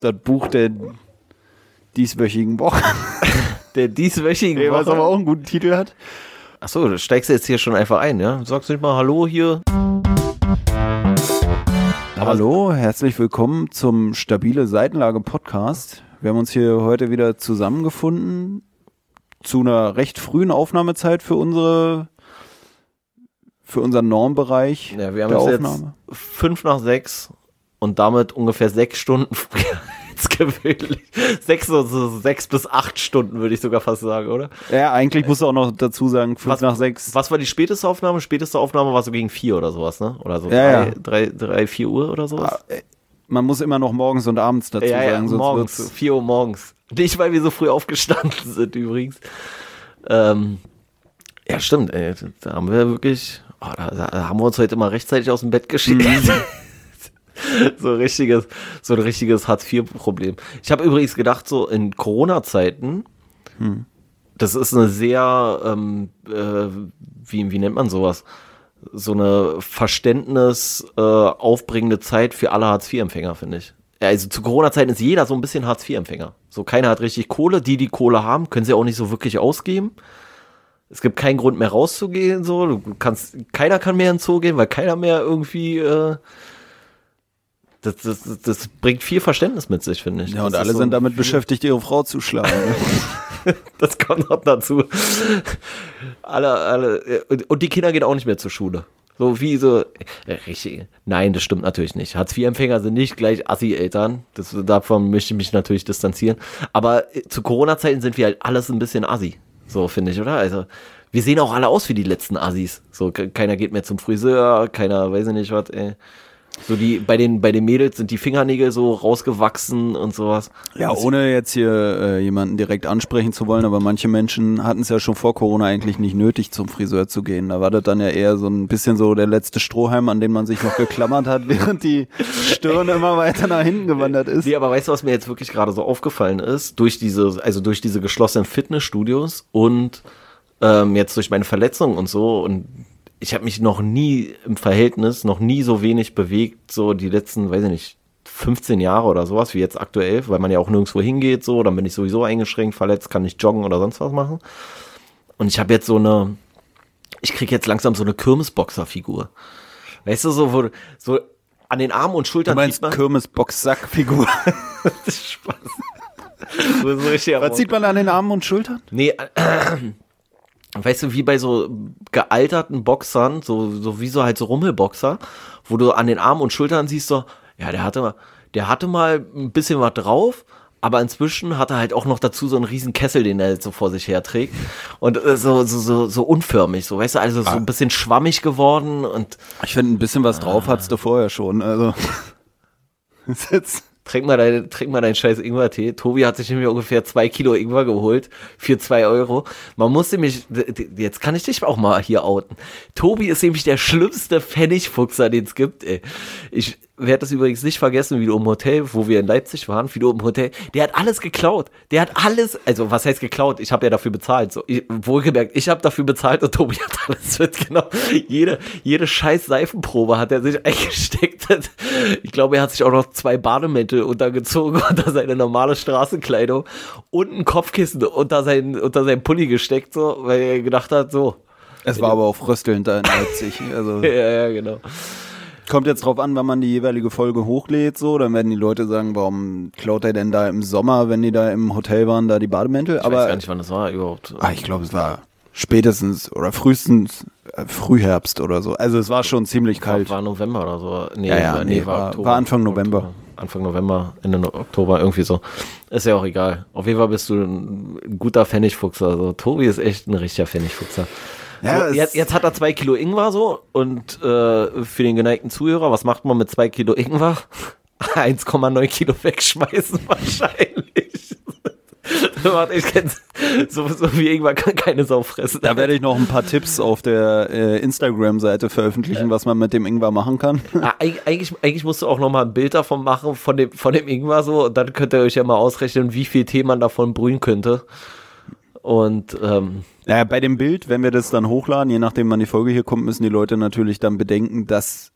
das Buch der dieswöchigen Woche. Der dieswöchigen Nee, was Woche. aber auch einen guten Titel hat. Achso, du steigst jetzt hier schon einfach ein, ja? Sagst nicht mal Hallo hier. Hallo, herzlich willkommen zum Stabile Seitenlage Podcast. Wir haben uns hier heute wieder zusammengefunden zu einer recht frühen Aufnahmezeit für unsere für unseren Normbereich Ja, wir haben der jetzt, Aufnahme. jetzt fünf nach sechs und damit ungefähr sechs Stunden früher als gewöhnlich. Sechs, so, so sechs bis acht Stunden, würde ich sogar fast sagen, oder? Ja, eigentlich musst du auch noch dazu sagen, fünf Was- nach sechs. Was war die späteste Aufnahme? Späteste Aufnahme war so gegen vier oder sowas, ne? Oder so Ja, drei, ja. drei, drei, vier Uhr oder sowas? Man muss immer noch morgens und abends dazu ja, ja, sagen, sonst morgens, wird's- vier Uhr morgens. Nicht, weil wir so früh aufgestanden sind übrigens. Ähm, ja, stimmt, ey, da haben wir wirklich, oh, da, da haben wir uns heute immer rechtzeitig aus dem Bett geschickt. So ein richtiges, so ein richtiges Hartz-IV-Problem. Ich habe übrigens gedacht, so in Corona-Zeiten, Hm. das ist eine sehr, ähm, äh, wie, wie nennt man sowas? So eine Verständnis äh, aufbringende Zeit für alle Hartz-IV-Empfänger, finde ich. Also zu Corona-Zeiten ist jeder so ein bisschen Hartz-IV-Empfänger. So keiner hat richtig Kohle. Die, die Kohle haben, können sie auch nicht so wirklich ausgeben. Es gibt keinen Grund mehr rauszugehen. So, du kannst, keiner kann mehr ins Zoo gehen, weil keiner mehr irgendwie. Äh, das, das, das, bringt viel Verständnis mit sich, finde ich. Ja, und Das alle so sind ein- damit beschäftigt, ihre Frau zu schlagen. Das kommt noch dazu. alle, alle, und, die Kinder gehen auch nicht mehr zur Schule. So wie so, äh, richtig, nein, das stimmt natürlich nicht. Hartz-IV-Empfänger sind nicht gleich Assi-Eltern. Das, davon möchte ich mich natürlich distanzieren. Aber äh, zu Corona-Zeiten sind wir halt alles ein bisschen Assi. So finde ich, oder? Also, wir sehen auch alle aus wie die letzten Assis. So, ke- keiner geht mehr zum Friseur, keiner, weiß ich nicht was, ey. So die, bei den, bei den Mädels sind die Fingernägel so rausgewachsen und sowas. Ja, ohne jetzt hier äh, jemanden direkt ansprechen zu wollen, aber manche Menschen hatten es ja schon vor Corona eigentlich nicht nötig, zum Friseur zu gehen. Da war das dann ja eher so ein bisschen so der letzte Strohhalm, an den man sich noch geklammert hat, während die Stirn immer weiter nach hinten gewandert ist. Nee, aber weißt du, was mir jetzt wirklich gerade so aufgefallen ist? Durch diese, also durch diese geschlossenen Fitnessstudios und ähm, jetzt durch meine Verletzung und so und ich habe mich noch nie im Verhältnis, noch nie so wenig bewegt, so die letzten, weiß ich nicht, 15 Jahre oder sowas, wie jetzt aktuell, weil man ja auch nirgendwo hingeht, so, dann bin ich sowieso eingeschränkt, verletzt, kann nicht joggen oder sonst was machen. Und ich habe jetzt so eine, ich krieg jetzt langsam so eine Kirmesboxer-Figur. Weißt du, so, wo, so an den Armen und Du Schultern meinst sieht man- Kirmes-Box-Sack-Figur. Spaß. So, so richtig Was sieht man an den Armen und Schultern? Nee, äh, weißt du, wie bei so gealterten Boxern, so, so wie so halt so Rummelboxer, wo du an den Armen und Schultern siehst, so, ja, der hatte mal, der hatte mal ein bisschen was drauf, aber inzwischen hat er halt auch noch dazu so einen riesen Kessel, den er jetzt so vor sich her trägt. Und äh, so, so, so, so unförmig, so, weißt du, also so ein bisschen schwammig geworden und Ich finde, ein bisschen was drauf hattest du vorher schon. Also. Ist jetzt Trink mal, dein, trink mal deinen scheiß Ingwer-Tee. Tobi hat sich nämlich ungefähr zwei Kilo Ingwer geholt für zwei Euro. Man d- d- jetzt kann ich dich auch mal hier outen. Tobi ist nämlich der schlimmste Pfennigfuchser, den es gibt, ey. Ich werde das übrigens nicht vergessen, wie du im Hotel, wo wir in Leipzig waren, wie du im Hotel, der hat alles geklaut. Der hat alles, also was heißt geklaut? Ich habe ja dafür bezahlt. So, ich, wohlgemerkt, ich habe dafür bezahlt und Tobi hat alles mitgenommen. Jede, jede scheiß Seifenprobe hat er sich eingesteckt. Ich glaube, er hat sich auch noch zwei Bademäntel untergezogen unter seine normale Straßenkleidung und ein Kopfkissen unter seinen, unter seinen Pulli gesteckt, so, weil er gedacht hat, so. Es war aber auch fröstelnd da in Leipzig. Also Ja, ja, genau. Kommt jetzt drauf an, wann man die jeweilige Folge hochlädt, so. Dann werden die Leute sagen, warum klaut er denn da im Sommer, wenn die da im Hotel waren, da die Bademäntel? Ich weiß aber gar nicht, wann das war überhaupt. ah, ich glaube, es war spätestens oder frühestens äh, Frühherbst oder so. Also es war schon ziemlich kalt. War November oder so. Nee, Ja, ja, war, nee, war- war Anfang November. Oktober. Anfang November, Ende Oktober, irgendwie so. Ist ja auch egal. Auf jeden Fall bist du ein guter Pfennigfuchser. Also, Tobi ist echt ein richtiger Pfennigfuchser. Ja, so, jetzt, jetzt hat er zwei Kilo Ingwer so und äh, für den geneigten Zuhörer, was macht man mit zwei Kilo Ingwer? 1,9 Kilo wegschmeißen wahrscheinlich. Macht echt keinen so, so wie Ingwer kann keine Sau fressen. Da werde ich noch ein paar Tipps auf der äh, Instagram-Seite veröffentlichen, was man mit dem Ingwer machen kann. Ah, eig- eigentlich, eigentlich musst du auch noch mal ein Bild davon machen, von dem, von dem Ingwer so, und dann könnt ihr euch ja mal ausrechnen, wie viel Tee man davon brühen könnte. Und ähm, Ja, bei dem Bild, wenn wir das dann hochladen, je nachdem wann die Folge hier kommt, müssen die Leute natürlich dann bedenken, dass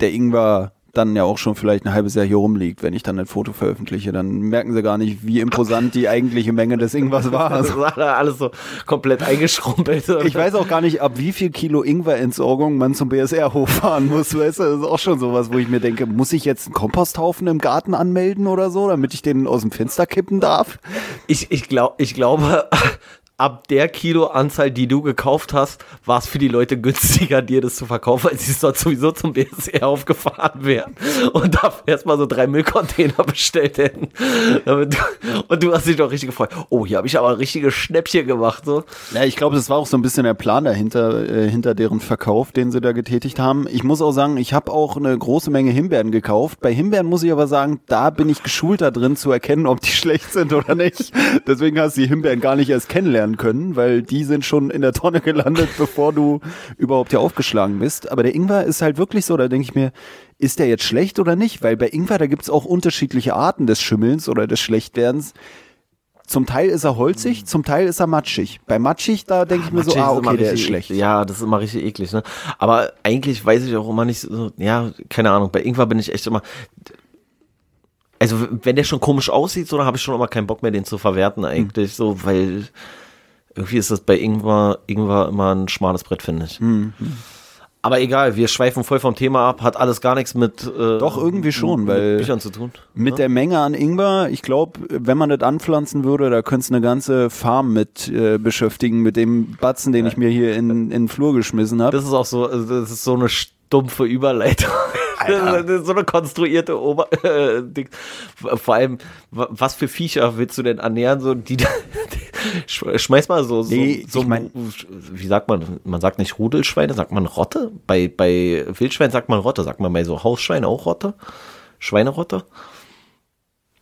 der Ingwer dann ja auch schon vielleicht ein halbes Jahr hier rumliegt, wenn ich dann ein Foto veröffentliche. Dann merken sie gar nicht, wie imposant die eigentliche Menge des Ingwers war. Das war da alles so komplett eingeschrumpelt. Ich weiß auch gar nicht, ab wie viel Kilo Ingwerentsorgung man zum BSR hochfahren muss. Weißt du, das ist auch schon sowas, wo ich mir denke, muss ich jetzt einen Komposthaufen im Garten anmelden oder so, damit ich den aus dem Fenster kippen darf? Ich, ich, glaub, ich glaube, ab der Kiloanzahl, die du gekauft hast, war es für die Leute günstiger, dir das zu verkaufen, weil sie dort sowieso zum BSR aufgefahren wären und dafür erstmal so drei Müllcontainer bestellt hätten. und du hast dich doch richtig gefreut. Oh, hier habe ich aber ein richtiges Schnäppchen gemacht. So. Ja, ich glaube, das war auch so ein bisschen der Plan dahinter, äh, hinter deren Verkauf, den sie da getätigt haben. Ich muss auch sagen, ich habe auch eine große Menge Himbeeren gekauft. Bei Himbeeren muss ich aber sagen, da bin ich geschulter drin zu erkennen, ob die schlecht sind oder nicht. Deswegen hast du die Himbeeren gar nicht erst kennenlernen werden können, weil die sind schon in der Tonne gelandet, bevor du überhaupt hier aufgeschlagen bist. Aber der Ingwer ist halt wirklich so, da denke ich mir, ist der jetzt schlecht oder nicht? Weil bei Ingwer, da gibt es auch unterschiedliche Arten des Schimmelns oder des Schlechtwerdens. Zum Teil ist er holzig, zum Teil ist er matschig. Bei matschig, da denke ich mir so, ah, okay, der ist schlecht. Ja, das ist immer richtig eklig, ne? Aber eigentlich weiß ich auch immer nicht so, ja, keine Ahnung, bei Ingwer bin ich echt immer, also wenn der schon komisch aussieht, so, dann habe ich schon immer keinen Bock mehr, den zu verwerten eigentlich, hm. so, weil irgendwie ist das bei Ingwer, Ingwer immer ein schmales Brett, finde ich. Mhm. Aber egal, wir schweifen voll vom Thema ab, hat alles gar nichts mit äh, Doch irgendwie schon, weil Büchern zu tun. Mit ja? der Menge an Ingwer, ich glaube, wenn man das anpflanzen würde, da könnte es eine ganze Farm mit äh, beschäftigen, mit dem Batzen, den ich mir hier in, in den Flur geschmissen habe. Das ist auch so, also das ist so eine stumpfe Überleitung. so eine konstruierte Ober äh, Ding. Vor allem, was für Viecher willst du denn ernähren? So, die, die schmeiß mal so, so, nee, so ich mein, wie sagt man, man sagt nicht Rudelschweine, sagt man Rotte? Bei, bei Wildschwein sagt man Rotte, sagt man bei so Hausschweine auch Rotte? Schweinerotte?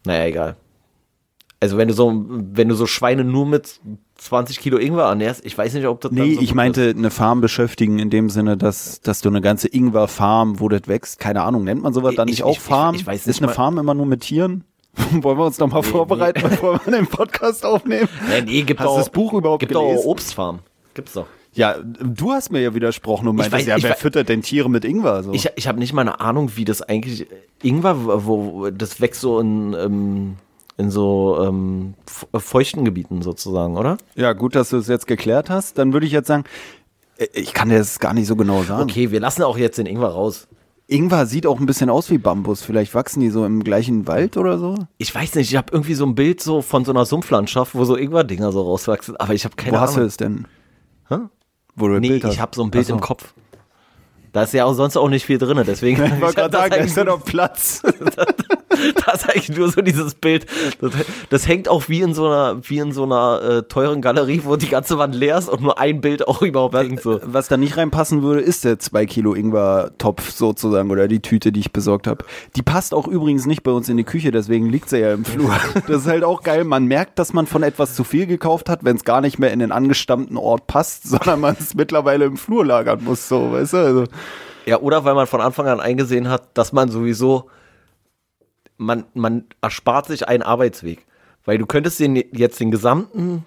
Naja, egal. Also wenn du so, wenn du so Schweine nur mit 20 Kilo Ingwer ernährst, ich weiß nicht, ob das Nee, so ich meinte ist. eine Farm beschäftigen in dem Sinne, dass, dass du eine ganze Ingwer-Farm, wo das wächst, keine Ahnung, nennt man sowas dann nicht ich, auch Farm? Ich, ich, weiß nicht ist eine Farm immer nur mit Tieren? Wollen wir uns noch mal nee, vorbereiten, nee. bevor wir den Podcast aufnehmen? Nee, nee, gibt Hast auch, das Buch überhaupt gibt gelesen? Gibt auch Obstfarm. Gibt's doch. Ja, du hast mir ja widersprochen und meintest, ja, wer füttert denn Tiere mit Ingwer? So. Ich, ich habe nicht mal eine Ahnung, wie das eigentlich, Ingwer, wo, das wächst so in, ähm, in so ähm, feuchten Gebieten sozusagen, oder? Ja, gut, dass du es jetzt geklärt hast. Dann würde ich jetzt sagen, äh, ich kann dir das gar nicht so genau sagen. Okay, wir lassen auch jetzt den Ingwer raus. Ingwer sieht auch ein bisschen aus wie Bambus. Vielleicht wachsen die so im gleichen Wald oder so? Ich weiß nicht, ich habe irgendwie so ein Bild so von so einer Sumpflandschaft, wo so Ingwer-Dinger so rauswachsen, aber ich habe keine Ahnung. Wo hast du es denn? Hä? Wo du nee, ich habe so ein Bild so. im Kopf. Da ist ja auch sonst auch nicht viel drin, deswegen. Ich wollte gerade sagen, da ist ja noch Platz. das ist eigentlich nur so dieses Bild. Das, das, hängt auch wie in so einer, wie in so einer äh, teuren Galerie, wo die ganze Wand leer ist und nur ein Bild auch überhaupt was, hängt. So. Was da nicht reinpassen würde, ist der 2 Kilo Ingwer-Topf sozusagen oder die Tüte, die ich besorgt habe. Die passt auch übrigens nicht bei uns in die Küche, deswegen liegt sie ja im Flur. Das ist halt auch geil. Man merkt, dass man von etwas zu viel gekauft hat, wenn es gar nicht mehr in den angestammten Ort passt, sondern man es mittlerweile im Flur lagern muss. So, weißt du? Also. Ja, oder weil man von Anfang an eingesehen hat, dass man sowieso man, man erspart sich einen Arbeitsweg. Weil du könntest den, jetzt den gesamten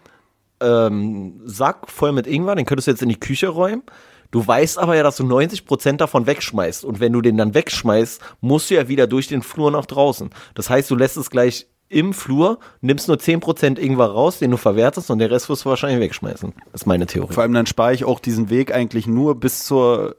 ähm, Sack voll mit Ingwer, den könntest du jetzt in die Küche räumen. Du weißt aber ja, dass du 90% davon wegschmeißt. Und wenn du den dann wegschmeißt, musst du ja wieder durch den Flur nach draußen. Das heißt, du lässt es gleich im Flur, nimmst nur 10% Ingwer raus, den du verwertest und den Rest wirst du wahrscheinlich wegschmeißen. Das ist meine Theorie. Vor allem dann spare ich auch diesen Weg eigentlich nur bis zur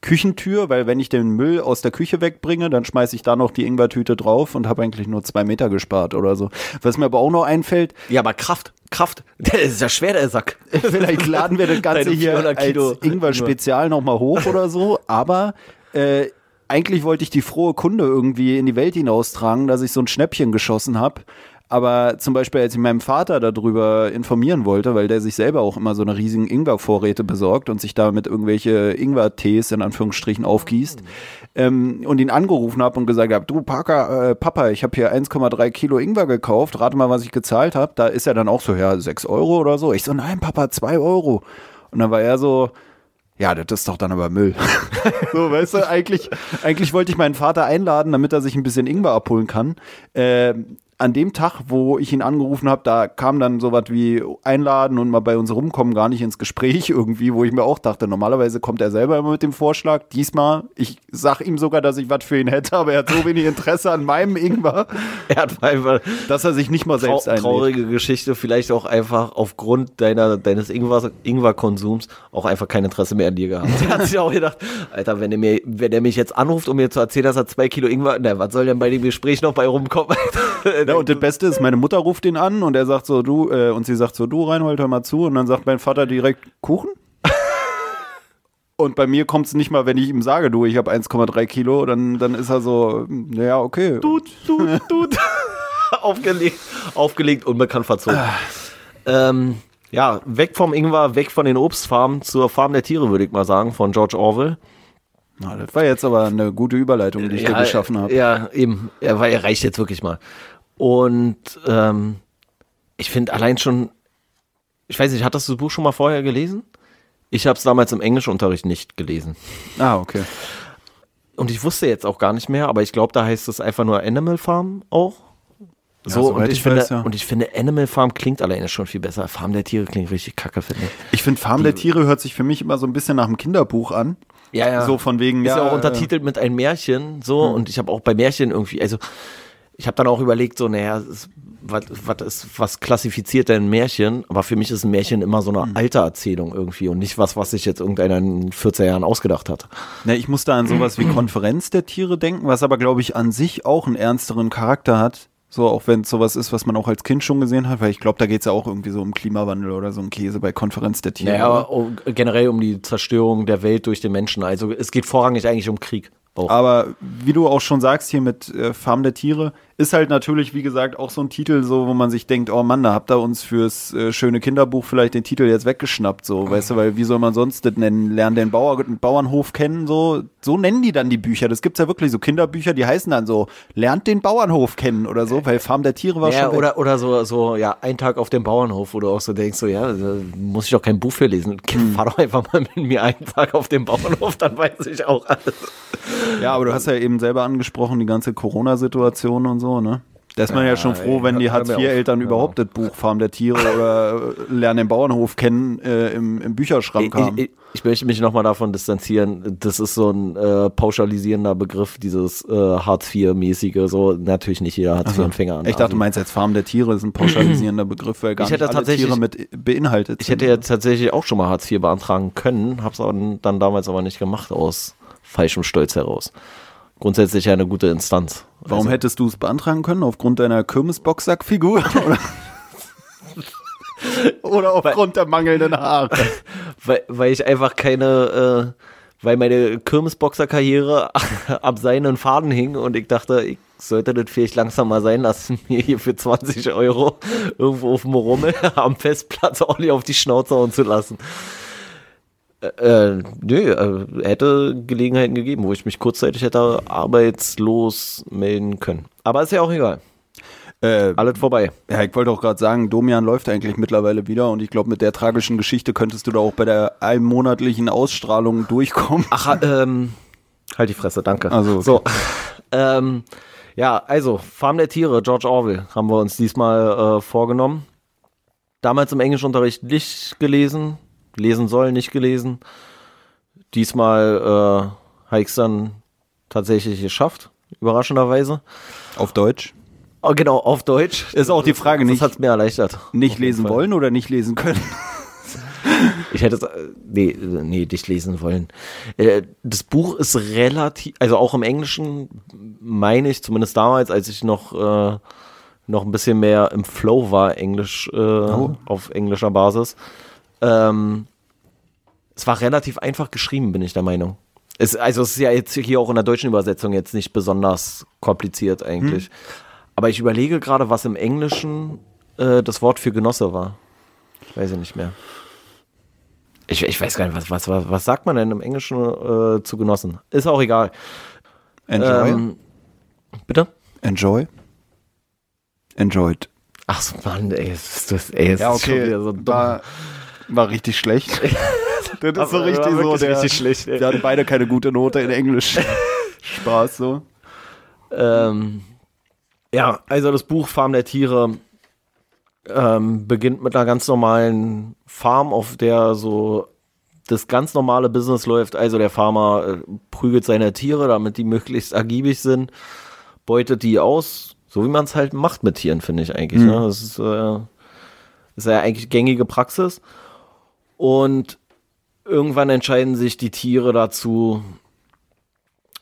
Küchentür, weil wenn ich den Müll aus der Küche wegbringe, dann schmeiße ich da noch die Ingwertüte drauf und habe eigentlich nur zwei Meter gespart oder so. Was mir aber auch noch einfällt. Ja, aber Kraft, Kraft, der ist ja schwer, der Sack. Vielleicht laden wir das Ganze hier als Ingwer-Spezial nochmal hoch oder so, aber äh, eigentlich wollte ich die frohe Kunde irgendwie in die Welt hinaustragen, dass ich so ein Schnäppchen geschossen habe. Aber zum Beispiel, als ich meinem Vater darüber informieren wollte, weil der sich selber auch immer so eine riesigen Ingwer-Vorräte besorgt und sich damit irgendwelche Ingwer-Tees in Anführungsstrichen aufgießt ähm, und ihn angerufen habe und gesagt habe, du Parker, äh, Papa, ich habe hier 1,3 Kilo Ingwer gekauft, rate mal, was ich gezahlt habe. Da ist er dann auch so, ja, 6 Euro oder so. Ich so, nein, Papa, 2 Euro. Und dann war er so, ja, das ist doch dann aber Müll. so, weißt du, eigentlich, eigentlich wollte ich meinen Vater einladen, damit er sich ein bisschen Ingwer abholen kann. Ähm, an dem Tag, wo ich ihn angerufen habe, da kam dann sowas wie einladen und mal bei uns rumkommen gar nicht ins Gespräch irgendwie, wo ich mir auch dachte, normalerweise kommt er selber immer mit dem Vorschlag. Diesmal, ich sag ihm sogar, dass ich was für ihn hätte, aber er hat so wenig Interesse an meinem Ingwer, Er hat einfach dass er sich nicht mal trau selbst einlädt. traurige Geschichte, vielleicht auch einfach aufgrund deiner, deines Ingwer- Ingwer-Konsums auch einfach kein Interesse mehr an dir gehabt. Er hat sich auch gedacht, Alter, wenn er, mir, wenn er mich jetzt anruft, um mir zu erzählen, dass er zwei Kilo Ingwer, na, was soll denn bei dem Gespräch noch bei rumkommen? Ja, und das Beste ist, meine Mutter ruft ihn an und er sagt so, du, äh, und sie sagt so, du, Reinhold, hör mal zu. Und dann sagt mein Vater direkt, Kuchen? Und bei mir kommt es nicht mal, wenn ich ihm sage, du, ich habe 1,3 Kilo, dann, dann ist er so, naja, okay. Tut, tut, tut. aufgelegt, aufgelegt, unbekannt verzogen. ähm, ja, weg vom Ingwer, weg von den Obstfarmen zur Farm der Tiere, würde ich mal sagen, von George Orwell. Na, das war jetzt aber eine gute Überleitung, die ich dir geschaffen habe. Ja, eben. Er, war, er reicht jetzt wirklich mal. Und ähm, ich finde allein schon, ich weiß nicht, hattest du das Buch schon mal vorher gelesen? Ich habe es damals im Englischunterricht nicht gelesen. Ah, okay. Und ich wusste jetzt auch gar nicht mehr, aber ich glaube, da heißt es einfach nur Animal Farm auch. So, soweit und, ich ich finde, weiß, ja. und ich finde, Animal Farm klingt alleine schon viel besser. Farm der Tiere klingt richtig kacke, finde ich. Ich finde, Farm der Tiere hört sich für mich immer so ein bisschen nach einem Kinderbuch an. Ja, ja. So von wegen, Ist ja, ja. auch untertitelt mit ein Märchen, so. Und ich habe auch bei Märchen irgendwie, also ich habe dann auch überlegt, so, naja, was, was, ist, was klassifiziert denn ein Märchen? Aber für mich ist ein Märchen immer so eine alte Erzählung irgendwie und nicht was, was sich jetzt irgendeiner in 14 Jahren ausgedacht hat. Ne, ich muss da an sowas wie Konferenz der Tiere denken, was aber, glaube ich, an sich auch einen ernsteren Charakter hat. So, auch wenn es sowas ist, was man auch als Kind schon gesehen hat, weil ich glaube, da geht es ja auch irgendwie so um Klimawandel oder so ein Käse bei Konferenz der Tiere. Naja, generell um die Zerstörung der Welt durch den Menschen. Also es geht vorrangig eigentlich um Krieg. Auch. Aber wie du auch schon sagst hier mit äh, Farm der Tiere, ist halt natürlich, wie gesagt, auch so ein Titel, so, wo man sich denkt, oh Mann, da habt ihr uns fürs äh, schöne Kinderbuch vielleicht den Titel jetzt weggeschnappt, so, weißt du, weil wie soll man sonst das nennen? Lernen den Bauer, den Bauernhof kennen, so, so nennen die dann die Bücher. Das gibt's ja wirklich so Kinderbücher, die heißen dann so, lernt den Bauernhof kennen oder so, weil Farm der Tiere war ja, schon weg. oder, oder so, so, ja, ein Tag auf dem Bauernhof, wo du auch so denkst, so, ja, da muss ich doch kein Buch für lesen. Kind, Fahr doch einfach mal mit mir einen Tag auf dem Bauernhof, dann weiß ich auch alles. Ja, aber du hast ja eben selber angesprochen, die ganze Corona-Situation und so, ne? Da ist man ja, Ja, schon froh, wenn hört- die. Hartz-IV-Eltern Ja. überhaupt das Buch Farm der Tiere oder Lernen den Bauernhof kennen äh, im, im Bücherschrank haben. Ich, ich, ich möchte mich nochmal davon distanzieren. Das ist so ein äh, pauschalisierender Begriff, dieses äh, Hartz-IV-mäßige. So, natürlich nicht jeder Hartz-IV-Empfänger. ich dachte, du meinst jetzt Farm der Tiere ist ein pauschalisierender Begriff, weil gar Ich hätte nicht alle tatsächlich- Tiere mit beinhaltet Ich hätte ja tatsächlich auch schon mal Hartz IV beantragen können, hab's dann damals aber nicht gemacht, aus falschem Stolz heraus. Grundsätzlich ja eine gute Instanz. Warum Also, hättest du es beantragen können? Aufgrund deiner Kirmesboxsack-Figur? Oder? oder aufgrund der mangelnden Haare? weil, weil ich einfach keine, äh, weil meine Kirmesboxer-Karriere am seinen Faden hing und ich dachte, ich sollte das vielleicht langsam mal sein lassen, mir hier für 20 Euro irgendwo auf dem Rummel am Festplatz ordentlich auf die Schnauze hauen zu lassen. Äh, äh, nö, äh, hätte Gelegenheiten gegeben, wo ich mich kurzzeitig hätte arbeitslos melden können. Aber ist ja auch egal. Äh, Alles vorbei. Ja, ich wollte auch gerade sagen, Domian läuft eigentlich mittlerweile wieder und ich glaube, mit der tragischen Geschichte könntest du da auch bei der einmonatlichen Ausstrahlung durchkommen. Ach, ähm, halt die Fresse, danke. Also, okay. so. ähm, ja, also, Farm der Tiere, George Orwell, haben wir uns diesmal äh, vorgenommen. Damals im Englischunterricht nicht gelesen, lesen sollen, nicht gelesen. Diesmal äh, habe ich es dann tatsächlich geschafft, überraschenderweise. Auf Deutsch. Oh, genau, auf Deutsch. Ist auch die Frage, Das nicht, hat es mir erleichtert. nicht lesen Fall. wollen oder nicht lesen können. Ich hätte es, äh, nee, äh, nee, nicht lesen wollen. Äh, Das Buch ist relativ, also auch im Englischen meine ich, zumindest damals, als ich noch, äh, noch ein bisschen mehr im Flow war, Englisch, äh, auf englischer Basis. Ähm, es war relativ einfach geschrieben, bin ich der Meinung. Es, also es ist ja jetzt hier auch in der deutschen Übersetzung jetzt nicht besonders kompliziert eigentlich. Aber ich überlege gerade, was im Englischen äh, das Wort für Genosse war. Weiß ich nicht mehr. Ich, ich weiß gar nicht, was, was, was, was sagt man denn im Englischen äh, zu Genossen? Ist auch egal. Enjoy. Ähm, bitte? Enjoy. Enjoyed. Ach so, Mann, ey, es ist, das, ey, es ist schon wieder so dumm. war, war richtig schlecht. das ist so richtig so. Der, richtig schlecht, ey. wir hatten beide keine gute Note in Englisch. Spaß so. Ähm, Ja, also das Buch Farm der Tiere ähm, beginnt mit einer ganz normalen Farm, auf der so das ganz normale Business läuft. Also der Farmer äh, prügelt seine Tiere, damit die möglichst ergiebig sind, beutet die aus, so wie man es halt macht mit Tieren, finde ich eigentlich. Mhm. Ne? Das ist, äh, ist ja eigentlich gängige Praxis. Und irgendwann entscheiden sich die Tiere dazu,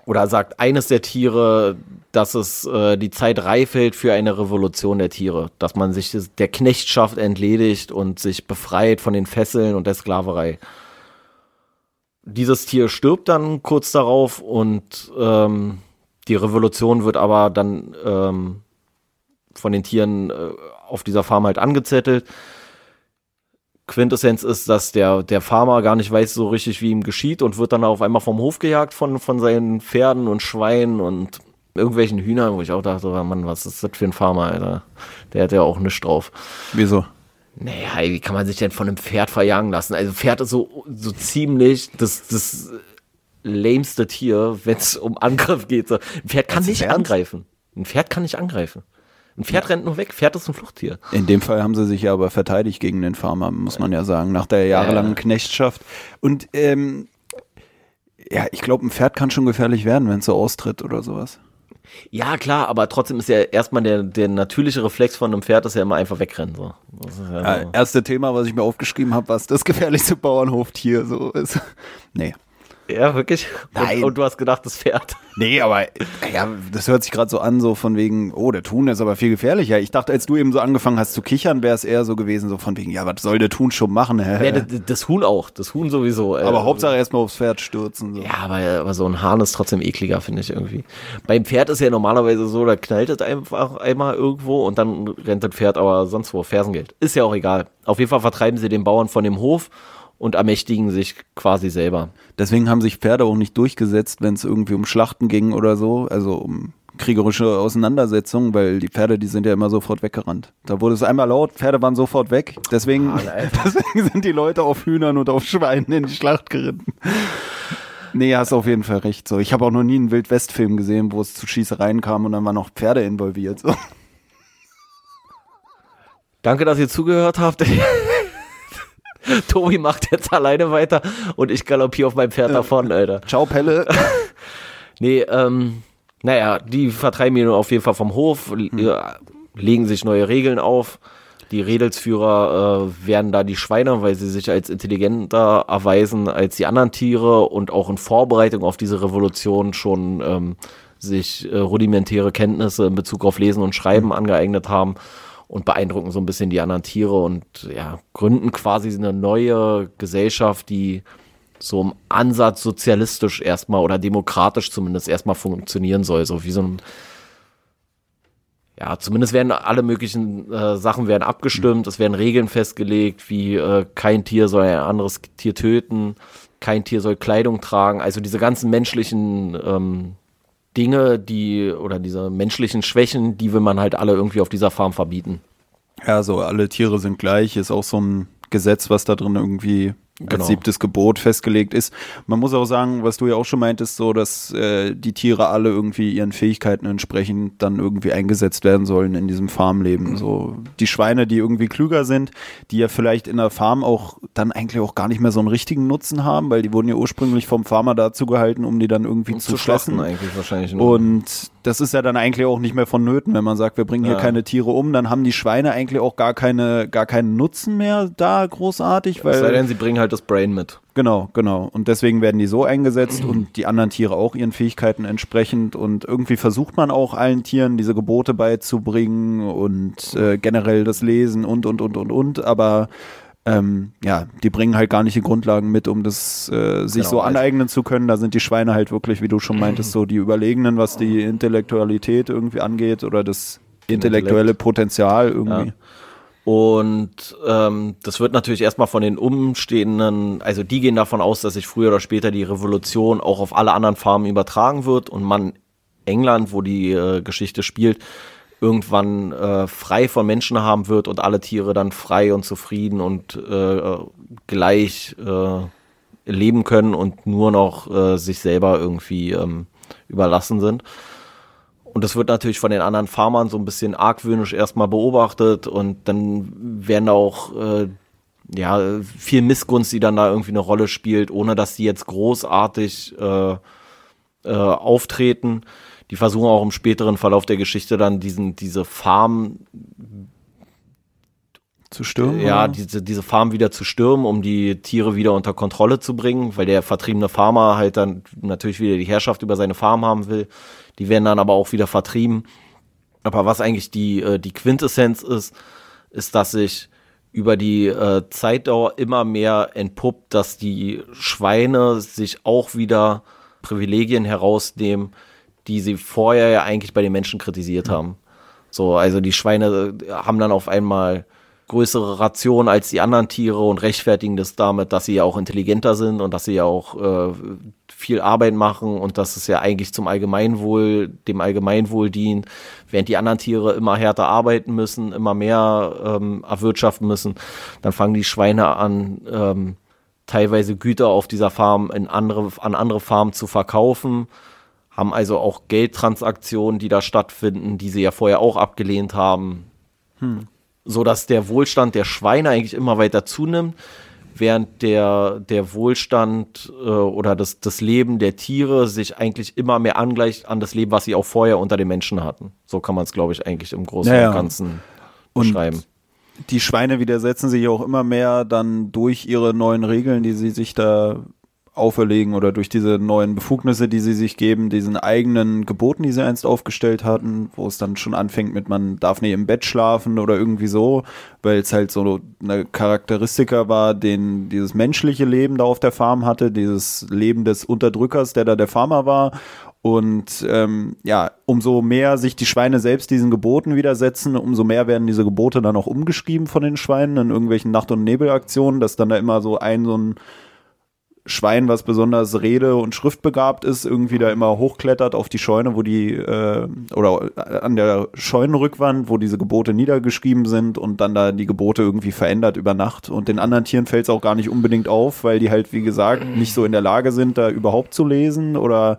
oder sagt eines der Tiere, dass es äh, die Zeit reif hält für eine Revolution der Tiere, dass man sich der Knechtschaft entledigt und sich befreit von den Fesseln und der Sklaverei. Dieses Tier stirbt dann kurz darauf und ähm, die Revolution wird aber dann ähm, von den Tieren äh, auf dieser Farm halt angezettelt. Quintessenz ist, dass der, der Farmer gar nicht weiß so richtig, wie ihm geschieht und wird dann auf einmal vom Hof gejagt von, von seinen Pferden und Schweinen und irgendwelchen Hühnern, wo ich auch dachte, oh Mann, was ist das für ein Farmer, Alter? Der hat ja auch nichts drauf. Wieso? Naja, wie kann man sich denn von einem Pferd verjagen lassen? Also Pferd ist so, so ziemlich das, das lämste Tier, wenn es um Angriff geht. Ein Pferd kann nicht angreifen. Ein Pferd kann nicht angreifen. Ein Pferd ja. rennt nur weg, Pferd ist ein Fluchttier. In dem Fall haben sie sich ja aber verteidigt gegen den Farmer, muss man ja sagen, nach der jahrelangen ja. Knechtschaft. Und ähm, ja, ich glaube, ein Pferd kann schon gefährlich werden, wenn es so austritt oder sowas. Ja, klar, aber trotzdem ist ja erstmal der, der natürliche Reflex von einem Pferd, dass er immer einfach wegrennen. So. Ja ja, erste Thema, was ich mir aufgeschrieben habe, was das gefährlichste Bauernhoftier so ist. Nee. Ja, wirklich? Nein. Und, und, du hast gedacht, das Pferd. Nee, aber ja, das hört sich gerade so an, so von wegen, oh, der Thun ist aber viel gefährlicher. Ich dachte, als du eben so angefangen hast zu kichern, wäre es eher so gewesen, so von wegen, ja, was soll der Thun schon machen? ja, das, das, Huhn auch, das Huhn sowieso. Äh, aber Hauptsache erstmal aufs Pferd stürzen. So. Ja, aber, aber so ein Hahn ist trotzdem ekliger, finde ich irgendwie. Beim Pferd ist ja normalerweise so, da knallt es einfach einmal irgendwo und dann rennt das Pferd aber sonst wo, Fersengeld. Ist ja auch egal. Auf jeden Fall vertreiben sie den Bauern von dem Hof und ermächtigen sich quasi selber. Deswegen haben sich Pferde auch nicht durchgesetzt, wenn es irgendwie um Schlachten ging oder so, also um kriegerische Auseinandersetzungen, weil die Pferde, die sind ja immer sofort weggerannt. Da wurde es einmal laut, Pferde waren sofort weg. Deswegen, oh, deswegen sind die Leute auf Hühnern und auf Schweinen in die Schlacht geritten. Nee, hast auf jeden Fall recht. So, ich habe auch noch nie einen Wildwest-Film gesehen, wo es zu Schießereien kam und dann waren noch Pferde involviert. So. Danke, dass ihr zugehört habt. Tobi macht jetzt alleine weiter und ich galoppiere auf meinem Pferd davon, Alter. Ciao, Pelle. nee, ähm, naja, die vertreiben ihn auf jeden Fall vom Hof, hm. legen sich neue Regeln auf. Die Redelsführer äh, werden da die Schweine, weil sie sich als intelligenter erweisen als die anderen Tiere und auch in Vorbereitung auf diese Revolution schon ähm, sich äh, rudimentäre Kenntnisse in Bezug auf Lesen und Schreiben hm. angeeignet haben und beeindrucken so ein bisschen die anderen Tiere und ja, gründen quasi eine neue Gesellschaft, die so im Ansatz sozialistisch erstmal oder demokratisch zumindest erstmal funktionieren soll. So wie so ein ja, zumindest werden alle möglichen äh, Sachen werden abgestimmt, es werden Regeln festgelegt, wie äh, kein Tier soll ein anderes Tier töten, kein Tier soll Kleidung tragen, also diese ganzen menschlichen ähm, Dinge, die oder diese menschlichen Schwächen, die will man halt alle irgendwie auf dieser Farm verbieten. Ja, so alle Tiere sind gleich, ist auch so ein Gesetz, was da drin irgendwie genau. als siebtes Gebot festgelegt ist. Man muss auch sagen, was du ja auch schon meintest, so dass äh, die Tiere alle irgendwie ihren Fähigkeiten entsprechend dann irgendwie eingesetzt werden sollen in diesem Farmleben. So die Schweine, die irgendwie klüger sind, die ja vielleicht in der Farm auch dann eigentlich auch gar nicht mehr so einen richtigen Nutzen haben, weil die wurden ja ursprünglich vom Farmer dazu gehalten, um die dann irgendwie um zu, zu schlachten. Eigentlich wahrscheinlich. Nur. Und das ist ja dann eigentlich auch nicht mehr vonnöten, wenn man sagt, wir bringen hier ja. keine Tiere um, dann haben die Schweine eigentlich auch gar keine, gar keinen Nutzen mehr da großartig, weil. Es sei denn, sie bringen halt das Brain mit. Genau, genau. Und deswegen werden die so eingesetzt und die anderen Tiere auch ihren Fähigkeiten entsprechend. Und irgendwie versucht man auch allen Tieren diese Gebote beizubringen und äh, generell das Lesen und, und, und, und, und. Aber ähm, ja, die bringen halt gar nicht die Grundlagen mit, um das äh, sich genau, so also aneignen zu können. Da sind die Schweine halt wirklich, wie du schon meintest, so die Überlegenen, was die Intellektualität irgendwie angeht oder das intellektuelle Potenzial irgendwie. Ja. Und ähm, das wird natürlich erstmal von den Umstehenden, also die gehen davon aus, dass sich früher oder später die Revolution auch auf alle anderen Farmen übertragen wird und man England, wo die äh, Geschichte spielt, irgendwann äh, frei von Menschen haben wird und alle Tiere dann frei und zufrieden und äh, gleich äh, leben können und nur noch äh, sich selber irgendwie ähm, überlassen sind. Und das wird natürlich von den anderen Farmern so ein bisschen argwöhnisch erstmal beobachtet und dann werden auch äh, ja, viel Missgunst, die dann da irgendwie eine Rolle spielt, ohne dass die jetzt großartig äh, äh, auftreten. Die versuchen auch im späteren Verlauf der Geschichte dann diesen, diese Farm zu stürmen? Ja, diese, diese Farm wieder zu stürmen, um die Tiere wieder unter Kontrolle zu bringen, weil der vertriebene Farmer halt dann natürlich wieder die Herrschaft über seine Farm haben will. Die werden dann aber auch wieder vertrieben. Aber was eigentlich die, äh, die Quintessenz ist, ist, dass sich über die äh, Zeitdauer immer mehr entpuppt, dass die Schweine sich auch wieder Privilegien herausnehmen, die sie vorher ja eigentlich bei den Menschen kritisiert haben. So, also die Schweine äh, haben dann auf einmal größere Rationen als die anderen Tiere und rechtfertigen das damit, dass sie ja auch intelligenter sind und dass sie ja auch äh, viel Arbeit machen und dass es ja eigentlich zum Allgemeinwohl, dem Allgemeinwohl dient, während die anderen Tiere immer härter arbeiten müssen, immer mehr ähm, erwirtschaften müssen, dann fangen die Schweine an, ähm, teilweise Güter auf dieser Farm in andere, an andere Farmen zu verkaufen, haben also auch Geldtransaktionen, die da stattfinden, die sie ja vorher auch abgelehnt haben. Hm so dass der Wohlstand der Schweine eigentlich immer weiter zunimmt, während der, der Wohlstand äh, oder das, das Leben der Tiere sich eigentlich immer mehr angleicht an das Leben, was sie auch vorher unter den Menschen hatten. So kann man es, glaube ich, eigentlich im Großen naja. und Ganzen beschreiben. Und die Schweine widersetzen sich auch immer mehr dann durch ihre neuen Regeln, die sie sich da auferlegen oder durch diese neuen Befugnisse, die sie sich geben, diesen eigenen Geboten, die sie einst aufgestellt hatten, wo es dann schon anfängt mit, man darf nicht im Bett schlafen oder irgendwie so, weil es halt so eine Charakteristika war, den dieses menschliche Leben da auf der Farm hatte, dieses Leben des Unterdrückers, der da der Farmer war. Und ähm, ja, umso mehr sich die Schweine selbst diesen Geboten widersetzen, umso mehr werden diese Gebote dann auch umgeschrieben von den Schweinen in irgendwelchen Nacht- und Nebelaktionen, dass dann da immer so ein so ein Schwein, was besonders rede- und schriftbegabt ist, irgendwie da immer hochklettert auf die Scheune, wo die, äh, oder an der Scheunenrückwand, wo diese Gebote niedergeschrieben sind und dann da die Gebote irgendwie verändert über Nacht. Und den anderen Tieren fällt es auch gar nicht unbedingt auf, weil die halt, wie gesagt, nicht so in der Lage sind, da überhaupt zu lesen oder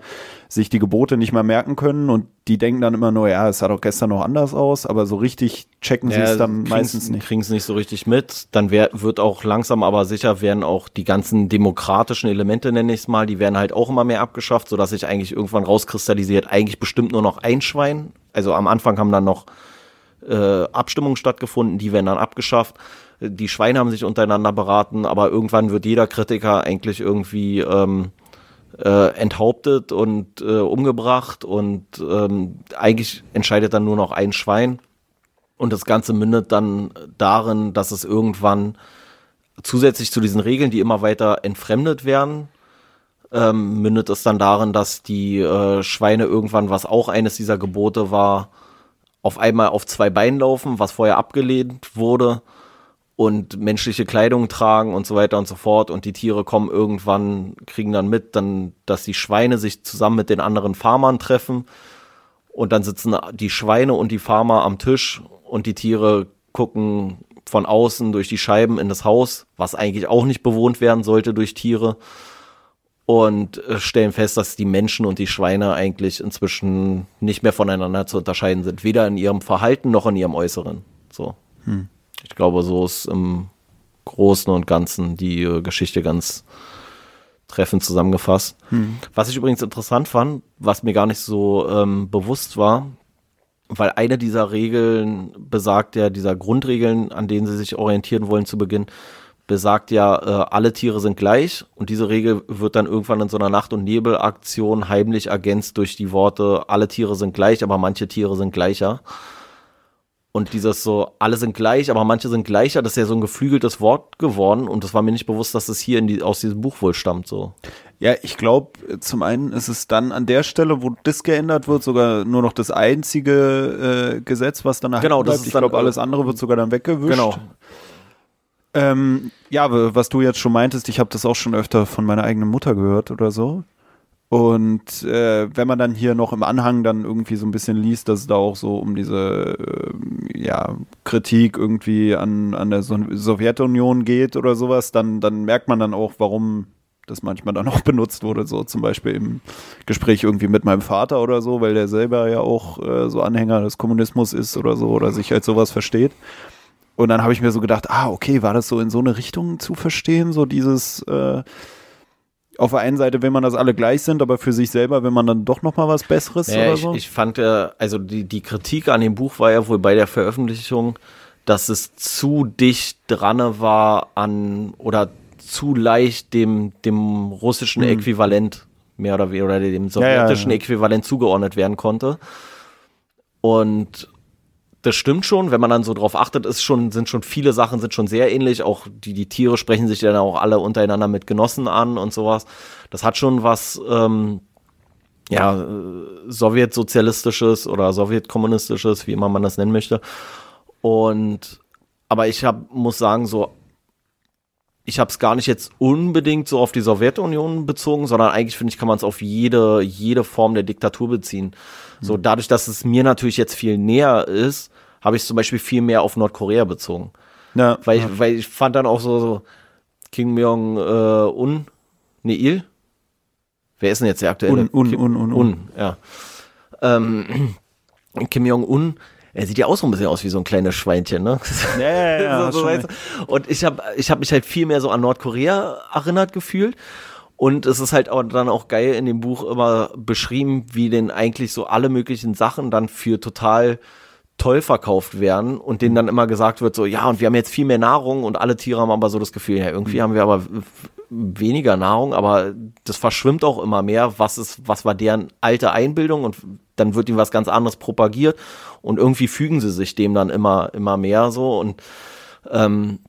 sich die Gebote nicht mehr merken können und die denken dann immer nur, ja, es sah doch gestern noch anders aus, aber so richtig checken sie es dann meistens nicht. Kriegen es nicht so richtig mit. Dann wär, wird auch langsam aber sicher werden auch die ganzen demokratischen Elemente, nenne ich es mal, die werden halt auch immer mehr abgeschafft, sodass sich eigentlich irgendwann rauskristallisiert, eigentlich bestimmt nur noch ein Schwein. Also am Anfang haben dann noch äh, Abstimmungen stattgefunden, die werden dann abgeschafft. Die Schweine haben sich untereinander beraten, aber irgendwann wird jeder Kritiker eigentlich irgendwie ähm, äh, enthauptet und äh, umgebracht und ähm, eigentlich entscheidet dann nur noch ein Schwein. Und das Ganze mündet dann darin, dass es irgendwann zusätzlich zu diesen Regeln, die immer weiter entfremdet werden, ähm, mündet es dann darin, dass die äh, Schweine irgendwann, was auch eines dieser Gebote war, auf einmal auf zwei Beinen laufen, was vorher abgelehnt wurde und menschliche Kleidung tragen und so weiter und so fort. Und die Tiere kommen irgendwann, kriegen dann mit, dann, dass die Schweine sich zusammen mit den anderen Farmern treffen. Und dann sitzen die Schweine und die Farmer am Tisch und die Tiere gucken von außen durch die Scheiben in das Haus, was eigentlich auch nicht bewohnt werden sollte durch Tiere. Und äh, stellen fest, dass die Menschen und die Schweine eigentlich inzwischen nicht mehr voneinander zu unterscheiden sind. Weder in ihrem Verhalten noch in ihrem Äußeren. So. Hm. Ich glaube, so ist im Großen und Ganzen die äh, Geschichte ganz treffend zusammengefasst. Hm. Was ich übrigens interessant fand, was mir gar nicht so ähm, bewusst war, weil eine dieser Regeln besagt ja, dieser Grundregeln, an denen sie sich orientieren wollen zu Beginn, besagt ja, äh, alle Tiere sind gleich und diese Regel wird dann irgendwann in so einer Nacht- und Nebelaktion heimlich ergänzt durch die Worte, alle Tiere sind gleich, aber manche Tiere sind gleicher. Und dieses so, alle sind gleich, aber manche sind gleicher, das ist ja so ein geflügeltes Wort geworden und das war mir nicht bewusst, dass es hier die, aus diesem Buch wohl stammt. So. Ja, ich glaube, zum einen ist es dann an der Stelle, wo das geändert wird, sogar nur noch das einzige äh, Gesetz, was dann genau, das Ist ich glaube, alles andere wird sogar dann weggewischt. Genau. Ähm, ja, was du jetzt schon meintest, ich habe das auch schon öfter von meiner eigenen Mutter gehört oder so. Und äh, wenn man dann hier noch im Anhang dann irgendwie so ein bisschen liest, dass es da auch so um diese äh, ja, Kritik irgendwie an, an der so Sowjetunion geht oder sowas, dann, dann merkt man dann auch, warum das manchmal dann auch benutzt wurde, so zum Beispiel im Gespräch irgendwie mit meinem Vater oder so, weil der selber ja auch äh, so Anhänger des Kommunismus ist oder so oder sich als sowas versteht. Und dann habe ich mir so gedacht, ah, okay, war das so in so eine Richtung zu verstehen, so dieses äh, auf der einen Seite will man, dass alle gleich sind, aber für sich selber will man dann doch noch mal was Besseres naja, oder ich, so? ich fand ja, also die, die Kritik an dem Buch war ja wohl bei der Veröffentlichung, dass es zu dicht dran war an oder zu leicht dem, dem russischen Mhm. Äquivalent mehr oder weniger oder dem ja, sowjetischen ja. Äquivalent zugeordnet werden konnte. Und das stimmt schon, wenn man dann so drauf achtet, ist schon, sind schon viele Sachen sind schon sehr ähnlich. Auch die, die Tiere sprechen sich dann auch alle untereinander mit Genossen an und sowas. Das hat schon was, ähm, ja, äh, sowjetsozialistisches oder sowjetkommunistisches, wie immer man das nennen möchte. Und aber ich hab, muss sagen, so ich habe es gar nicht jetzt unbedingt so auf die Sowjetunion bezogen, sondern eigentlich finde ich, kann man es auf jede, jede Form der Diktatur beziehen. So dadurch, dass es mir natürlich jetzt viel näher ist, habe ich zum Beispiel viel mehr auf Nordkorea bezogen. ja, Weil, ich, weil ich fand dann auch so, so Kim Jong-un, ne Il? Wer ist denn jetzt der aktuelle? Un, un, Kim, un, un, un. Un, ja. Ähm, Kim Jong-un, er sieht ja auch so ein bisschen aus wie so ein kleines Schweinchen, ne? Ja, ja, ja, so, so, schon weißt du? Und ich habe ich hab mich halt viel mehr so an Nordkorea erinnert gefühlt. Und es ist halt auch dann auch geil in dem Buch immer beschrieben, wie denn eigentlich so alle möglichen Sachen dann für total toll verkauft werden und denen dann immer gesagt wird, so, ja, und wir haben jetzt viel mehr Nahrung und alle Tiere haben aber so das Gefühl, ja, irgendwie haben wir aber weniger Nahrung, aber das verschwimmt auch immer mehr. Was ist, was war deren alte Einbildung und dann wird ihnen was ganz anderes propagiert und irgendwie fügen sie sich dem dann immer, immer mehr so und ähm,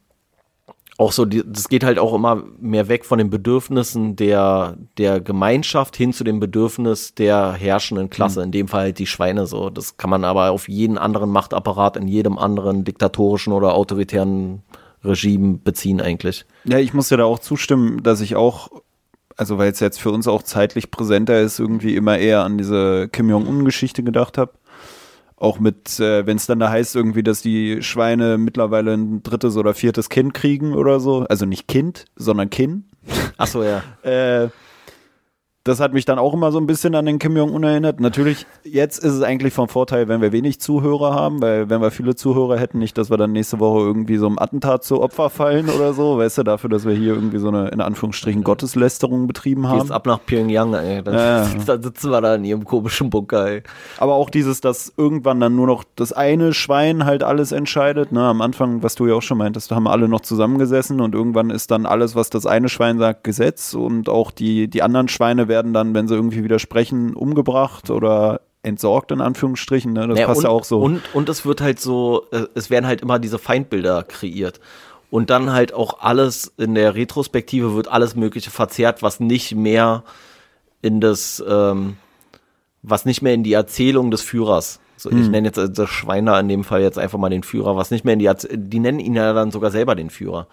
auch so, das geht halt auch immer mehr weg von den Bedürfnissen der, der Gemeinschaft hin zu dem Bedürfnis der herrschenden Klasse, in dem Fall halt die Schweine so. Das kann man aber auf jeden anderen Machtapparat in jedem anderen diktatorischen oder autoritären Regime beziehen eigentlich. Ja, ich muss dir da auch zustimmen, dass ich auch, also weil es jetzt für uns auch zeitlich präsenter ist, irgendwie immer eher an diese Kim Jong-un-Geschichte gedacht habe. Auch mit, äh, wenn es dann da heißt irgendwie, dass die Schweine mittlerweile ein drittes oder viertes Kind kriegen oder so. Also nicht Kind, sondern Kind. Ach so, ja. Äh, das hat mich dann auch immer so ein bisschen an den Kim Jong-un erinnert. Natürlich, jetzt ist es eigentlich vom Vorteil, wenn wir wenig Zuhörer haben, weil wenn wir viele Zuhörer hätten, nicht, dass wir dann nächste Woche irgendwie so einem Attentat zu Opfer fallen oder so, weißt du, dafür, dass wir hier irgendwie so eine, in Anführungsstrichen, Gotteslästerung betrieben haben. ab nach Pyongyang, ey. Dann, Ja, ja. dann sitzen wir da in ihrem komischen Bunker, ey. Aber auch dieses, dass irgendwann dann nur noch das eine Schwein halt alles entscheidet. Ne? Am Anfang, was du ja auch schon meintest, da haben alle noch zusammengesessen und irgendwann ist dann alles, was das eine Schwein sagt, Gesetz und auch die, die anderen Schweine werden dann, wenn sie irgendwie widersprechen, umgebracht oder entsorgt in Anführungsstrichen. Ne? Das Ja, passt und, ja auch so. Und, und es wird halt so, äh, es werden halt immer diese Feindbilder kreiert. Und dann halt auch alles in der Retrospektive wird alles Mögliche verzerrt, was nicht mehr in das, ähm, was nicht mehr in die Erzählung des Führers. So, Hm. ich nenne jetzt äh, das Schweiner in dem Fall jetzt einfach mal den Führer, was nicht mehr in die Erz die nennen ihn ja dann sogar selber den Führer.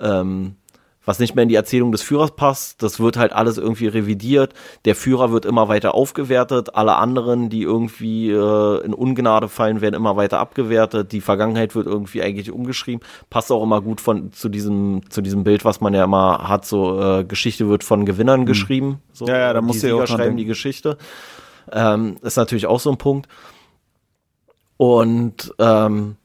Ähm, was nicht mehr in die Erzählung des Führers passt, das wird halt alles irgendwie revidiert. Der Führer wird immer weiter aufgewertet, alle anderen, die irgendwie äh, in Ungnade fallen, werden immer weiter abgewertet. Die Vergangenheit wird irgendwie eigentlich umgeschrieben. Passt auch immer gut von zu diesem zu diesem Bild, was man ja immer hat. So äh, Geschichte wird von Gewinnern geschrieben. So. Ja, ja, da du ja auch schreiben denken. die Geschichte. Ähm, ist natürlich auch so ein Punkt. Und ähm,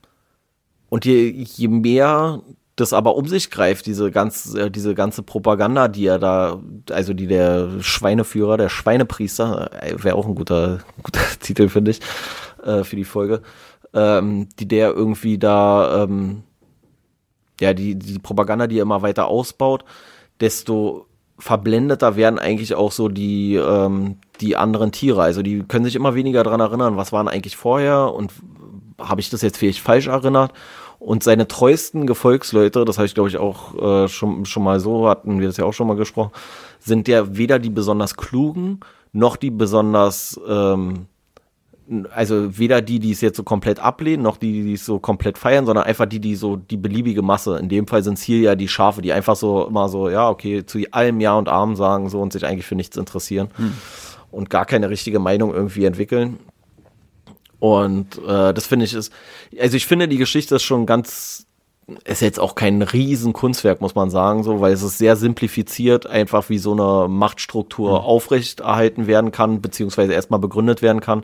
und je, je mehr das aber um sich greift, diese ganze, äh, diese ganze Propaganda, die er da, also die der Schweineführer, der Schweinepriester, wäre auch ein guter, guter Titel, finde ich, äh, für die Folge, ähm, die der irgendwie da, ähm, ja, die, die Propaganda, die er immer weiter ausbaut, desto verblendeter werden eigentlich auch so die, ähm, die anderen Tiere. Also die können sich immer weniger daran erinnern, was waren eigentlich vorher und habe ich das jetzt vielleicht falsch erinnert? Und seine treuesten Gefolgsleute, das habe ich glaube ich auch äh, schon, schon mal so, hatten wir das ja auch schon mal gesprochen, sind ja weder die besonders klugen, noch die besonders, ähm, also weder die, die es jetzt so komplett ablehnen, noch die, die es so komplett feiern, sondern einfach die, die so die beliebige Masse. In dem Fall sind es hier ja die Schafe, die einfach so immer so, ja, okay, zu allem Ja und Arm sagen so und sich eigentlich für nichts interessieren und gar keine richtige Meinung irgendwie entwickeln. Und äh, das finde ich ist, also ich finde die Geschichte ist schon ganz ist jetzt auch kein riesen Kunstwerk, muss man sagen, so, weil es ist sehr simplifiziert, einfach wie so eine Machtstruktur mhm. aufrechterhalten werden kann, beziehungsweise erstmal begründet werden kann.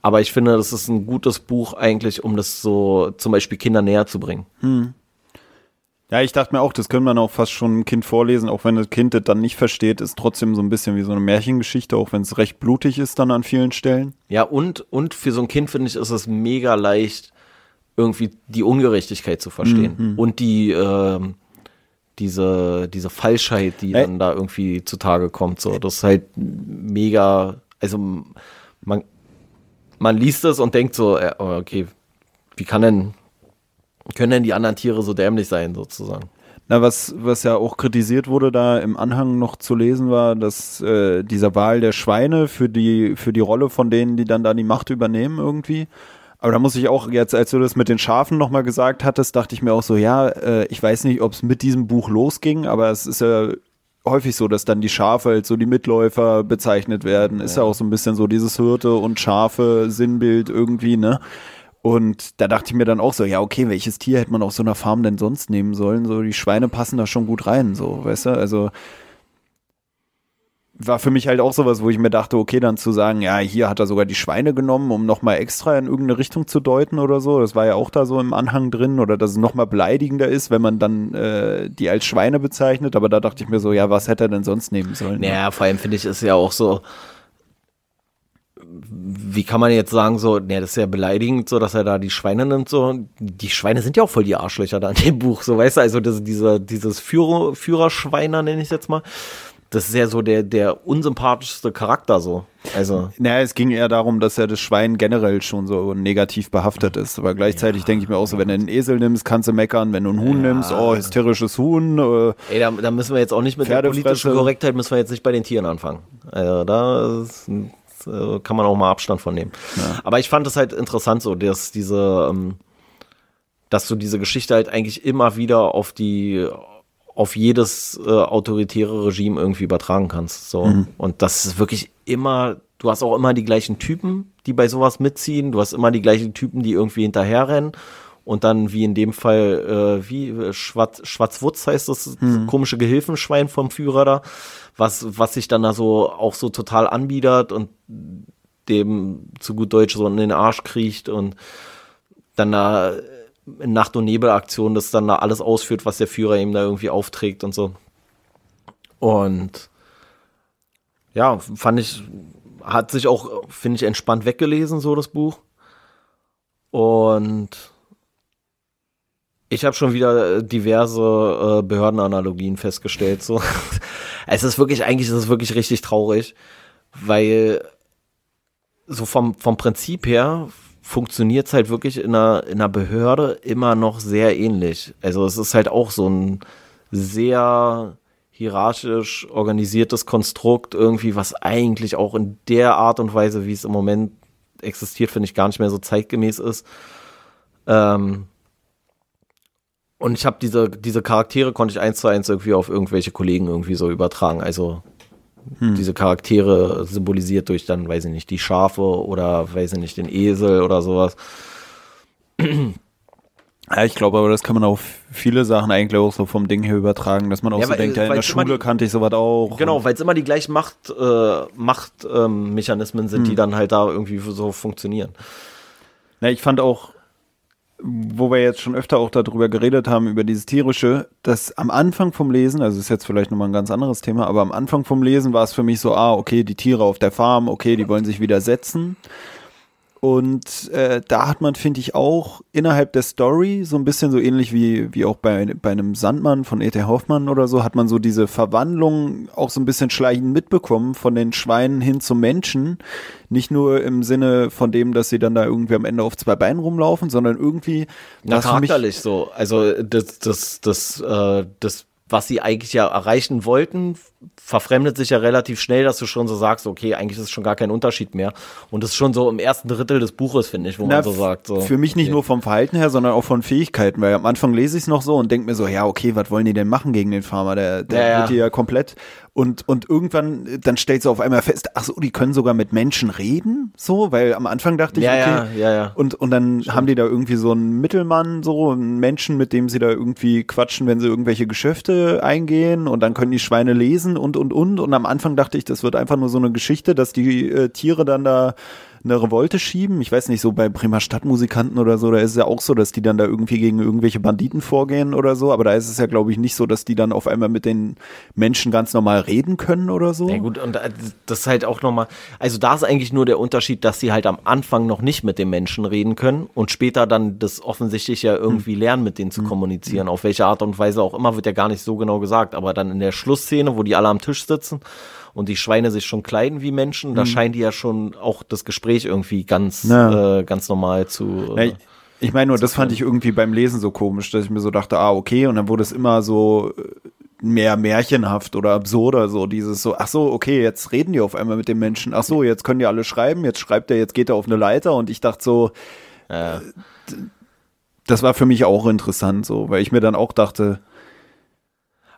Aber ich finde, das ist ein gutes Buch eigentlich, um das so zum Beispiel Kindern näher zu bringen. Mhm. Ja, ich dachte mir auch, das könnte man auch fast schon ein Kind vorlesen, auch wenn das Kind das dann nicht versteht, ist trotzdem so ein bisschen wie so eine Märchengeschichte, auch wenn es recht blutig ist dann an vielen Stellen. Ja, und, und für so ein Kind finde ich, ist es mega leicht, irgendwie die Ungerechtigkeit zu verstehen mhm. und die, äh, diese, diese Falschheit, die Ey. dann da irgendwie zutage kommt. So, das ist halt mega, also man, man liest das und denkt so, äh, okay, wie kann denn können denn die anderen Tiere so dämlich sein, sozusagen? Na, was, was ja auch kritisiert wurde, da im Anhang noch zu lesen war, dass äh, dieser Wahl der Schweine für die, für die Rolle von denen, die dann da die Macht übernehmen irgendwie. Aber da muss ich auch jetzt, als du das mit den Schafen nochmal gesagt hattest, dachte ich mir auch so, ja, äh, ich weiß nicht, ob es mit diesem Buch losging, aber es ist ja häufig so, dass dann die Schafe als so die Mitläufer bezeichnet werden. Ist ja auch so ein bisschen so dieses Hirte und Schafe Sinnbild irgendwie, ne? Und da dachte ich mir dann auch so, ja, okay, welches Tier hätte man auf so einer Farm denn sonst nehmen sollen? So, die Schweine passen da schon gut rein, so, weißt du? Also war für mich halt auch sowas, wo ich mir dachte, okay, dann zu sagen, ja, hier hat er sogar die Schweine genommen, um nochmal extra in irgendeine Richtung zu deuten oder so. Das war ja auch da so im Anhang drin oder dass es nochmal beleidigender ist, wenn man dann äh, die als Schweine bezeichnet. Aber da dachte ich mir so, ja, was hätte er denn sonst nehmen sollen? Naja, vor allem finde ich es ja auch so, wie kann man jetzt sagen, so, ne, das ist ja beleidigend, so, dass er da die Schweine nimmt, so. Die Schweine sind ja auch voll die Arschlöcher da in dem Buch, so, weißt du, also das, dieser, dieses Führer, Führerschweiner, nenne ich es jetzt mal. Das ist ja so der, der unsympathischste Charakter, so. Also. Naja, es ging eher darum, dass ja das Schwein generell schon so negativ behaftet ist. Aber gleichzeitig ja. denke ich mir auch so, wenn du einen Esel nimmst, kannst du meckern. Wenn du einen Huhn ja. nimmst, oh, hysterisches Huhn. Äh, Ey, da, da, müssen wir jetzt auch nicht mit der politischen Korrektheit, müssen wir jetzt nicht bei den Tieren anfangen. Also, da ist äh, kann man auch mal Abstand von nehmen. Ja. Aber ich fand es halt interessant so, dass diese, ähm, dass du diese Geschichte halt eigentlich immer wieder auf die auf jedes äh, autoritäre Regime irgendwie übertragen kannst. So. Mhm. Und das ist wirklich immer, du hast auch immer die gleichen Typen, die bei sowas mitziehen, du hast immer die gleichen Typen, die irgendwie hinterherrennen und dann wie in dem Fall, äh, wie äh, Schwarz, Schwarzwutz heißt das, mhm. komische Gehilfenschwein vom Führer da, was, was sich dann da so auch so total anbietet und dem zu gut Deutsch so in den Arsch kriecht und dann da in Nacht- und Nebelaktion das dann da alles ausführt, was der Führer ihm da irgendwie aufträgt und so. Und ja, fand ich, hat sich auch, finde ich, entspannt weggelesen, so das Buch. Und ich habe schon wieder diverse äh, Behördenanalogien festgestellt. So. es ist wirklich, eigentlich ist es wirklich richtig traurig, weil so vom, vom Prinzip her funktioniert es halt wirklich in einer, in einer Behörde immer noch sehr ähnlich. Also es ist halt auch so ein sehr hierarchisch organisiertes Konstrukt irgendwie, was eigentlich auch in der Art und Weise, wie es im Moment existiert, finde ich gar nicht mehr so zeitgemäß ist. Ähm, und ich habe diese, diese Charaktere konnte ich eins zu eins irgendwie auf irgendwelche Kollegen irgendwie so übertragen. Also hm. diese Charaktere symbolisiert durch dann, weiß ich nicht, die Schafe oder weiß ich nicht, den Esel oder sowas. Ja, ich glaube, aber das kann man auf viele Sachen eigentlich auch so vom Ding her übertragen, dass man auch ja, so weil, denkt, ja, in der Schule die, kannte ich sowas auch. Genau, weil es immer die gleichen Macht, äh, Machtmechanismen ähm, sind, hm. die dann halt da irgendwie so funktionieren. Ja, ich fand auch wo wir jetzt schon öfter auch darüber geredet haben, über dieses tierische, dass am Anfang vom Lesen, also ist jetzt vielleicht nochmal ein ganz anderes Thema, aber am Anfang vom Lesen war es für mich so, ah, okay, die Tiere auf der Farm, okay, die wollen sich widersetzen. Und äh, da hat man, finde ich, auch innerhalb der Story, so ein bisschen so ähnlich wie, wie auch bei, bei einem Sandmann von E.T. Hoffmann oder so, hat man so diese Verwandlung auch so ein bisschen schleichend mitbekommen von den Schweinen hin zum Menschen. Nicht nur im Sinne von dem, dass sie dann da irgendwie am Ende auf zwei Beinen rumlaufen, sondern irgendwie. Na, charakterlich so. Also das, das, das, äh, das, was sie eigentlich ja erreichen wollten, verfremdet sich ja relativ schnell, dass du schon so sagst, okay, eigentlich ist es schon gar kein Unterschied mehr. Und das ist schon so im ersten Drittel des Buches, finde ich, wo Na, man so sagt. So, Für mich nicht okay. nur vom Verhalten her, sondern auch von Fähigkeiten, weil am Anfang lese ich es noch so und denke mir so, ja, okay, was wollen die denn machen gegen den Farmer? Der, der Ja, ja. wird hier ja komplett. Und, und irgendwann, dann stellst du auf einmal fest, ach so, die können sogar mit Menschen reden, so, weil am Anfang dachte ich, Ja, okay. ja, ja, ja. Und, und dann haben die da irgendwie so einen Mittelmann, so einen Menschen, mit dem sie da irgendwie quatschen, wenn sie irgendwelche Geschäfte eingehen und dann können die Schweine lesen und, und, und. Und am Anfang dachte ich, das wird einfach nur so eine Geschichte, dass die äh, Tiere dann da eine Revolte schieben. Ich weiß nicht, so bei Bremer Stadtmusikanten oder so, da ist es ja auch so, dass die dann da irgendwie gegen irgendwelche Banditen vorgehen oder so. Aber da ist es ja, glaube ich, nicht so, dass die dann auf einmal mit den Menschen ganz normal reden können oder so. Ja gut, und äh, das ist halt auch nochmal, also da ist eigentlich nur der Unterschied, dass sie halt am Anfang noch nicht mit den Menschen reden können und später dann das offensichtlich ja irgendwie Hm. lernen, mit denen zu kommunizieren. Auf welche Art und Weise auch immer, wird ja gar nicht so genau gesagt. Aber dann in der Schlussszene, wo die alle am Tisch sitzen und die Schweine sich schon kleiden wie Menschen, da scheinen die ja schon auch das Gespräch irgendwie ganz. Ja. äh, ganz normal zu. Ja, Äh, ich, ich meine nur, das fand ich irgendwie beim Lesen so komisch, dass ich mir so dachte, ah, okay, und dann wurde es immer so äh, mehr märchenhaft oder absurder, so dieses so, ach so, okay, jetzt reden die auf einmal mit den Menschen, ach so, jetzt können die alle schreiben, jetzt schreibt er, jetzt geht er auf eine Leiter und ich dachte so, äh, das war für mich auch interessant, so, weil ich mir dann auch dachte,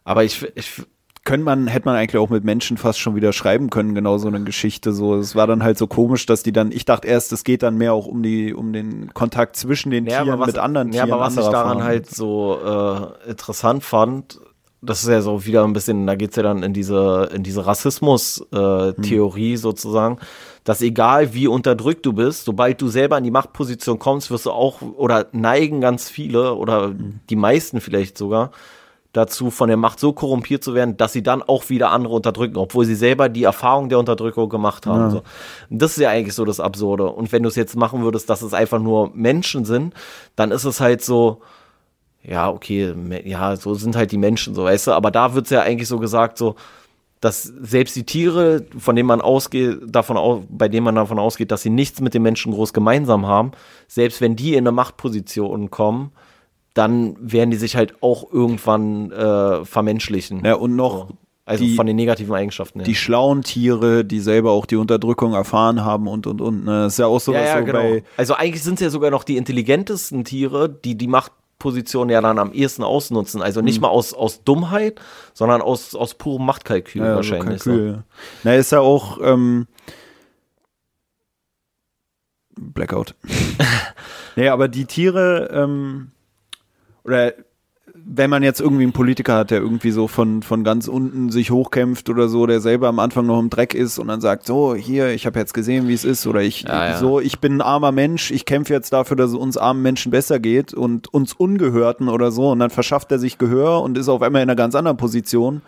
aber ich, ich, können man, hätte man eigentlich auch mit Menschen fast schon wieder schreiben können, genau so eine Geschichte. So, es war dann halt so komisch, dass die dann, ich dachte erst, es geht dann mehr auch um die, um den Kontakt zwischen den Ja, Tieren was, mit anderen ja, Tieren. aber was ich daran Farben. halt so äh, interessant fand, das ist ja so wieder ein bisschen, da geht's ja dann in diese, in diese Rassismus-Theorie sozusagen, dass egal wie unterdrückt du bist, sobald du selber in die Machtposition kommst, wirst du auch, oder neigen ganz viele, oder die meisten vielleicht sogar, dazu, von der Macht so korrumpiert zu werden, dass sie dann auch wieder andere unterdrücken, obwohl sie selber die Erfahrung der Unterdrückung gemacht haben. So. Und das ist ja eigentlich so das Absurde. Und wenn du es jetzt machen würdest, dass es einfach nur Menschen sind, dann ist es halt so, ja, okay, ja, so sind halt die Menschen, so, weißt du, aber da wird's ja eigentlich so gesagt, so, dass selbst die Tiere, von denen man ausgeht, davon au bei denen man davon ausgeht, dass sie nichts mit den Menschen groß gemeinsam haben, selbst wenn die in eine Machtposition kommen, dann werden die sich halt auch irgendwann äh, vermenschlichen. Ja, und noch So. Also die- von den negativen Eigenschaften her. die schlauen Tiere, die selber auch die Unterdrückung erfahren haben und und und. Ne? Das ist ja auch so, ja, ja, so genau. bei. Also eigentlich sind es ja sogar noch die intelligentesten Tiere, die die Machtposition ja dann am ehesten ausnutzen. Also nicht mal aus, aus Dummheit, sondern aus, aus purem Machtkalkül Ja, so wahrscheinlich. so. Kalkül. Na, ist ja auch ähm, Blackout. nee, aber die Tiere, ähm, oder wenn man jetzt irgendwie einen Politiker hat, der irgendwie so von, von ganz unten sich hochkämpft oder so, der selber am Anfang noch im Dreck ist und dann sagt, so, hier, ich habe jetzt gesehen, wie es ist, oder ich, Ja, ja. so, ich bin ein armer Mensch, ich kämpfe jetzt dafür, dass es uns armen Menschen besser geht und uns Ungehörten oder so, und dann verschafft er sich Gehör und ist auf einmal in einer ganz anderen Position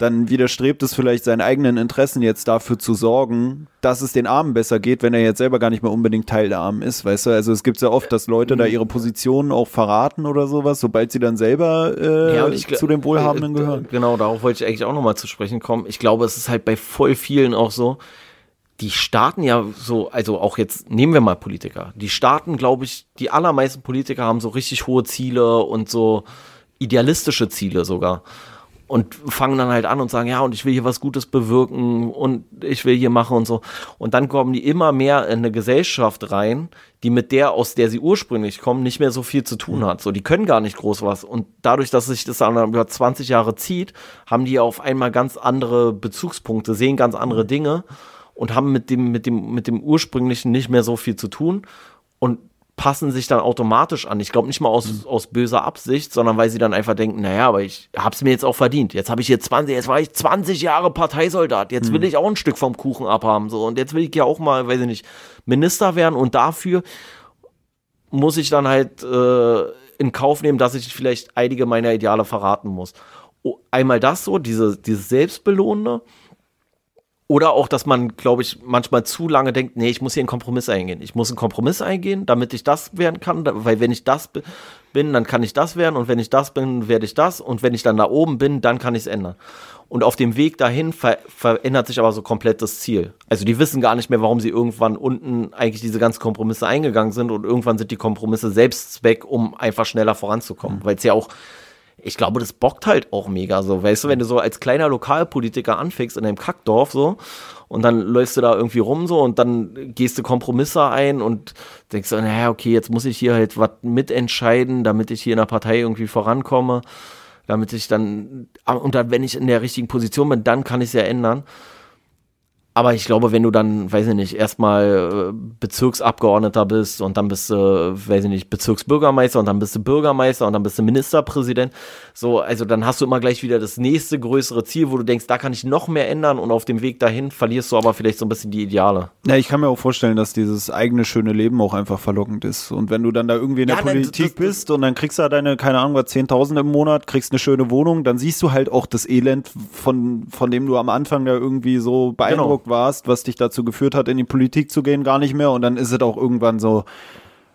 dann widerstrebt es vielleicht seinen eigenen Interessen jetzt dafür zu sorgen, dass es den Armen besser geht, wenn er jetzt selber gar nicht mehr unbedingt Teil der Armen ist, weißt du? Also es gibt ja oft, dass Leute da ihre Positionen auch verraten oder sowas, sobald sie dann selber äh, Ja, und ich gl- zu den Wohlhabenden äh, gehören. Genau, darauf wollte ich eigentlich auch nochmal zu sprechen kommen. Ich glaube, es ist halt bei voll vielen auch so, die starten ja so, also auch jetzt nehmen wir mal Politiker. Die starten, glaube ich, die allermeisten Politiker haben so richtig hohe Ziele und so idealistische Ziele sogar. Und fangen dann halt an und sagen, ja, und ich will hier was Gutes bewirken und ich will hier machen und so. Und dann kommen die immer mehr in eine Gesellschaft rein, die mit der, aus der sie ursprünglich kommen, nicht mehr so viel zu tun hat. So, die können gar nicht groß was. Und dadurch, dass sich das dann über 20 Jahre zieht, haben die auf einmal ganz andere Bezugspunkte, sehen ganz andere Dinge und haben mit dem, mit dem, mit dem ursprünglichen nicht mehr so viel zu tun und passen sich dann automatisch an. Ich glaube nicht mal aus, aus böser Absicht, sondern weil sie dann einfach denken, naja, aber ich hab's mir jetzt auch verdient. Jetzt habe ich hier 20, jetzt war ich 20 Jahre Parteisoldat. Jetzt will ich auch ein Stück vom Kuchen abhaben. So. Und jetzt will ich ja auch mal, weiß ich nicht, Minister werden und dafür muss ich dann halt äh, in Kauf nehmen, dass ich vielleicht einige meiner Ideale verraten muss. Einmal das so, diese, dieses Selbstbelohnende. Oder auch, dass man, glaube ich, manchmal zu lange denkt, nee, ich muss hier einen Kompromiss eingehen. Ich muss einen Kompromiss eingehen, damit ich das werden kann. Weil wenn ich das bi- bin, dann kann ich das werden. Und wenn ich das bin, werde ich das. Und wenn ich dann da oben bin, dann kann ich es ändern. Und auf dem Weg dahin ver verändert sich aber so komplett das Ziel. Also die wissen gar nicht mehr, warum sie irgendwann unten eigentlich diese ganzen Kompromisse eingegangen sind. Und irgendwann sind die Kompromisse Selbstzweck, um einfach schneller voranzukommen. Weil es ja auch ich glaube, das bockt halt auch mega so. Weißt du, wenn du so als kleiner Lokalpolitiker anfängst in einem Kackdorf so und dann läufst du da irgendwie rum so und dann gehst du Kompromisse ein und denkst so, naja, okay, jetzt muss ich hier halt was mitentscheiden, damit ich hier in der Partei irgendwie vorankomme, damit ich dann, und dann, wenn ich in der richtigen Position bin, dann kann ich es ja ändern. Aber ich glaube, wenn du dann, weiß ich nicht, erstmal äh, Bezirksabgeordneter bist und dann bist du, weiß ich nicht, Bezirksbürgermeister und dann bist du Bürgermeister und dann bist du Ministerpräsident, so, also dann hast du immer gleich wieder das nächste größere Ziel, wo du denkst, da kann ich noch mehr ändern und auf dem Weg dahin verlierst du aber vielleicht so ein bisschen die Ideale. Ja, ich kann mir auch vorstellen, dass dieses eigene schöne Leben auch einfach verlockend ist. Und wenn du dann da irgendwie in der ja, Politik das, das, bist und dann kriegst du da deine, keine Ahnung, was, 10.000 im Monat, kriegst eine schöne Wohnung, dann siehst du halt auch das Elend, von, von dem du am Anfang da irgendwie so beeindruckt genau warst, was dich dazu geführt hat, in die Politik zu gehen, gar nicht mehr. Und dann ist es auch irgendwann so,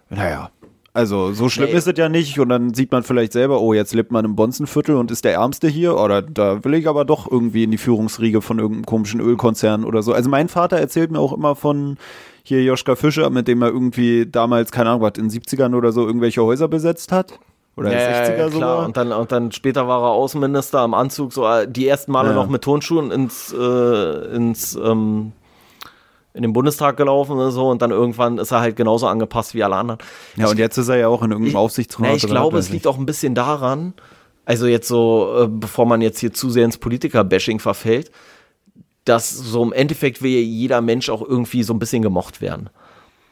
naja, also so schlimm nee. ist es ja nicht. Und dann sieht man vielleicht selber, oh, jetzt lebt man im Bonzenviertel und ist der Ärmste hier. Oder da will ich aber doch irgendwie in die Führungsriege von irgendeinem komischen Ölkonzern oder so. Also mein Vater erzählt mir auch immer von hier Joschka Fischer, mit dem er irgendwie damals, keine Ahnung, was, in den 70ern oder so irgendwelche Häuser besetzt hat. Oder ja, 60er ja, klar. Und dann, und dann später war er Außenminister am Anzug, so äh, die ersten Male ja. noch mit Turnschuhen ins, äh, ins ähm, in den Bundestag gelaufen und so und dann irgendwann ist er halt genauso angepasst wie alle anderen. Ja, und jetzt ist er ja auch in irgendeinem Aufsichtsrat. ich glaube, es liegt auch ein bisschen daran, also jetzt so, äh, bevor man jetzt hier zu sehr ins Politiker-Bashing verfällt, dass so im Endeffekt will jeder Mensch auch irgendwie so ein bisschen gemocht werden.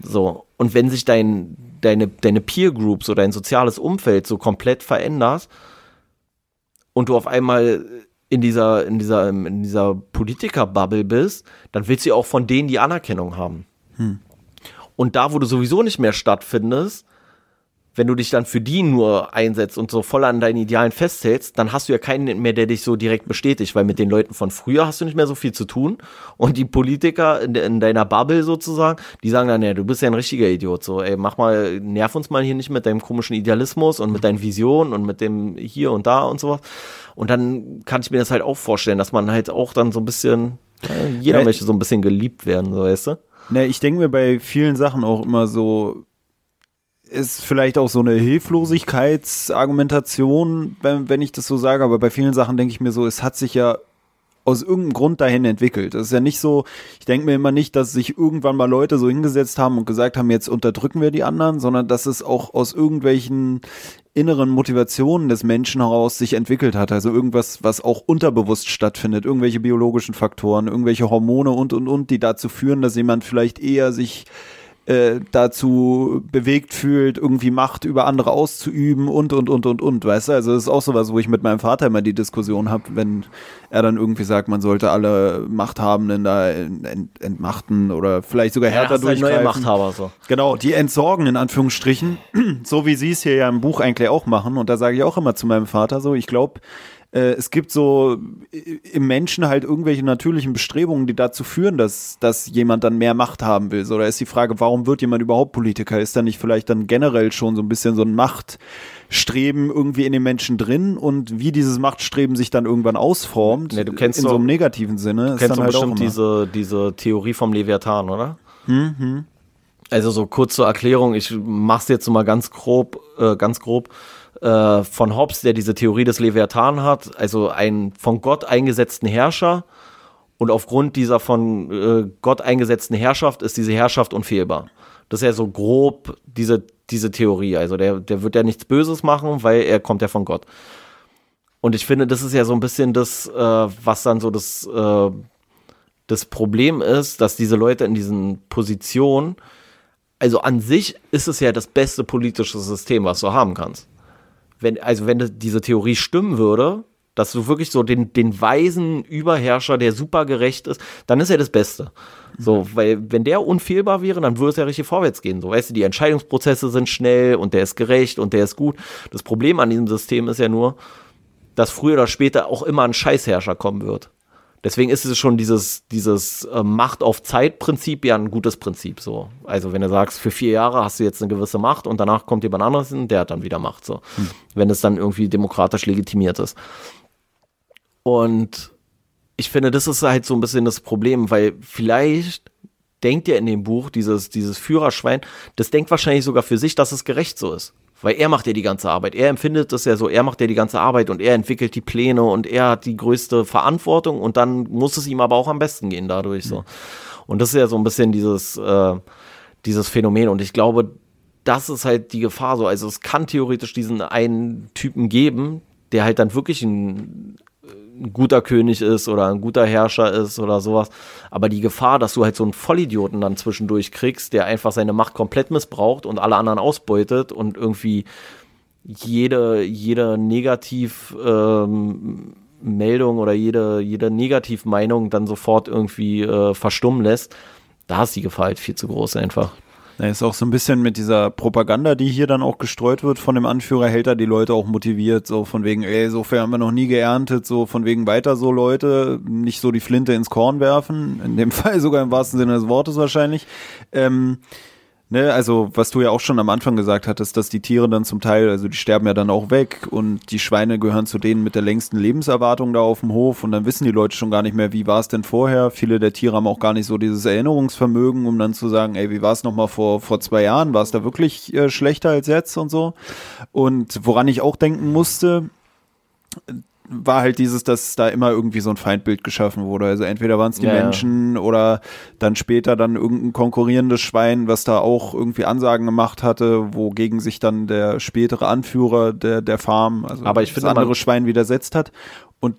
So. Und wenn sich dein, deine, deine Peer Group, so dein soziales Umfeld so komplett verändert und du auf einmal in dieser, in dieser, in dieser Politiker-Bubble bist, dann willst du auch von denen die Anerkennung haben. Hm. Und da, wo du sowieso nicht mehr stattfindest, wenn du dich dann für die nur einsetzt und so voll an deinen Idealen festhältst, dann hast du ja keinen mehr, der dich so direkt bestätigt, weil mit den Leuten von früher hast du nicht mehr so viel zu tun. Und die Politiker in, in deiner Bubble sozusagen, die sagen dann, ja, du bist ja ein richtiger Idiot. So, ey, mach mal, nerv uns mal hier nicht mit deinem komischen Idealismus und mit deinen Visionen und mit dem hier und da und sowas. Und dann kann ich mir das halt auch vorstellen, dass man halt auch dann so ein bisschen, jeder ja, möchte so ein bisschen geliebt werden, so weißt du? Ne, ich denke mir bei vielen Sachen auch immer so, ist vielleicht auch so eine Hilflosigkeitsargumentation, wenn, wenn ich das so sage, aber bei vielen Sachen denke ich mir so, es hat sich ja aus irgendeinem Grund dahin entwickelt. Es ist ja nicht so, ich denke mir immer nicht, dass sich irgendwann mal Leute so hingesetzt haben und gesagt haben, jetzt unterdrücken wir die anderen, sondern dass es auch aus irgendwelchen inneren Motivationen des Menschen heraus sich entwickelt hat. Also irgendwas, was auch unterbewusst stattfindet, irgendwelche biologischen Faktoren, irgendwelche Hormone und, und, und, die dazu führen, dass jemand vielleicht eher sich äh, dazu bewegt fühlt, irgendwie Macht über andere auszuüben und, und, und, und, und, weißt du? Also das ist auch sowas, wo ich mit meinem Vater immer die Diskussion habe, wenn er dann irgendwie sagt, man sollte alle Machthabenden da ent, entmachten oder vielleicht sogar härter ja, durchgreifen. Neue Machthaber so. Genau, die entsorgen in Anführungsstrichen, so wie sie es hier ja im Buch eigentlich auch machen und da sage ich auch immer zu meinem Vater so, ich glaube, es gibt so im Menschen halt irgendwelche natürlichen Bestrebungen, die dazu führen, dass, dass jemand dann mehr Macht haben will. So, da ist die Frage, warum wird jemand überhaupt Politiker? Ist da nicht vielleicht dann generell schon so ein bisschen so ein Machtstreben irgendwie in den Menschen drin und wie dieses Machtstreben sich dann irgendwann ausformt, nee, du kennst in so einem negativen Sinne. Du kennst du halt bestimmt diese, diese Theorie vom Leviathan, oder? Mhm. Also so kurz zur Erklärung, ich mach's jetzt mal ganz grob, äh, ganz grob äh, von Hobbes, der diese Theorie des Leviathan hat, also einen von Gott eingesetzten Herrscher. Und aufgrund dieser von äh, Gott eingesetzten Herrschaft ist diese Herrschaft unfehlbar. Das ist ja so grob diese, diese Theorie. Also der, der wird ja nichts Böses machen, weil er kommt ja von Gott. Und ich finde, das ist ja so ein bisschen das, äh, was dann so das, äh, das Problem ist, dass diese Leute in diesen Positionen, also an sich ist es ja das beste politische System, was du haben kannst wenn, also wenn diese Theorie stimmen würde, dass du wirklich so den, den weisen Überherrscher, der super gerecht ist, dann ist er das Beste. So, weil wenn der unfehlbar wäre, dann würde es ja richtig vorwärts gehen. So, weißt du, die Entscheidungsprozesse sind schnell und der ist gerecht und der ist gut. Das Problem an diesem System ist ja nur, dass früher oder später auch immer ein Scheißherrscher kommen wird. Deswegen ist es schon dieses, dieses äh, Macht auf Zeit-Prinzip ja ein gutes Prinzip. So. Also wenn du sagst, für vier Jahre hast du jetzt eine gewisse Macht und danach kommt jemand anderes hin, der hat dann wieder Macht. So. Hm. Wenn es dann irgendwie demokratisch legitimiert ist. Und ich finde, das ist halt so ein bisschen das Problem, weil vielleicht denkt ihr in dem Buch, dieses, dieses Führerschwein, das denkt wahrscheinlich sogar für sich, dass es gerecht so ist. Weil er macht ja die ganze Arbeit. Er empfindet das ja so, er macht ja die ganze Arbeit und er entwickelt die Pläne und er hat die größte Verantwortung und dann muss es ihm aber auch am besten gehen dadurch so. Und das ist ja so ein bisschen dieses, äh, dieses Phänomen. Und ich glaube, das ist halt die Gefahr so. Also es kann theoretisch diesen einen Typen geben, der halt dann wirklich ein, guter König ist oder ein guter Herrscher ist oder sowas. Aber die Gefahr, dass du halt so einen Vollidioten dann zwischendurch kriegst, der einfach seine Macht komplett missbraucht und alle anderen ausbeutet und irgendwie jede, jede Negativ, ähm, oder jede, jede Negativmeinung dann sofort irgendwie äh, verstummen lässt, da ist die Gefahr halt viel zu groß einfach. Ja, ist auch so ein bisschen mit dieser Propaganda, die hier dann auch gestreut wird von dem Anführer, hält er die Leute auch motiviert, so von wegen, ey, so viel haben wir noch nie geerntet, so von wegen weiter so Leute, nicht so die Flinte ins Korn werfen, in dem Fall sogar im wahrsten Sinne des Wortes wahrscheinlich. Ähm, Ne, also was du ja auch schon am Anfang gesagt hattest, dass die Tiere dann zum Teil, also die sterben ja dann auch weg und die Schweine gehören zu denen mit der längsten Lebenserwartung da auf dem Hof und dann wissen die Leute schon gar nicht mehr, wie war es denn vorher. Viele der Tiere haben auch gar nicht so dieses Erinnerungsvermögen, um dann zu sagen, ey, wie war es nochmal vor, vor zwei Jahren? War es da wirklich äh, schlechter als jetzt und so? Und woran ich auch denken musste, war halt dieses, dass da immer irgendwie so ein Feindbild geschaffen wurde. Also entweder waren es die Ja. Menschen oder dann später dann irgendein konkurrierendes Schwein, was da auch irgendwie Ansagen gemacht hatte, wogegen sich dann der spätere Anführer der, der Farm, also Aber ich das finde, andere Schwein widersetzt hat. Und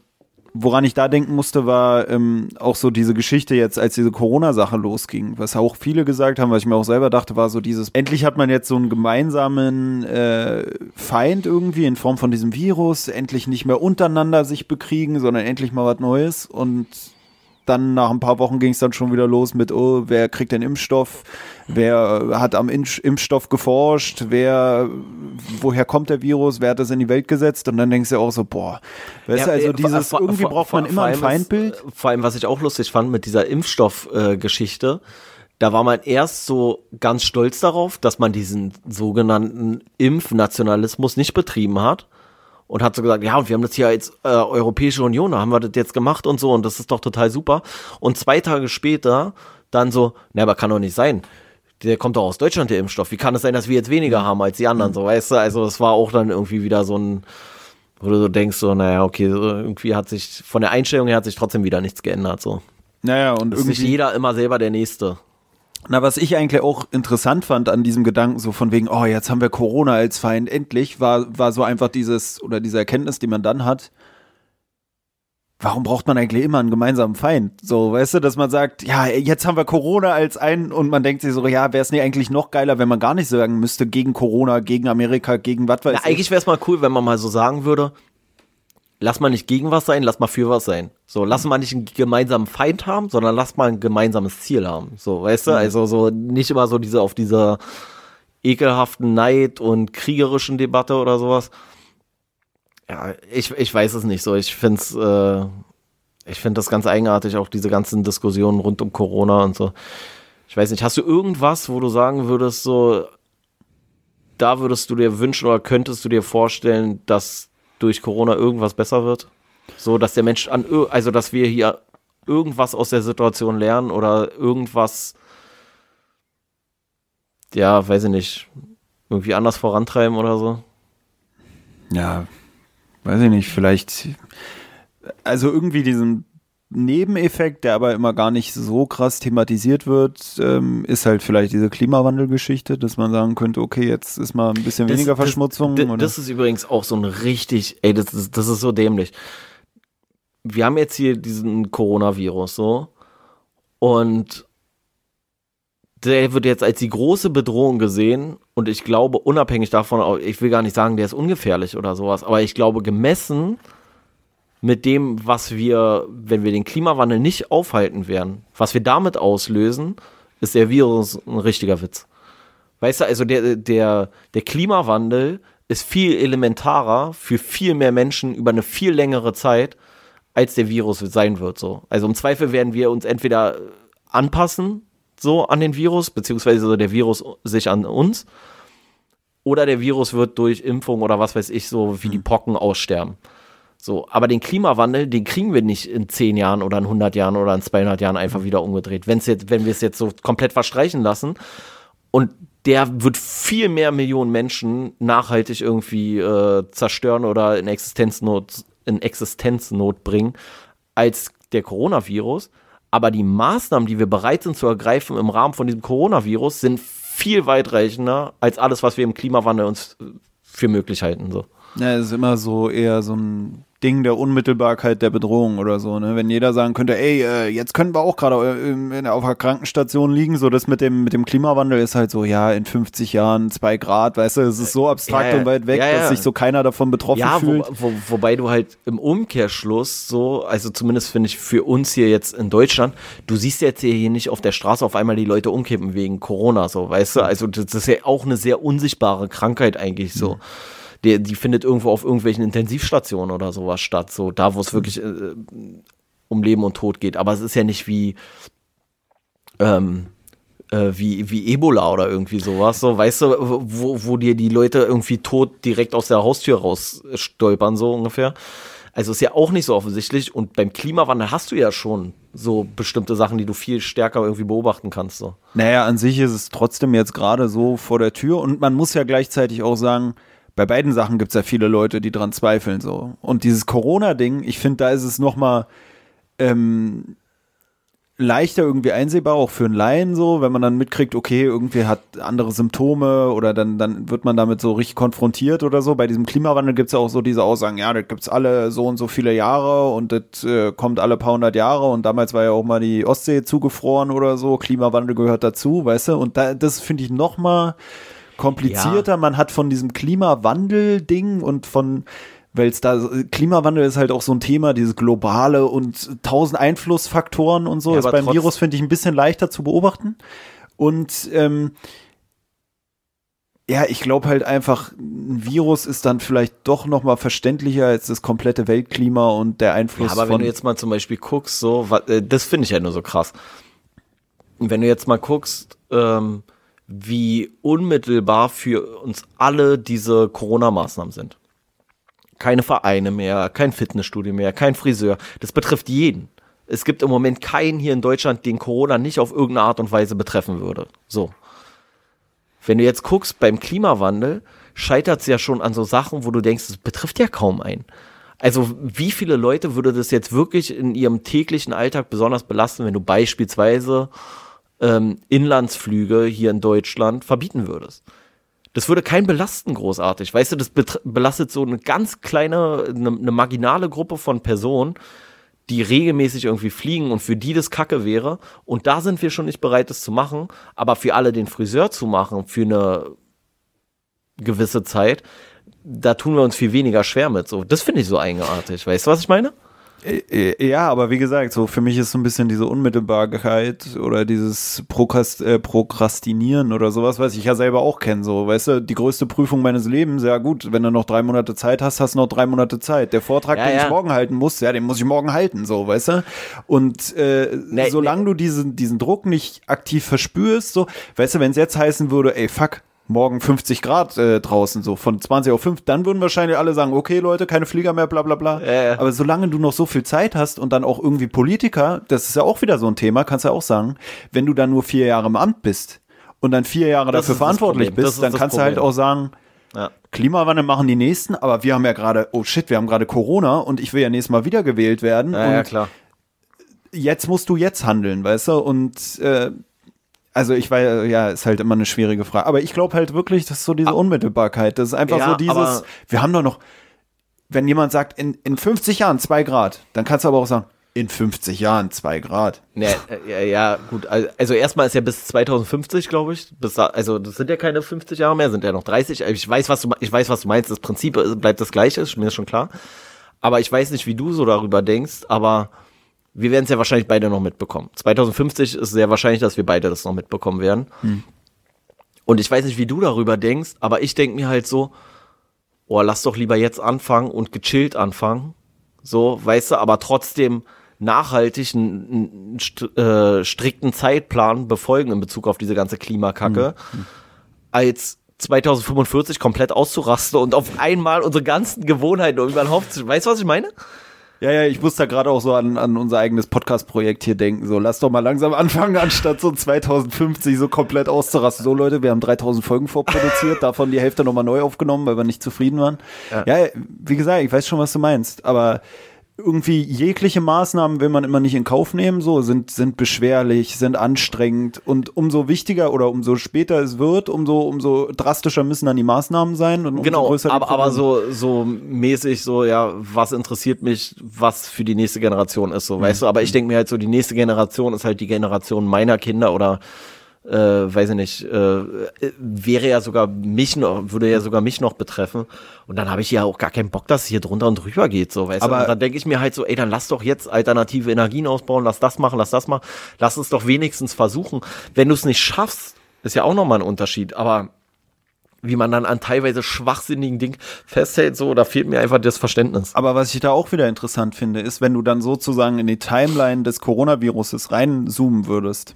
woran ich da denken musste, war ähm, auch so diese Geschichte jetzt, als diese Corona-Sache losging, was auch viele gesagt haben, was ich mir auch selber dachte, war so dieses, endlich hat man jetzt so einen gemeinsamen äh, Feind irgendwie in Form von diesem Virus, endlich nicht mehr untereinander sich bekriegen, sondern endlich mal was Neues und dann nach ein paar Wochen ging es dann schon wieder los mit, oh, wer kriegt den Impfstoff, wer äh, hat am Impf Impfstoff geforscht, wer, woher kommt der Virus, wer hat das in die Welt gesetzt? Und dann denkst du auch so, boah, weißt du, also äh, dieses, vor- irgendwie braucht vor- man immer ein Feindbild. Ist, äh, vor allem, was ich auch lustig fand mit dieser Impfstoff-Geschichte, da war man erst so ganz stolz darauf, dass man diesen sogenannten Impfnationalismus nicht betrieben hat. Und hat so gesagt, ja, und wir haben das hier als äh, Europäische Union, da haben wir das jetzt gemacht und so, und das ist doch total super. Und zwei Tage später dann so, ne, aber kann doch nicht sein. Der kommt doch aus Deutschland, der Impfstoff. Wie kann es sein, dass wir jetzt weniger haben als die anderen, so, weißt du? Also, es war auch dann irgendwie wieder so ein, wo du so denkst, so, naja, okay, irgendwie hat sich, von der Einstellung her hat sich trotzdem wieder nichts geändert, so. Naja, und Ist nicht irgendwie, jeder immer selber der Nächste. Na, was ich eigentlich auch interessant fand an diesem Gedanken, so von wegen, oh, jetzt haben wir Corona als Feind, endlich, war, war so einfach dieses, oder diese Erkenntnis, die man dann hat, warum braucht man eigentlich immer einen gemeinsamen Feind? So, weißt du, dass man sagt, ja, jetzt haben wir Corona als einen und man denkt sich so, ja, wäre es nicht eigentlich noch geiler, wenn man gar nicht sagen müsste, gegen Corona, gegen Amerika, gegen was weiß Na, eigentlich wäre es mal cool, wenn man mal so sagen würde, lass mal nicht gegen was sein, lass mal für was sein. So, lass mal nicht einen gemeinsamen Feind haben, sondern lass mal ein gemeinsames Ziel haben. So, weißt du, also so nicht immer so diese auf dieser ekelhaften Neid und kriegerischen Debatte oder sowas. Ja, ich, ich weiß es nicht so. Ich finde es, äh, ich finde das ganz eigenartig, auch diese ganzen Diskussionen rund um Corona und so. Ich weiß nicht, hast du irgendwas, wo du sagen würdest, so, da würdest du dir wünschen oder könntest du dir vorstellen, dass durch Corona irgendwas besser wird? So, dass der Mensch an, also dass wir hier irgendwas aus der Situation lernen oder irgendwas, ja, weiß ich nicht, irgendwie anders vorantreiben oder so? Ja, weiß ich nicht, vielleicht, also irgendwie diesen Nebeneffekt, der aber immer gar nicht so krass thematisiert wird, ähm, ist halt vielleicht diese Klimawandelgeschichte, dass man sagen könnte, okay, jetzt ist mal ein bisschen weniger Verschmutzung. Das, das ist übrigens auch so ein richtig, ey, das ist, das ist so dämlich. Wir haben jetzt hier diesen Coronavirus so und der wird jetzt als die große Bedrohung gesehen und ich glaube, unabhängig davon, ich will gar nicht sagen, der ist ungefährlich oder sowas, aber ich glaube, gemessen mit dem, was wir, wenn wir den Klimawandel nicht aufhalten werden, was wir damit auslösen, ist der Virus ein richtiger Witz. Weißt du, also der, der, der Klimawandel ist viel elementarer für viel mehr Menschen über eine viel längere Zeit, als der Virus sein wird. So. Also im Zweifel werden wir uns entweder anpassen, so an den Virus, beziehungsweise der Virus sich an uns, oder der Virus wird durch Impfung oder was weiß ich, so wie die Pocken aussterben. So, aber den Klimawandel, den kriegen wir nicht in 10 Jahren oder in 100 Jahren oder in 200 Jahren einfach wieder umgedreht. Wenn's jetzt, wenn wir es jetzt so komplett verstreichen lassen und der wird viel mehr Millionen Menschen nachhaltig irgendwie äh, zerstören oder in Existenznot, in Existenznot bringen als der Coronavirus. Aber die Maßnahmen, die wir bereit sind zu ergreifen im Rahmen von diesem Coronavirus, sind viel weitreichender als alles, was wir im Klimawandel uns äh, für möglich halten. So. Ja, es ist immer so eher so ein Ding der Unmittelbarkeit der Bedrohung oder so. Ne? Wenn jeder sagen könnte, ey, äh, jetzt können wir auch gerade äh, auf der Krankenstation liegen, so das mit dem, mit dem Klimawandel ist halt so, ja, in 50 Jahren zwei Grad, weißt du, es ist so abstrakt Ja, ja. und weit weg, Ja, dass sich so keiner davon betroffen Ja, wo, fühlt. wo, wobei du halt im Umkehrschluss so, also zumindest finde ich für uns hier jetzt in Deutschland, du siehst jetzt hier nicht auf der Straße auf einmal die Leute umkippen wegen Corona, so, weißt du? Also das ist ja auch eine sehr unsichtbare Krankheit eigentlich so. Die, die findet irgendwo auf irgendwelchen Intensivstationen oder sowas statt, so da, wo es wirklich äh, um Leben und Tod geht. Aber es ist ja nicht wie, ähm, äh, wie, wie Ebola oder irgendwie sowas, so, weißt du, wo, wo dir die Leute irgendwie tot direkt aus der Haustür raus stolpern, so ungefähr. Also ist ja auch nicht so offensichtlich und beim Klimawandel hast du ja schon so bestimmte Sachen, die du viel stärker irgendwie beobachten kannst, so. Naja, an sich ist es trotzdem jetzt gerade so vor der Tür und man muss ja gleichzeitig auch sagen, bei beiden Sachen gibt es ja viele Leute, die dran zweifeln so. Und dieses Corona-Ding, ich finde, da ist es noch mal ähm, leichter irgendwie einsehbar, auch für einen Laien so, wenn man dann mitkriegt, okay, irgendwie hat andere Symptome oder dann, dann wird man damit so richtig konfrontiert oder so. Bei diesem Klimawandel gibt es ja auch so diese Aussagen, ja, das gibt's alle so und so viele Jahre und das äh, kommt alle paar hundert Jahre und damals war ja auch mal die Ostsee zugefroren oder so, Klimawandel gehört dazu, weißt du? Und da, das finde ich noch mal komplizierter. Man hat von diesem Klimawandel-Ding und von weil es da Klimawandel ist halt auch so ein Thema, dieses globale und tausend Einflussfaktoren und so. Ja, ist beim Virus finde ich ein bisschen leichter zu beobachten. Und ähm, ja, ich glaube halt einfach, ein Virus ist dann vielleicht doch noch mal verständlicher als das komplette Weltklima und der Einfluss Ja, aber von wenn du jetzt mal zum Beispiel guckst, so, äh, das finde ich ja nur so krass. Wenn du jetzt mal guckst, ähm, wie unmittelbar für uns alle diese Corona-Maßnahmen sind. Keine Vereine mehr, kein Fitnessstudio mehr, kein Friseur. Das betrifft jeden. Es gibt im Moment keinen hier in Deutschland, den Corona nicht auf irgendeine Art und Weise betreffen würde. So. Wenn du jetzt guckst, beim Klimawandel scheitert es ja schon an so Sachen, wo du denkst, es betrifft ja kaum einen. Also wie viele Leute würde das jetzt wirklich in ihrem täglichen Alltag besonders belasten, wenn du beispielsweise ähm, Inlandsflüge hier in Deutschland verbieten würdest? Das würde kein belasten großartig. Weißt du, das belastet so eine ganz kleine, eine, eine marginale Gruppe von Personen, die regelmäßig irgendwie fliegen und für die das Kacke wäre. Und da sind wir schon nicht bereit, das zu machen. Aber für alle den Friseur zu machen, für eine gewisse Zeit, da tun wir uns viel weniger schwer mit. So, das finde ich so eigenartig. Weißt du, was ich meine? Äh, Ja, aber wie gesagt, so für mich ist so ein bisschen diese Unmittelbarkeit oder dieses Prokrast äh, Prokrastinieren oder sowas, was ich ja selber auch kenne. So, weißt du, die größte Prüfung meines Lebens, ja gut, wenn du noch drei Monate Zeit hast, hast du noch drei Monate Zeit. Der Vortrag, Ja, den ja. ich morgen halten muss, ja, den muss ich morgen halten, so, weißt du? Und äh, Nee, solange du diesen, diesen Druck nicht aktiv verspürst, so, weißt du, wenn es jetzt heißen würde, ey, fuck, morgen 50 Grad äh, draußen, so von 20 auf 5, dann würden wahrscheinlich alle sagen, okay, Leute, keine Flieger mehr, bla bla bla. Ja. Aber solange du noch so viel Zeit hast und dann auch irgendwie Politiker, das ist ja auch wieder so ein Thema, kannst du ja auch sagen, wenn du dann nur vier Jahre im Amt bist und dann vier Jahre Das dafür verantwortlich Problem. Bist, ist dann kannst du halt Problem. auch sagen, Ja. Klimawandel machen die Nächsten, aber wir haben ja gerade, oh shit, wir haben gerade Corona und ich will ja nächstes Mal wiedergewählt werden. Ja, und ja, klar. jetzt musst du jetzt handeln, weißt du? Und äh, also ich weiß, ja, ist halt immer eine schwierige Frage. Aber ich glaube halt wirklich, das ist so diese Unmittelbarkeit. Das ist einfach Ja, so dieses, wir haben doch noch, wenn jemand sagt, in, in 50 Jahren zwei Grad, dann kannst du aber auch sagen, in 50 Jahren zwei Grad. Nee, äh, ja, ja, gut. al- Also erstmal ist ja bis 2050, glaube ich. Bis da, also das sind ja keine 50 Jahre mehr, sind ja noch 30. Ich weiß, was du, ich weiß, was du meinst. Das Prinzip ist- bleibt das gleiche, ist mir schon klar. Aber ich weiß nicht, wie du so darüber denkst, aber wir werden es ja wahrscheinlich beide noch mitbekommen. 2050 ist sehr wahrscheinlich, dass wir beide das noch mitbekommen werden. Und ich weiß nicht, wie du darüber denkst, aber ich denke mir halt so, oh, lass doch lieber jetzt anfangen und gechillt anfangen. So, weißt du, aber trotzdem nachhaltig einen, einen äh, strikten Zeitplan befolgen in Bezug auf diese ganze Klimakacke, als 2045 komplett auszurasten und auf einmal unsere ganzen Gewohnheiten über den Haufen zu. Weißt du, was ich meine? Ja, ja, ich muss da gerade auch so an, an unser eigenes Podcast-Projekt hier denken. So, lass doch mal langsam anfangen, anstatt so 2050 so komplett auszurasten. So, Leute, wir haben 3000 Folgen vorproduziert, davon die Hälfte nochmal neu aufgenommen, weil wir nicht zufrieden waren. Ja. ja, wie gesagt, ich weiß schon, was du meinst, aber irgendwie jegliche Maßnahmen will man immer nicht in Kauf nehmen, so sind, sind beschwerlich, sind anstrengend und umso wichtiger oder umso später es wird, umso, umso drastischer müssen dann die Maßnahmen sein und genau, aber, aber so, so mäßig so, ja, was interessiert mich, was für die nächste Generation ist, so, mhm. weißt du, aber ich denke mir halt so, die nächste Generation ist halt die Generation meiner Kinder oder äh, weiß ich nicht, äh, wäre ja sogar mich noch, würde ja sogar mich noch betreffen. Und dann habe ich ja auch gar keinen Bock, dass es hier drunter und drüber geht. So, weißt Aber du? Und dann denke ich mir halt so, ey, dann lass doch jetzt alternative Energien ausbauen, lass das machen, lass das machen, lass es doch wenigstens versuchen. Wenn du es nicht schaffst, ist ja auch nochmal ein Unterschied. Aber wie man dann an teilweise schwachsinnigen Dingen festhält, so, da fehlt mir einfach das Verständnis. Aber was ich da auch wieder interessant finde, ist, wenn du dann sozusagen in die Timeline des Coronaviruses reinzoomen würdest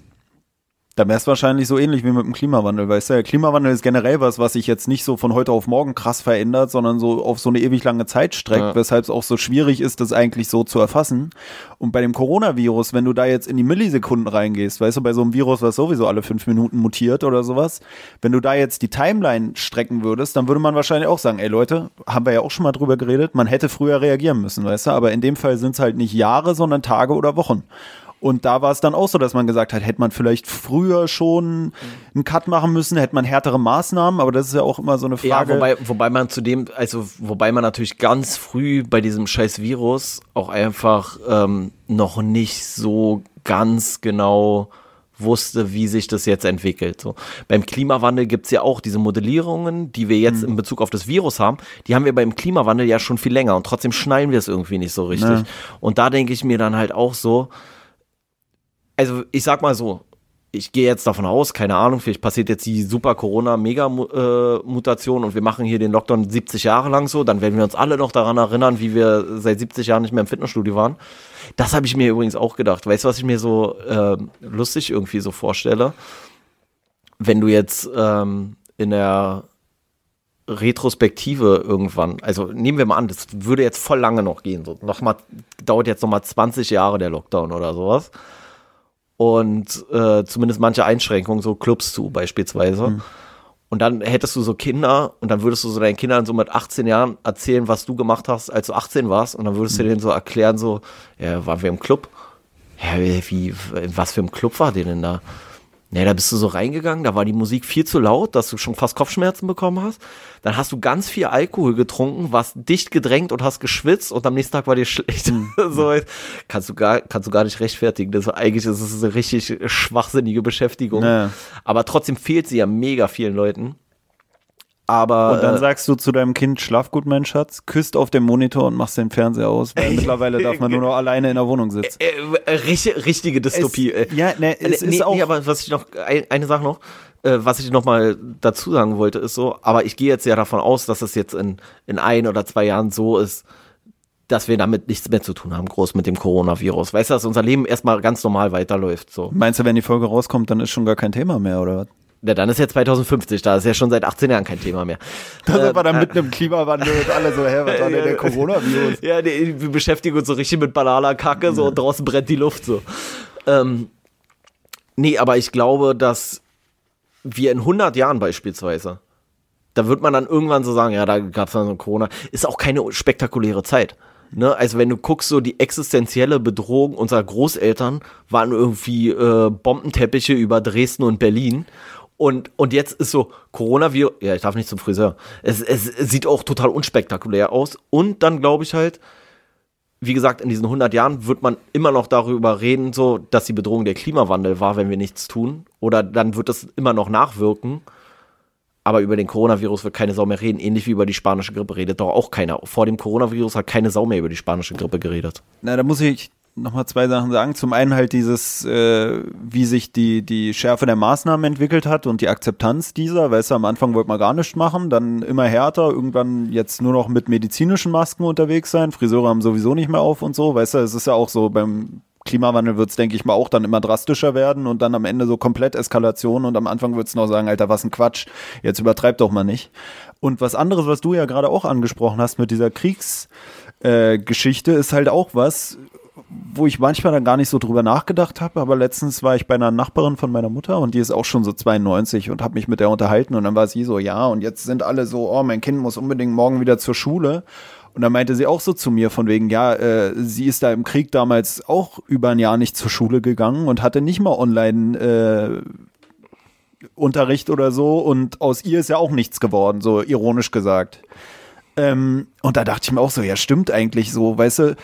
dann wäre es wahrscheinlich so ähnlich wie mit dem Klimawandel, weißt du? Der Klimawandel ist generell was, was sich jetzt nicht so von heute auf morgen krass verändert, sondern so auf so eine ewig lange Zeit streckt, ja. weshalb es auch so schwierig ist, das eigentlich so zu erfassen. Und bei dem Coronavirus, wenn du da jetzt in die Millisekunden reingehst, weißt du, bei so einem Virus, was sowieso alle fünf Minuten mutiert oder sowas, wenn du da jetzt die Timeline strecken würdest, dann würde man wahrscheinlich auch sagen, ey Leute, haben wir ja auch schon mal drüber geredet, man hätte früher reagieren müssen, weißt du? Aber in dem Fall sind es halt nicht Jahre, sondern Tage oder Wochen. Und da war es dann auch so, dass man gesagt hat, hätte man vielleicht früher schon einen Cut machen müssen, hätte man härtere Maßnahmen, aber das ist ja auch immer so eine Frage. Ja, wobei, wobei man zudem, also wobei man natürlich ganz früh bei diesem scheiß Virus auch einfach ähm, noch nicht so ganz genau wusste, wie sich das jetzt entwickelt. So. Beim Klimawandel gibt es ja auch diese Modellierungen, die wir jetzt mhm. in Bezug auf das Virus haben, die haben wir beim Klimawandel ja schon viel länger und trotzdem schnallen wir es irgendwie nicht so richtig. Ja. Und da denke ich mir dann halt auch so, also ich sag mal so, ich gehe jetzt davon aus, keine Ahnung, vielleicht passiert jetzt die super Corona-Mega-Mutation und wir machen hier den Lockdown 70 Jahre lang so, dann werden wir uns alle noch daran erinnern, wie wir seit 70 Jahren nicht mehr im Fitnessstudio waren. Das habe ich mir übrigens auch gedacht. Weißt du, was ich mir so äh, lustig irgendwie so vorstelle? Wenn du jetzt ähm, in der Retrospektive irgendwann, also nehmen wir mal an, das würde jetzt voll lange noch gehen, so noch mal, dauert jetzt noch mal 20 Jahre der Lockdown oder sowas und äh, zumindest manche Einschränkungen, so Clubs zu beispielsweise. Mhm. Und dann hättest du so Kinder und dann würdest du so deinen Kindern so mit 18 Jahren erzählen, was du gemacht hast, als du 18 warst. Und dann würdest mhm. du denen so erklären, so, ja, waren wir im Club? Ja, wie, was für ein Club war der denn da? Ne, da bist du so reingegangen, da war die Musik viel zu laut, dass du schon fast Kopfschmerzen bekommen hast. Dann hast du ganz viel Alkohol getrunken, warst dicht gedrängt und hast geschwitzt und am nächsten Tag war dir schlecht. Hm. so kannst du gar, kannst du gar nicht rechtfertigen. Das eigentlich ist es eine richtig schwachsinnige Beschäftigung. Naja. Aber trotzdem fehlt sie ja mega vielen Leuten. Aber, und dann äh, sagst du zu deinem Kind, schlaf gut, mein Schatz, küsst auf dem Monitor und machst den Fernseher aus, weil mittlerweile darf man nur noch alleine in der Wohnung sitzen. Äh, äh, richtige Dystopie. Es, ja, ne, es nee, ist auch. Nee, aber was ich noch, eine Sache noch, was ich noch mal dazu sagen wollte, ist so, aber ich gehe jetzt ja davon aus, dass es jetzt in, in ein oder zwei Jahren so ist, dass wir damit nichts mehr zu tun haben, groß mit dem Coronavirus. Weißt du, dass unser Leben erstmal ganz normal weiterläuft. So. Meinst du, wenn die Folge rauskommt, dann ist schon gar kein Thema mehr, oder was? Ja, dann ist ja 2050, da ist ja schon seit 18 Jahren kein Thema mehr. Da sind wir dann äh, mitten im Klimawandel und alle so, hä, was war denn der Coronavirus? Ja, die, wir beschäftigen uns so richtig mit Banana-Kacke, so und draußen brennt die Luft so. Ähm, nee, aber ich glaube, dass wir in 100 Jahren beispielsweise, da wird man dann irgendwann so sagen, ja, da gab es dann so Corona, ist auch keine spektakuläre Zeit. Ne, also wenn du guckst, so die existenzielle Bedrohung unserer Großeltern waren irgendwie äh, Bombenteppiche über Dresden und Berlin. Und, und jetzt ist so Coronavirus, ja, ich darf nicht zum Friseur. Es, es, sieht auch total unspektakulär aus. Und dann glaube ich halt, wie gesagt, in diesen 100 Jahren wird man immer noch darüber reden, so, dass die Bedrohung der Klimawandel war, wenn wir nichts tun. Oder dann wird das immer noch nachwirken. Aber über den Coronavirus wird keine Sau mehr reden, ähnlich wie über die spanische Grippe redet doch auch keiner. Vor dem Coronavirus hat keine Sau mehr über die spanische Grippe geredet. Na, da muss ich nochmal zwei Sachen sagen. Zum einen halt dieses, äh, wie sich die, die Schärfe der Maßnahmen entwickelt hat und die Akzeptanz dieser. Weißt du, am Anfang wollte man gar nichts machen, dann immer härter, irgendwann jetzt nur noch mit medizinischen Masken unterwegs sein. Friseure haben sowieso nicht mehr auf und so. Weißt du, es ist ja auch so beim Klimawandel wird es, denke ich mal, auch dann immer drastischer werden und dann am Ende so komplett Eskalation und am Anfang wird es noch sagen, Alter, was ein Quatsch, jetzt übertreibt doch mal nicht. Und was anderes, was du ja gerade auch angesprochen hast mit dieser Kriegsgeschichte, äh, ist halt auch was, wo ich manchmal dann gar nicht so drüber nachgedacht habe, aber letztens war ich bei einer Nachbarin von meiner Mutter und die ist auch schon so 92 und habe mich mit der unterhalten und dann war sie so, ja, und jetzt sind alle so, oh, mein Kind muss unbedingt morgen wieder zur Schule. Und dann meinte sie auch so zu mir von wegen, ja, äh, sie ist da im Krieg damals auch über ein Jahr nicht zur Schule gegangen und hatte nicht mal online äh, Unterricht oder so und aus ihr ist ja auch nichts geworden, so ironisch gesagt. Ähm, und da dachte ich mir auch so, ja, stimmt eigentlich so, weißt du,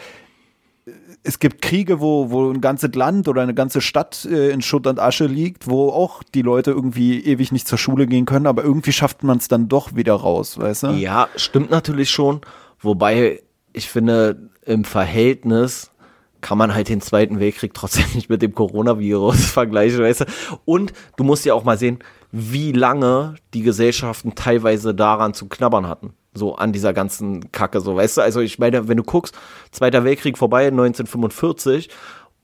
es gibt Kriege, wo, wo ein ganzes Land oder eine ganze Stadt äh, in Schutt und Asche liegt, wo auch die Leute irgendwie ewig nicht zur Schule gehen können, aber irgendwie schafft man es dann doch wieder raus, weißt du? Ja, stimmt natürlich schon. Wobei ich finde, im Verhältnis kann man halt den Zweiten Weltkrieg trotzdem nicht mit dem Coronavirus vergleichen, weißt du? Und du musst ja auch mal sehen, wie lange die Gesellschaften teilweise daran zu knabbern hatten so an dieser ganzen Kacke, so, weißt du? Also ich meine, wenn du guckst, Zweiter Weltkrieg vorbei, 1945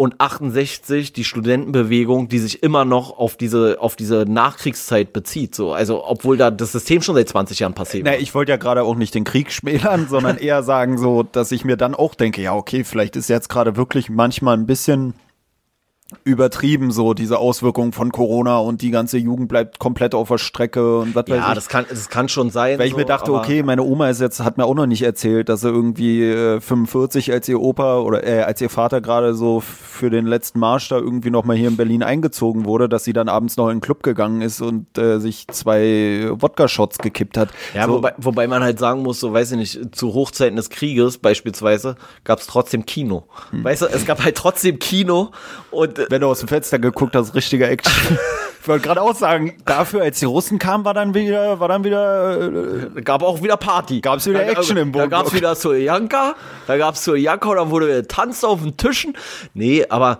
und 68 die Studentenbewegung, die sich immer noch auf diese, auf diese Nachkriegszeit bezieht, so. Also, obwohl da das System schon seit 20 Jahren passiert. Na, ich wollte ja gerade auch nicht den Krieg schmälern, sondern eher sagen so, dass ich mir dann auch denke, ja, okay, vielleicht ist jetzt gerade wirklich manchmal ein bisschen übertrieben, so diese Auswirkungen von Corona und die ganze Jugend bleibt komplett auf der Strecke und was ja, weiß ich. das kann, das kann schon sein. Weil ich so, mir dachte, okay, meine Oma ist jetzt, hat mir auch noch nicht erzählt, dass sie irgendwie äh, 45 als ihr Opa oder äh, als ihr Vater gerade so für den letzten Marsch da irgendwie nochmal hier in Berlin eingezogen wurde, dass sie dann abends noch in den Club gegangen ist und äh, sich zwei Wodka-Shots gekippt hat. Ja, so, wobei, wobei man halt sagen muss, so weiß ich nicht, zu Hochzeiten des Krieges beispielsweise gab es trotzdem Kino. Hm. Weißt du, es gab halt trotzdem Kino und wenn du aus dem Fenster geguckt hast, richtiger Action. ich wollte gerade auch sagen, dafür, als die Russen kamen, war dann wieder, war dann wieder, äh, gab auch wieder Party. Gab's wieder Da- Action im Da Wohnblock. gab's wieder Soljanka, da gab's Soljanka und dann wurde getanzt auf den Tischen. Nee, aber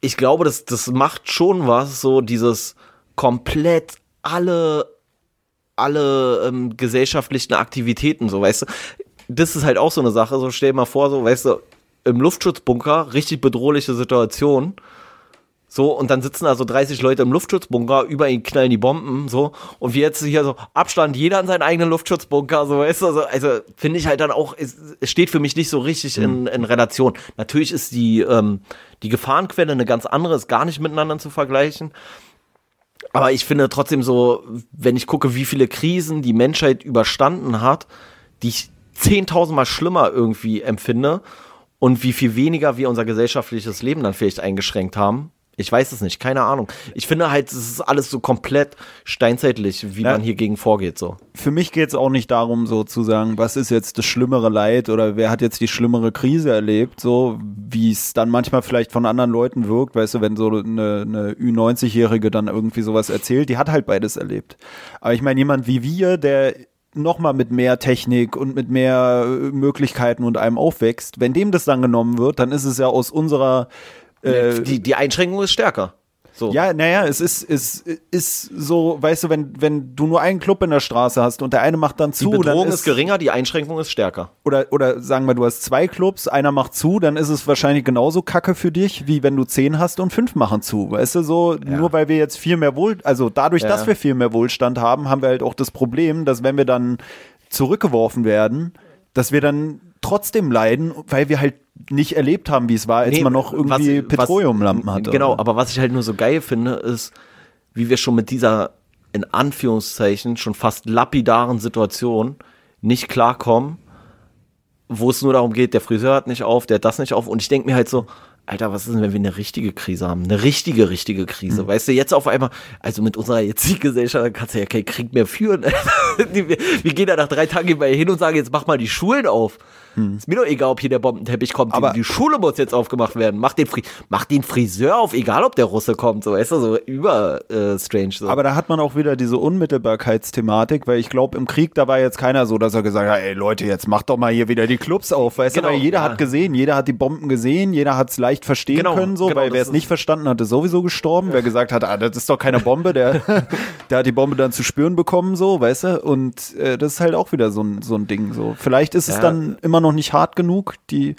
ich glaube, das, das macht schon was, so dieses komplett alle, alle ähm, gesellschaftlichen Aktivitäten, so, weißt du. Das ist halt auch so eine Sache, so stell dir mal vor, so, weißt du, im Luftschutzbunker, richtig bedrohliche Situation. So, und dann sitzen da so 30 Leute im Luftschutzbunker, über ihn knallen die Bomben, so. Und wir jetzt hier so, Abstand, jeder in seinen eigenen Luftschutzbunker, so, weißt du, also, also finde ich halt dann auch, es, es steht für mich nicht so richtig in, in Relation. Natürlich ist die, ähm, die Gefahrenquelle eine ganz andere, ist gar nicht miteinander zu vergleichen. Aber ich finde trotzdem so, wenn ich gucke, wie viele Krisen die Menschheit überstanden hat, die ich zehntausendmal schlimmer irgendwie empfinde und wie viel weniger wir unser gesellschaftliches Leben dann vielleicht eingeschränkt haben. Ich weiß es nicht, keine Ahnung. Ich finde halt, es ist alles so komplett steinzeitlich, wie Ja. man hier gegen vorgeht, so. für mich geht es auch nicht darum, so zu sagen, was ist jetzt das schlimmere Leid oder wer hat jetzt die schlimmere Krise erlebt, so wie es dann manchmal vielleicht von anderen Leuten wirkt, weißt du, wenn so eine, eine Ü90-Jährige dann irgendwie sowas erzählt, die hat halt beides erlebt. Aber ich meine, jemand wie wir, der nochmal mit mehr Technik und mit mehr äh, Möglichkeiten und einem aufwächst, wenn dem das dann genommen wird, dann ist es ja aus unserer äh, die, die Einschränkung ist stärker. So. ja, naja, es ist, es ist so, weißt du, wenn, wenn du nur einen Club in der Straße hast und der eine macht dann die zu, Bedrohung dann ist, geringer, die Einschränkung ist stärker. oder, oder sagen wir, du hast zwei Clubs, einer macht zu, dann ist es wahrscheinlich genauso kacke für dich, wie wenn du zehn hast und fünf machen zu. Weißt du, so, nur weil wir jetzt viel mehr Wohl, also dadurch, Ja. dass wir viel mehr Wohlstand haben, haben wir halt auch das Problem, dass wenn wir dann zurückgeworfen werden, dass wir dann trotzdem leiden, weil wir halt nicht erlebt haben, wie es war, als Nee, man noch irgendwie was- Petroleumlampen hatte. Genau, aber was ich halt nur so geil finde, ist, wie wir schon mit dieser, in Anführungszeichen, schon fast lapidaren Situation nicht klarkommen, wo es nur darum geht, der Friseur hat nicht auf, der hat das nicht auf. Und ich denke mir halt so, Alter, was ist denn, wenn wir eine richtige Krise haben? Eine richtige, richtige Krise. Mhm. Weißt du, jetzt auf einmal, also mit unserer jetzigen Gesellschaft, kannst du ja keinen Krieg mehr führen. wir, wir gehen da nach drei Tagen hin und sagen, jetzt mach mal die Schulen auf. Ist mir doch egal, ob hier der Bombenteppich kommt. Aber- die, die Schule muss jetzt aufgemacht werden. Mach den, Fri mach den Friseur auf, egal ob der Russe kommt. So, weißt du, so über äh, strange. So. Aber da hat man auch wieder diese Unmittelbarkeitsthematik, weil ich glaube, im Krieg, da war jetzt keiner so, dass er gesagt hat, ey Leute, jetzt macht doch mal hier wieder die Clubs auf, weißt Genau, du, weil jeder ja. hat gesehen, jeder hat die Bomben gesehen, jeder hat es leicht verstehen Genau, können, so, genau, weil wer es nicht verstanden hat, ist sowieso gestorben, wer gesagt hat, ah, das ist doch keine Bombe, der, der hat die Bombe dann zu spüren bekommen, so, weißt du, und äh, das ist halt auch wieder so ein, so ein Ding, so. Vielleicht ist es Ja. dann immer noch nicht hart genug, die,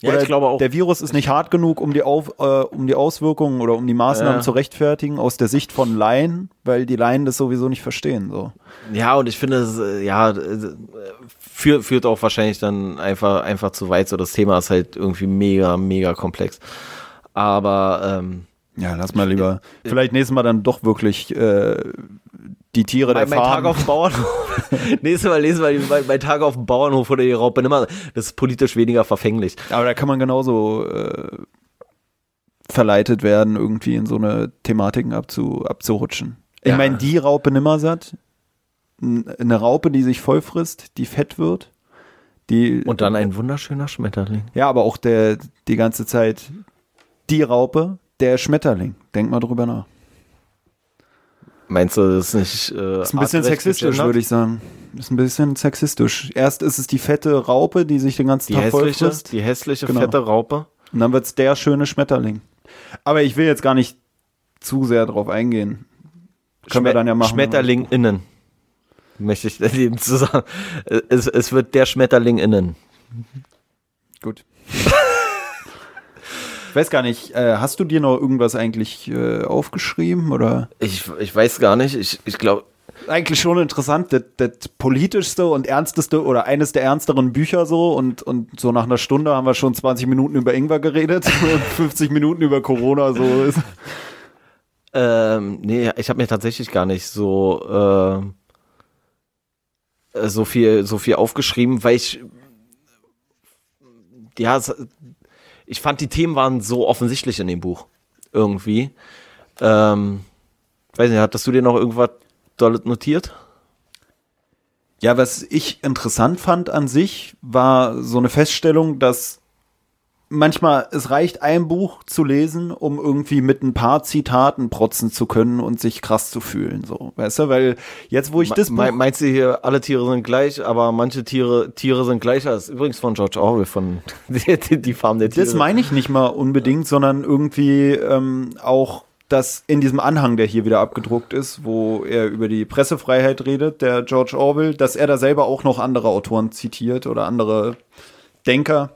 Ja, oder ich glaube auch. Der Virus ist nicht hart genug, um die, Auf, äh, um die Auswirkungen oder um die Maßnahmen Ja. zu rechtfertigen aus der Sicht von Laien, weil die Laien das sowieso nicht verstehen. So. Ja, und ich finde, äh, ja, äh, führt, führt auch wahrscheinlich dann einfach, einfach zu weit. So, das Thema ist halt irgendwie mega, mega komplex. Aber ähm, Ja, lass mal lieber. Vielleicht nächstes Mal dann doch wirklich äh, die Tiere der mein, mein Tag Farm. auf dem Bauernhof. Nächstes Mal lesen wir mein, mein Tag auf dem Bauernhof oder die Raupe. Nimmer, das ist politisch weniger verfänglich. Aber da kann man genauso äh, verleitet werden, irgendwie in so eine Thematiken abzu, abzurutschen. Ich Ja. meine, die Raupe Nimmersatt, eine Raupe, die sich voll frisst, die fett wird, die Und dann ein wunderschöner Schmetterling. ja, aber auch der die ganze Zeit die Raupe, der Schmetterling. Denk mal drüber nach. Meinst du, das ist nicht. Äh, Ist ein bisschen sexistisch, würde ich sagen. Ist ein bisschen sexistisch. Erst ist es die fette Raupe, die sich den ganzen Die Tag hässliche, frisst. die hässliche, Genau. fette Raupe. Und dann wird's der schöne Schmetterling. Aber ich will jetzt gar nicht zu sehr drauf eingehen. Können wir Schme- dann ja machen. Schmetterling innen. Möchte ich dem zu sagen. Es, es wird der Schmetterling innen. Gut. weiß gar nicht, äh, hast du dir noch irgendwas eigentlich äh, aufgeschrieben oder? Ich, ich weiß gar nicht. Ich, ich glaube. Eigentlich schon interessant, das, das politischste und ernsteste oder eines der ernsteren Bücher so und, und so nach einer Stunde haben wir schon 20 Minuten über Ingwer geredet und 50 Minuten über Corona so ist. Ähm, nee, ich habe mir tatsächlich gar nicht so, äh, so viel, so viel aufgeschrieben, weil ich, ja, ich fand die Themen waren so offensichtlich in dem Buch. Irgendwie. Ähm, weiß nicht, hattest du dir noch irgendwas notiert? Ja, was ich interessant fand an sich, war so eine Feststellung, dass manchmal es reicht, ein Buch zu lesen, um irgendwie mit ein paar Zitaten protzen zu können und sich krass zu fühlen, so, weißt du, weil jetzt, wo ich das Me- Buch, meinst du hier, alle Tiere sind gleich, aber manche Tiere, Tiere sind gleicher? Das ist übrigens von George Orwell, von die, die Farm der Tiere. das meine ich nicht mal unbedingt, sondern irgendwie ähm, auch dass in diesem Anhang, der hier wieder abgedruckt ist, wo er über die Pressefreiheit redet, der George Orwell, dass er da selber auch noch andere Autoren zitiert oder andere Denker.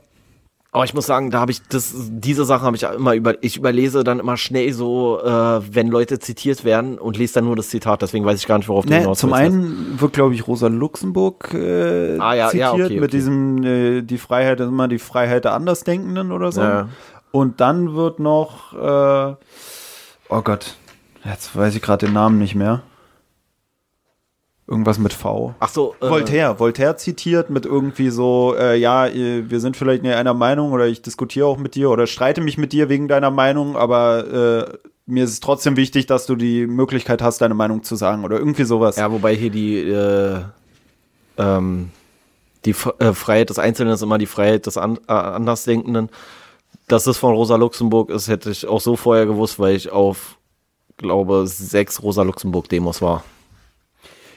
Aber ich muss sagen, da habe ich das, diese Sache habe ich immer über, ich überlese dann immer schnell so, äh, wenn Leute zitiert werden und lese dann nur das Zitat. Deswegen weiß ich gar nicht, worauf du Nee, hinaus zum einen wird, glaube ich, Rosa Luxemburg äh, Ah, ja, zitiert ja, okay, mit okay. diesem, äh, die Freiheit ist immer die Freiheit der Andersdenkenden oder so. Ja. Und dann wird noch, äh, oh Gott, jetzt weiß ich gerade den Namen nicht mehr. Irgendwas mit V. Ach so, äh, Voltaire, Voltaire zitiert mit irgendwie so, äh, ja, wir sind vielleicht nicht einer Meinung oder ich diskutiere auch mit dir oder streite mich mit dir wegen deiner Meinung, aber äh, mir ist es trotzdem wichtig, dass du die Möglichkeit hast, deine Meinung zu sagen oder irgendwie sowas. Ja, wobei hier die, äh, ähm, die äh, Freiheit des Einzelnen ist immer die Freiheit des An äh, Andersdenkenden. Dass das von Rosa Luxemburg ist, hätte ich auch so vorher gewusst, weil ich auf, glaube, sechs Rosa Luxemburg-Demos war.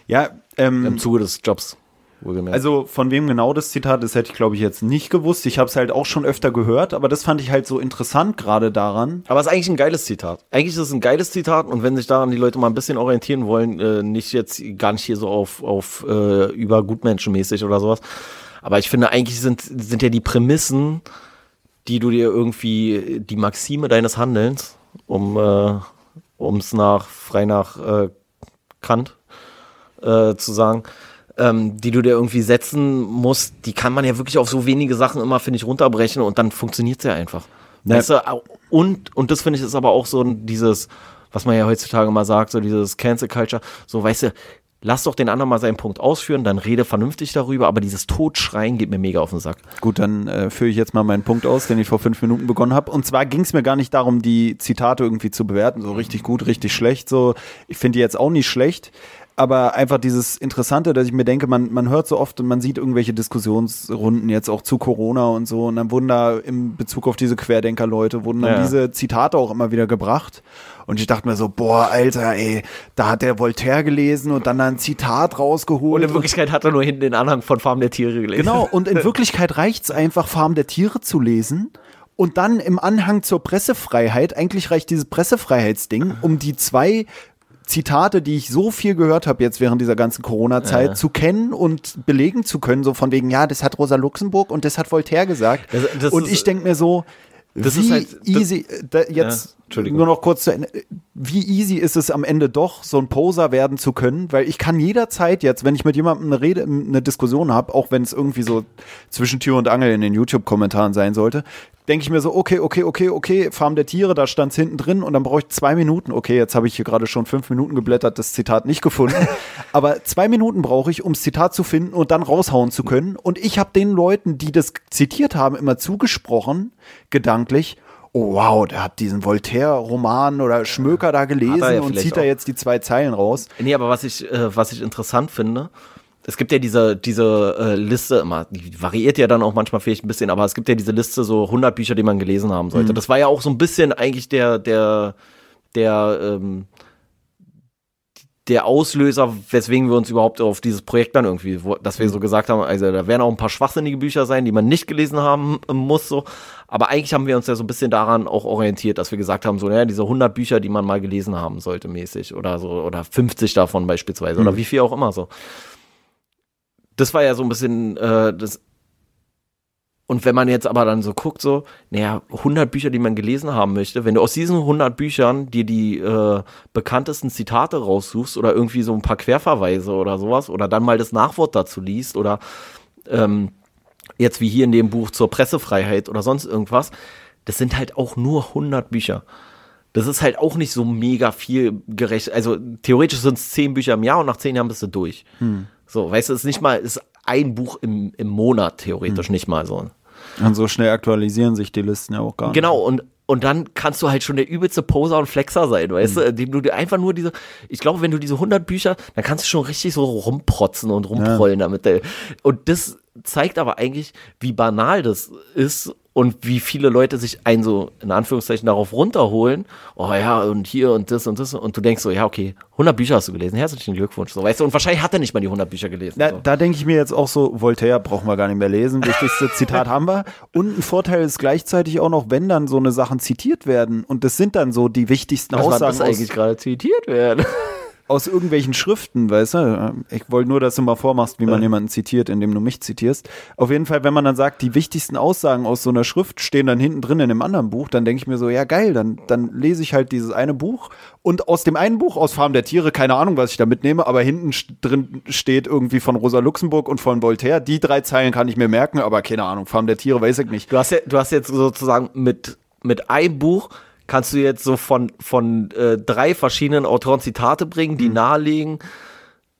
Ja, ähm, Im Zuge des Jobs, wohlgemerkt. also von wem genau das Zitat ist, hätte ich glaube ich jetzt nicht gewusst. Ich habe es halt auch schon öfter gehört, aber das fand ich halt so interessant gerade daran. Aber es ist eigentlich ein geiles Zitat. Eigentlich ist es ein geiles Zitat und wenn sich daran die Leute mal ein bisschen orientieren wollen, äh, nicht jetzt gar nicht hier so auf, auf äh, über Gutmenschenmäßig oder sowas. Aber ich finde, eigentlich sind, sind ja die Prämissen, die du dir irgendwie, die Maxime deines Handelns, um äh, es nach, frei nach äh, Kant äh, zu sagen, ähm, die du dir irgendwie setzen musst, die kann man ja wirklich auf so wenige Sachen immer, finde ich, runterbrechen und dann funktioniert es ja einfach. Ja. Weißt du, und, und das finde ich ist aber auch so dieses, was man ja heutzutage mal sagt, so dieses Cancel Culture, so weißt du, lass doch den anderen mal seinen Punkt ausführen, dann rede vernünftig darüber, aber dieses Totschreien geht mir mega auf den Sack. Gut, dann äh, führe ich jetzt mal meinen Punkt aus, den ich vor fünf Minuten begonnen habe. Und zwar ging es mir gar nicht darum, die Zitate irgendwie zu bewerten, so richtig gut, richtig schlecht. So, ich finde die jetzt auch nicht schlecht. Aber einfach dieses Interessante, dass ich mir denke, man, man hört so oft und man sieht irgendwelche Diskussionsrunden jetzt auch zu Corona und so. Und dann wurden da in Bezug auf diese Querdenker-Leute, wurden dann Ja. diese Zitate auch immer wieder gebracht. Und ich dachte mir so, boah, Alter, ey, da hat der Voltaire gelesen und dann da ein Zitat rausgeholt. Und in Wirklichkeit hat er nur hinten den Anhang von Farm der Tiere gelesen. Genau, und in Wirklichkeit reicht's einfach, Farm der Tiere zu lesen. Und dann im Anhang zur Pressefreiheit, eigentlich reicht dieses Pressefreiheitsding, um die zwei Zitate, die ich so viel gehört habe jetzt während dieser ganzen Corona-Zeit, Ja. zu kennen und belegen zu können, so von wegen, ja, das hat Rosa Luxemburg und das hat Voltaire gesagt. Das- das und ich denke mir so, Das wie ist halt- das- easy, äh, da, jetzt Ja, Entschuldigung. nur noch kurz zu Ende, wie easy ist es am Ende doch, so ein Poser werden zu können, weil ich kann jederzeit jetzt, wenn ich mit jemandem eine Rede, eine Diskussion habe, auch wenn es irgendwie so zwischen Tür und Angel in den YouTube-Kommentaren sein sollte, denke ich mir so, okay, okay, okay, okay, Farm der Tiere, da stand es hinten drin und dann brauche ich zwei Minuten. Okay, jetzt habe ich hier gerade schon fünf Minuten geblättert, das Zitat nicht gefunden. Aber zwei Minuten brauche ich, um das Zitat zu finden und dann raushauen zu können. Und ich habe den Leuten, die das zitiert haben, immer zugesprochen, gedanklich, oh wow, der hat diesen Voltaire-Roman oder Schmöker da gelesen ja und zieht da jetzt die zwei Zeilen raus. Nee, aber was ich, äh, was ich interessant finde, es gibt ja diese, diese äh, Liste immer, die variiert ja dann auch manchmal vielleicht ein bisschen, aber es gibt ja diese Liste so 100 Bücher, die man gelesen haben sollte. Das war ja auch so ein bisschen eigentlich der, der, der, ähm, der Auslöser, weswegen wir uns überhaupt auf dieses Projekt dann irgendwie, wo, dass wir so gesagt haben, also da werden auch ein paar schwachsinnige Bücher sein, die man nicht gelesen haben muss, so. Aber eigentlich haben wir uns ja so ein bisschen daran auch orientiert, dass wir gesagt haben, so, naja, diese 100 Bücher, die man mal gelesen haben sollte, mäßig, oder so, oder 50 davon beispielsweise, oder wie viel auch immer so. Das war ja so ein bisschen, äh, das, und wenn man jetzt aber dann so guckt, so, naja, 100 Bücher, die man gelesen haben möchte, wenn du aus diesen 100 Büchern dir die äh, bekanntesten Zitate raussuchst oder irgendwie so ein paar Querverweise oder sowas oder dann mal das Nachwort dazu liest oder ähm, jetzt wie hier in dem Buch zur Pressefreiheit oder sonst irgendwas, das sind halt auch nur 100 Bücher. Das ist halt auch nicht so mega viel gerecht. Also theoretisch sind es 10 Bücher im Jahr und nach 10 Jahren bist du durch. So, weißt du, es ist nicht mal, es ist ein Buch im, im Monat theoretisch nicht mal so. Und so schnell aktualisieren sich die Listen ja auch gar nicht. Genau, und, und dann kannst du halt schon der übelste Poser und Flexer sein, weißt Mhm. du, indem du dir einfach nur diese, ich glaube, wenn du diese 100 Bücher, dann kannst du schon richtig so rumprotzen und rumprollen damit. ey. Und das zeigt aber eigentlich, wie banal das ist und wie viele Leute sich ein so, in Anführungszeichen, darauf runterholen. Oh ja, und hier und das und das. Und du denkst so, ja, okay, 100 Bücher hast du gelesen, herzlichen Glückwunsch. So, weißt du, und wahrscheinlich hat er nicht mal die 100 Bücher gelesen. Da, so. da denke ich mir jetzt auch so, Voltaire brauchen wir gar nicht mehr lesen. Wichtigste Zitat haben wir. Und ein Vorteil ist gleichzeitig auch noch, wenn dann so eine Sachen zitiert werden und das sind dann so die wichtigsten Was Aussagen aus, eigentlich gerade zitiert werden? Aus irgendwelchen Schriften, weißt du? Ich wollte nur, dass du mal vormachst, wie man jemanden zitiert, indem du mich zitierst. Auf jeden Fall, wenn man dann sagt, die wichtigsten Aussagen aus so einer Schrift stehen dann hinten drin in einem anderen Buch, dann denke ich mir so, ja geil, dann, dann lese ich halt dieses eine Buch und aus dem einen Buch, aus Farm der Tiere, keine Ahnung, was ich da mitnehme, aber hinten drin steht irgendwie von Rosa Luxemburg und von Voltaire. Die drei Zeilen kann ich mir merken, aber keine Ahnung, Farm der Tiere weiß ich nicht. Du hast, ja, du hast jetzt sozusagen mit, mit einem Buch kannst du jetzt so von, von äh, drei verschiedenen Autoren Zitate bringen, Mhm. die nahelegen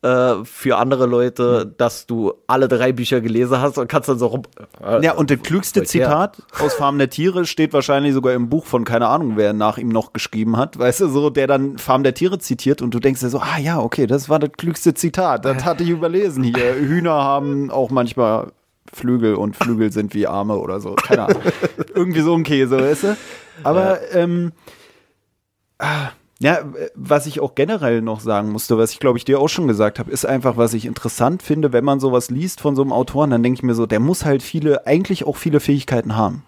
äh, für andere Leute, dass du alle drei Bücher gelesen hast und kannst dann so rum. Äh, Ja, und das klügste. Zitat aus Farm der Tiere steht wahrscheinlich sogar im Buch von keine Ahnung, wer nach ihm noch geschrieben hat, weißt du, so, der dann Farm der Tiere zitiert und du denkst dir so, ah ja, okay, das war das klügste Zitat, das hatte ich überlesen hier. Hühner haben auch manchmal Flügel und Flügel sind wie Arme oder so, keine Ahnung. Irgendwie so ein Käse, weißt du? Aber, ähm, ah, ja, was ich auch generell noch sagen musste, was ich glaube ich dir auch schon gesagt habe, ist einfach, was ich interessant finde, wenn man sowas liest von so einem Autoren, dann denke ich mir so, der muss halt viele, eigentlich auch viele Fähigkeiten haben.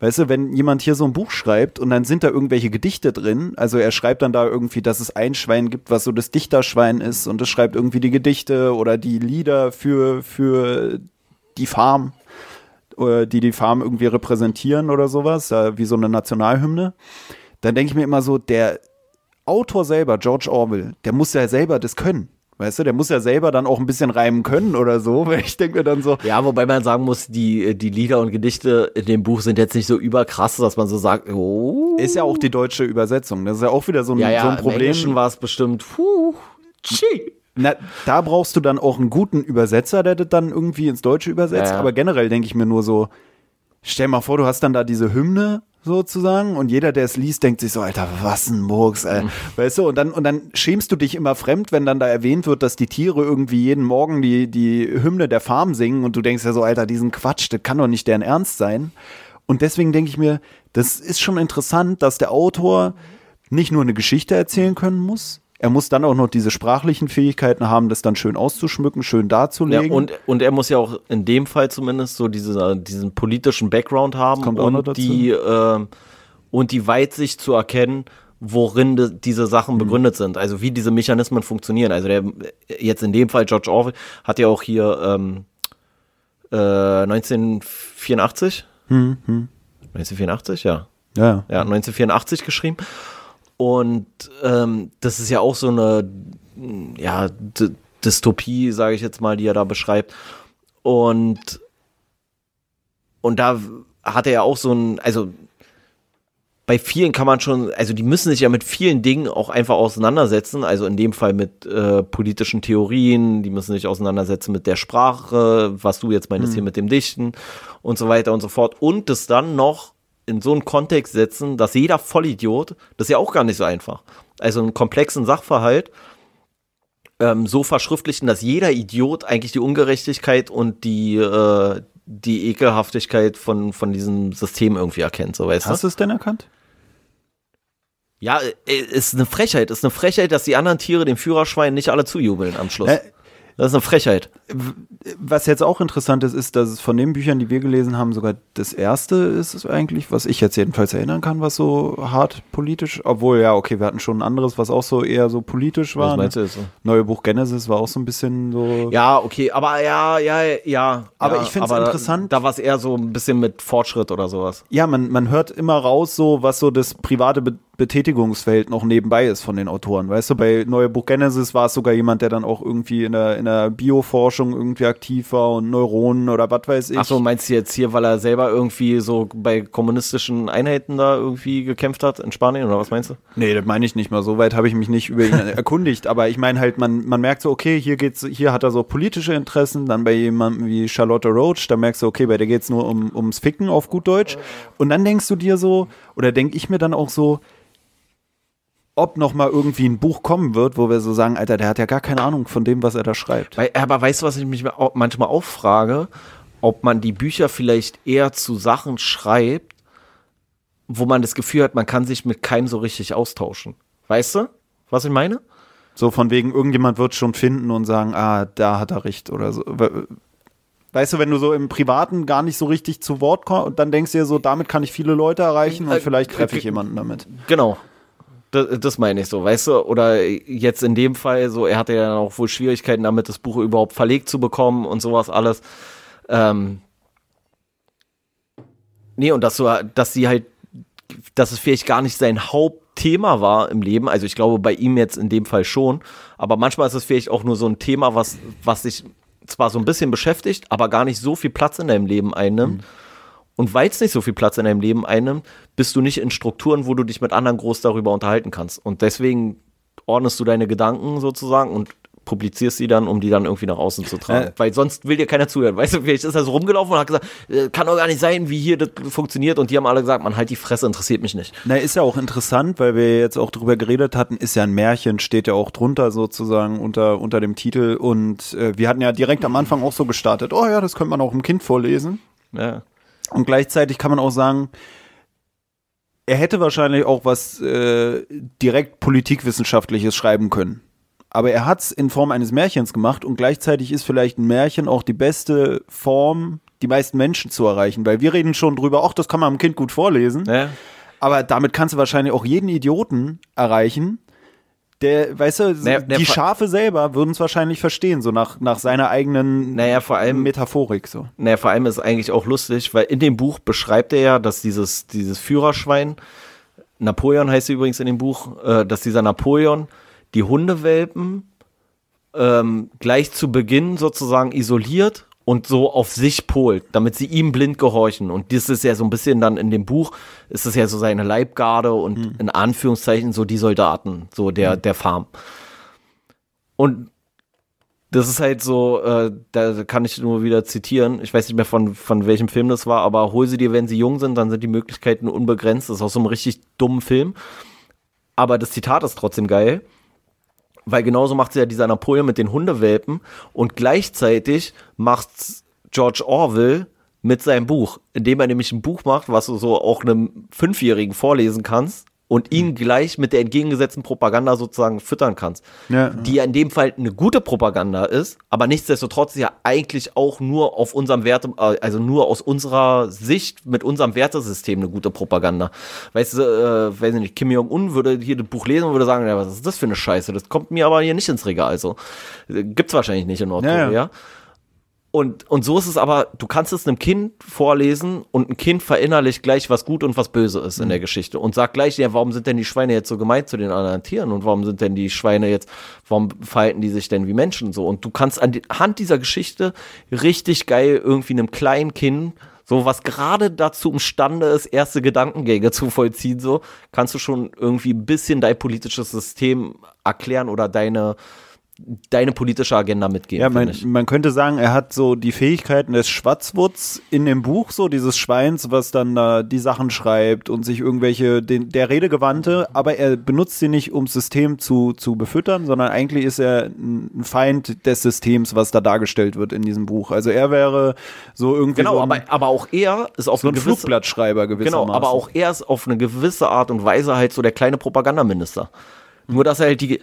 Weißt du, wenn jemand hier so ein Buch schreibt und dann sind da irgendwelche Gedichte drin, also er schreibt dann da irgendwie, dass es ein Schwein gibt, was so das Dichterschwein ist und es schreibt irgendwie die Gedichte oder die Lieder für, für die Farm, äh, die die Farm irgendwie repräsentieren oder sowas, äh, wie so eine Nationalhymne, dann denke ich mir immer so, der Autor selber, George Orwell, der muss ja selber das können. Weißt du, der muss ja selber dann auch ein bisschen reimen können oder so, weil ich denke mir dann so, Ja, wobei man sagen muss, die, die Lieder und Gedichte in dem Buch sind jetzt nicht so überkrass, dass man so sagt, oh. ist ja auch die deutsche Übersetzung. Das ist ja auch wieder so ein, ja, ja, so ein im Englischen Problem. war es bestimmt, puh, tschi. Na, da brauchst du dann auch einen guten Übersetzer, der das dann irgendwie ins Deutsche übersetzt. Ja, ja. Aber generell denke ich mir nur so, stell mal vor, du hast dann da diese Hymne sozusagen und jeder, der es liest, denkt sich so, Alter, was ein Murks, ey. Weißt du, und dann, und dann schämst du dich immer fremd, wenn dann da erwähnt wird, dass die Tiere irgendwie jeden Morgen die, die Hymne der Farm singen und du denkst ja so, Alter, diesen Quatsch, das kann doch nicht deren Ernst sein. Und deswegen denke ich mir, das ist schon interessant, dass der Autor nicht nur eine Geschichte erzählen können muss, er muss dann auch noch diese sprachlichen Fähigkeiten haben, das dann schön auszuschmücken, schön Ja, darzulegen. und, und er muss ja auch in dem Fall zumindest so diese, diesen politischen Background haben Kommt und die ähm, und die Weitsicht zu erkennen, worin de, diese Sachen begründet sind, also wie diese Mechanismen funktionieren. Also der jetzt in dem Fall George Orwell hat ja auch hier ähm, äh, 1984, Hm, hm. 1984, ja, Ja, ja, 1984 geschrieben. Und ähm, das ist ja auch so eine ja, D Dystopie, sage ich jetzt mal, die er da beschreibt. Und, und da hat er ja auch so ein, also bei vielen kann man schon, also die müssen sich ja mit vielen Dingen auch einfach auseinandersetzen. Also in dem Fall mit äh, politischen Theorien, die müssen sich auseinandersetzen mit der Sprache, was du jetzt meinst hier mit dem Dichten und so weiter und so fort. Und das dann noch in so einen Kontext setzen, dass jeder Vollidiot, das ist ja auch gar nicht so einfach. Also einen komplexen Sachverhalt ähm, so verschriftlichen, dass jeder Idiot eigentlich die Ungerechtigkeit und die, äh, die Ekelhaftigkeit von, von diesem System irgendwie erkennt, so weißt du? Hast du es denn erkannt? Ja, äh, ist eine Frechheit. Ist eine Frechheit, dass die anderen Tiere dem Führerschwein nicht alle zujubeln am Schluss. Äh, Das ist eine Frechheit. Was jetzt auch interessant ist, ist, dass es von den Büchern, die wir gelesen haben, sogar das erste ist es eigentlich, was ich jetzt jedenfalls erinnern kann, was so hart politisch, obwohl ja, okay, wir hatten schon ein anderes, was auch so eher so politisch war. Was meinst ne? du jetzt so? Neue Buch Genesis war auch so ein bisschen so. Ja, okay, aber ja, ja, ja. Aber ja, ich find's aber interessant- Da war es eher so ein bisschen mit Fortschritt oder sowas. Ja, man, man hört immer raus, so was so das private Be Betätigungsfeld noch nebenbei ist von den Autoren. Weißt du, bei Neue Buch Genesis war es sogar jemand, der dann auch irgendwie in der, in der Bioforschung irgendwie aktiv war und Neuronen oder was weiß ich. Ach so, meinst du jetzt hier, weil er selber irgendwie so bei kommunistischen Einheiten da irgendwie gekämpft hat in Spanien oder was meinst du? Nee, das meine ich nicht mal. So weit habe ich mich nicht über ihn erkundigt. Aber ich meine halt, man, man merkt so, okay, hier geht's, hier hat er so politische Interessen. Dann bei jemandem wie Charlotte Roach, da merkst du, okay, bei der geht's nur um, ums Ficken auf gut Deutsch. Und dann denkst du dir so, oder denke ich mir dann auch so, ob noch mal irgendwie ein Buch kommen wird, wo wir so sagen, Alter, der hat ja gar keine Ahnung von dem, was er da schreibt. Aber weißt du, was ich mich manchmal auch frage? Ob man die Bücher vielleicht eher zu Sachen schreibt, wo man das Gefühl hat, man kann sich mit keinem so richtig austauschen. Weißt du, was ich meine? So von wegen, irgendjemand wird schon finden und sagen, ah, da hat er recht oder so. We- Weißt du, wenn du so im Privaten gar nicht so richtig zu Wort kommst und dann denkst du dir so, damit kann ich viele Leute erreichen und Äh, vielleicht treffe ich jemanden damit. Genau. Das, das meine ich so, weißt du? Oder jetzt in dem Fall so, er hatte ja dann auch wohl Schwierigkeiten damit, das Buch überhaupt verlegt zu bekommen und sowas alles. Ähm nee, und dass, du, dass sie halt, dass es vielleicht gar nicht sein Hauptthema war im Leben. Also ich glaube bei ihm jetzt in dem Fall schon. Aber manchmal ist es vielleicht auch nur so ein Thema, was, was sich zwar so ein bisschen beschäftigt, aber gar nicht so viel Platz in deinem Leben einnimmt. Und weil es nicht so viel Platz in deinem Leben einnimmt, bist du nicht in Strukturen, wo du dich mit anderen groß darüber unterhalten kannst. Und deswegen ordnest du deine Gedanken sozusagen und publizierst sie dann, um die dann irgendwie nach außen zu tragen. Äh. Weil sonst will dir keiner zuhören. Weißt du, vielleicht ist er so rumgelaufen und hat gesagt, äh, kann doch gar nicht sein, wie hier das funktioniert. Und die haben alle gesagt, man halt die Fresse, interessiert mich nicht. Na, ist ja auch interessant, weil wir jetzt auch drüber geredet hatten, ist ja ein Märchen, steht ja auch drunter sozusagen unter, unter dem Titel. Und äh, wir hatten ja direkt am Anfang auch so gestartet, oh ja, das könnte man auch einem Kind vorlesen. Ja. Und gleichzeitig kann man auch sagen, er hätte wahrscheinlich auch was äh, direkt politikwissenschaftliches schreiben können. Aber er hat es in Form eines Märchens gemacht und gleichzeitig ist vielleicht ein Märchen auch die beste Form, die meisten Menschen zu erreichen. Weil wir reden schon drüber, ach, das kann man einem Kind gut vorlesen. Ja. Aber damit kannst du wahrscheinlich auch jeden Idioten erreichen. Der, weißt du, Naja, die Ver- Schafe selber würden es wahrscheinlich verstehen, so nach, nach seiner eigenen Naja, vor allem Metaphorik. So. Naja, vor allem ist es eigentlich auch lustig, weil in dem Buch beschreibt er ja, dass dieses, dieses Führerschwein, Napoleon heißt sie übrigens in dem Buch, äh, dass dieser Napoleon die Hundewelpen ähm, gleich zu Beginn sozusagen isoliert und so auf sich polt, damit sie ihm blind gehorchen. Und das ist ja so ein bisschen dann in dem Buch, ist es ja so seine Leibgarde und in Anführungszeichen so die Soldaten, so der, der Farm. Und das ist halt so, äh, da kann ich nur wieder zitieren. Ich weiß nicht mehr von, von welchem Film das war, aber hol sie dir, wenn sie jung sind, dann sind die Möglichkeiten unbegrenzt. Das ist aus so einem richtig dummen Film. Aber das Zitat ist trotzdem geil, weil genauso macht sie ja dieser Napoleon mit den Hundewelpen und gleichzeitig macht's George Orwell mit seinem Buch, indem er nämlich ein Buch macht, was du so auch einem Fünfjährigen vorlesen kannst und ihn gleich mit der entgegengesetzten Propaganda sozusagen füttern kannst. Ja. Die ja in dem Fall eine gute Propaganda ist, aber nichtsdestotrotz ja eigentlich auch nur auf unserem Werte, äh, also nur aus unserer Sicht mit unserem Wertesystem eine gute Propaganda. Weißt du, äh, weiß ich nicht, Kim Jong-un würde hier das Buch lesen und würde sagen, ja, was ist das für eine Scheiße? Das kommt mir aber hier nicht ins Regal. So. Äh, Gibt's wahrscheinlich nicht in Nordkorea. Ja, ja. Und, und so ist es aber, du kannst es einem Kind vorlesen und ein Kind verinnerlicht gleich, was gut und was böse ist in der Geschichte und sagt gleich, ja, warum sind denn die Schweine jetzt so gemein zu den anderen Tieren und warum sind denn die Schweine jetzt, warum verhalten die sich denn wie Menschen so? Und du kannst anhand dieser Geschichte richtig geil irgendwie einem kleinen Kind so was gerade dazu imstande ist, erste Gedankengänge zu vollziehen, so kannst du schon irgendwie ein bisschen dein politisches System erklären oder deine deine politische Agenda mitgeben. Ja, man, man könnte sagen, er hat so die Fähigkeiten des Schwatzwurz in dem Buch, so dieses Schweins, was dann da die Sachen schreibt und sich irgendwelche, den, der Redegewandte, aber er benutzt sie nicht, um das System zu, zu befüttern, sondern eigentlich ist er ein Feind des Systems, was da dargestellt wird in diesem Buch. Also er wäre so irgendwie Genau, so ein, aber, aber auch er ist auf so ein gewisse, Flugblattschreiber gewissermaßen. Genau, aber auch er ist auf eine gewisse Art und Weise halt so der kleine Propagandaminister. Nur, dass er halt die,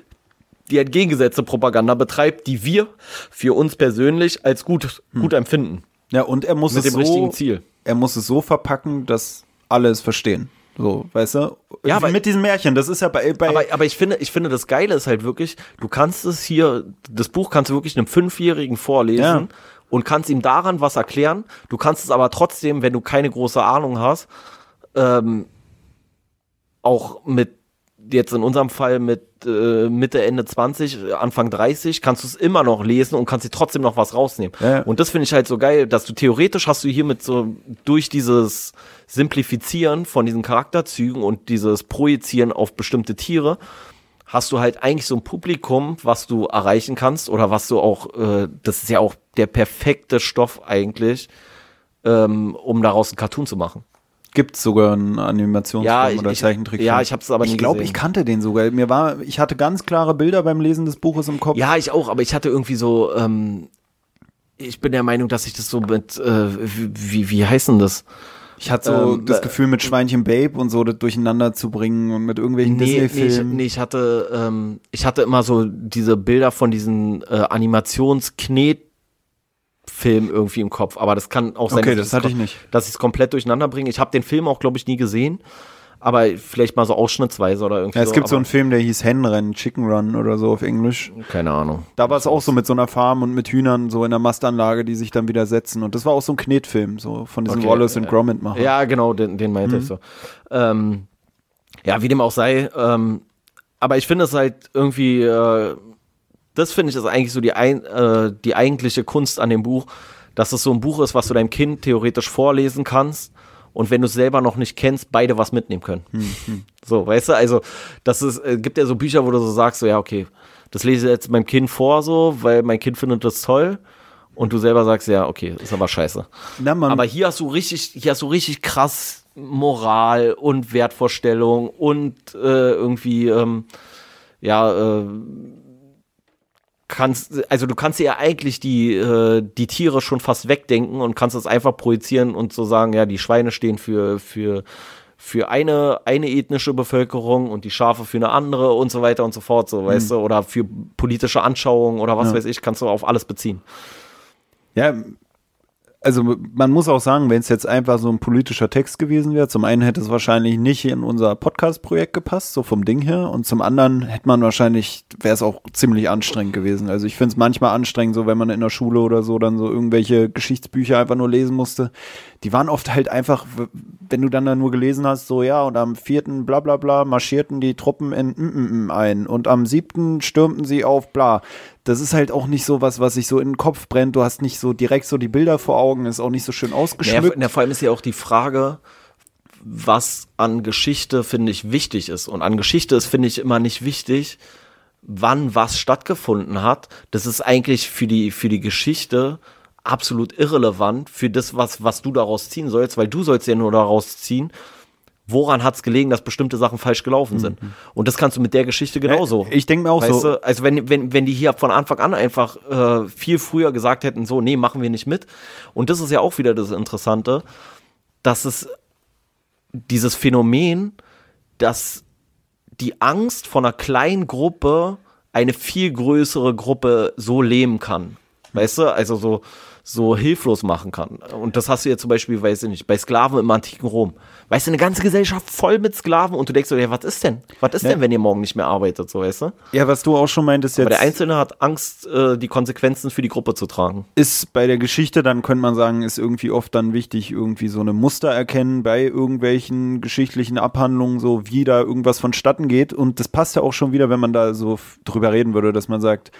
die entgegengesetzte Propaganda betreibt, die wir für uns persönlich als gut, gut empfinden. Ja, und er muss Mit es dem so, richtigen Ziel. er muss es so verpacken, dass alle es verstehen. So, weißt du? Ja, aber- mit diesem Märchen, das ist ja bei, bei Aber, aber ich finde, ich finde, das Geile ist halt wirklich, du kannst es hier, das Buch kannst du wirklich einem Fünfjährigen vorlesen Ja. und kannst ihm daran was erklären. Du kannst es aber trotzdem, wenn du keine große Ahnung hast, ähm, auch mit jetzt in unserem Fall mit äh, Mitte, Ende 20, Anfang 30, kannst du es immer noch lesen und kannst dir trotzdem noch was rausnehmen. Ja. Und das finde ich halt so geil, dass du theoretisch hast du hiermit so durch dieses Simplifizieren von diesen Charakterzügen und dieses Projizieren auf bestimmte Tiere, hast du halt eigentlich so ein Publikum, was du erreichen kannst oder was du auch, äh, das ist ja auch der perfekte Stoff eigentlich, ähm, um daraus einen Cartoon zu machen. Gibt es sogar einen Animationsfilm Ja, ich- oder ich- Zeichentrickfilm. ja, ich hab's aber nie Ich glaube, ich kannte den sogar. Mir war, ich hatte ganz klare Bilder beim Lesen des Buches im Kopf. Ja, ich auch, aber ich hatte irgendwie so, ähm, ich bin der Meinung, dass ich das so mit, äh, wie, wie heißt denn das? Ich hatte so Ähm, das äh, Gefühl, mit Schweinchen Babe und so das durchdander zu bringen und mit irgendwelchen Nee, nee, ich, Disney-Filmen. nee, ich hatte, ähm, ich hatte immer so diese Bilder von diesen äh, Animationsknet Film irgendwie im Kopf, aber das kann auch sein, Okay, dass das hatte ich nicht. dass ich es komplett durcheinander bringe. Ich habe den Film auch, glaube ich, nie gesehen, aber vielleicht mal so ausschnittsweise oder irgendwie ja, es so. gibt so einen Film, der hieß Hennenrennen, Chicken Run oder so auf Englisch. keine Ahnung. Da war es auch so mit so einer Farm und mit Hühnern so in der Mastanlage, die sich dann wieder setzen. Und das war auch so ein Knetfilm, so von diesen Okay, Wallace und ja. Gromit machen. Ja, genau, den, den meinte Mhm. ich so. Ähm, ja, wie dem auch sei. Ähm, aber ich finde es halt irgendwie, äh, das finde ich ist eigentlich so die, ein, äh, die eigentliche Kunst an dem Buch, dass es so ein Buch ist, was du deinem Kind theoretisch vorlesen kannst. Und wenn du es selber noch nicht kennst, beide was mitnehmen können. Mhm. So, weißt du, also, das ist, äh, gibt ja so Bücher, wo du so sagst, so, ja, okay, das lese ich jetzt meinem Kind vor, so, weil mein Kind findet das toll. Und du selber sagst, ja, okay, ist aber scheiße. Na, Aber hier hast du richtig, hier hast du richtig krass Moral und Wertvorstellung und äh, irgendwie, ähm, ja, äh, kannst, also du kannst dir ja eigentlich die, äh, die Tiere schon fast wegdenken und kannst es einfach projizieren und so sagen, ja, die Schweine stehen für, für, für eine, eine ethnische Bevölkerung und die Schafe für eine andere und so weiter und so fort, so, weißt du, oder für politische Anschauungen oder was Ja. weiß ich, kannst du auf alles beziehen. Ja, also man muss auch sagen, wenn es jetzt einfach so ein politischer Text gewesen wäre, zum einen hätte es wahrscheinlich nicht in unser Podcast-Projekt gepasst, so vom Ding her, und zum anderen hätte man wahrscheinlich, wäre es auch ziemlich anstrengend gewesen. Also ich finde es manchmal anstrengend, so wenn man in der Schule oder so dann so irgendwelche Geschichtsbücher einfach nur lesen musste. Die waren oft halt einfach, wenn du dann da nur gelesen hast, so ja, und am vierten bla bla bla marschierten die Truppen in mm, mm, mm ein und am siebten stürmten sie auf bla. Das ist halt auch nicht so was, was sich so in den Kopf brennt. Du hast nicht so direkt so die Bilder vor Augen, ist auch nicht so schön ausgeschmückt. na, vor allem ist ja auch die Frage, was an Geschichte, finde ich, wichtig ist. Und an Geschichte ist, finde ich, immer nicht wichtig, wann was stattgefunden hat. Das ist eigentlich für die, für die Geschichte absolut irrelevant für das, was, was du daraus ziehen sollst, weil du sollst ja nur daraus ziehen, woran hat es gelegen, dass bestimmte Sachen falsch gelaufen sind. Und das kannst du mit der Geschichte genauso. Ich denke mir auch Weißt so, du, also wenn, wenn, wenn die hier von Anfang an einfach äh, viel früher gesagt hätten, so, nee, machen wir nicht mit. Und das ist ja auch wieder das Interessante, dass es dieses Phänomen, dass die Angst von einer kleinen Gruppe eine viel größere Gruppe so lähmen kann. Weißt du? Also so, so hilflos machen kann. Und das hast du ja zum Beispiel, weiß ich nicht, bei Sklaven im antiken Rom. Weißt du, eine ganze Gesellschaft voll mit Sklaven und du denkst so, ja, was ist denn? Was ist Ja. denn, wenn ihr morgen nicht mehr arbeitet, so, weißt du? Ja, was du auch schon meintest jetzt. Aber der Einzelne hat Angst, äh, die Konsequenzen für die Gruppe zu tragen. ist bei der Geschichte, dann könnte man sagen, ist irgendwie oft dann wichtig, irgendwie so eine Muster erkennen bei irgendwelchen geschichtlichen Abhandlungen, so wie da irgendwas vonstatten geht. Und das passt ja auch schon wieder, wenn man da so drüber reden würde, dass man sagt,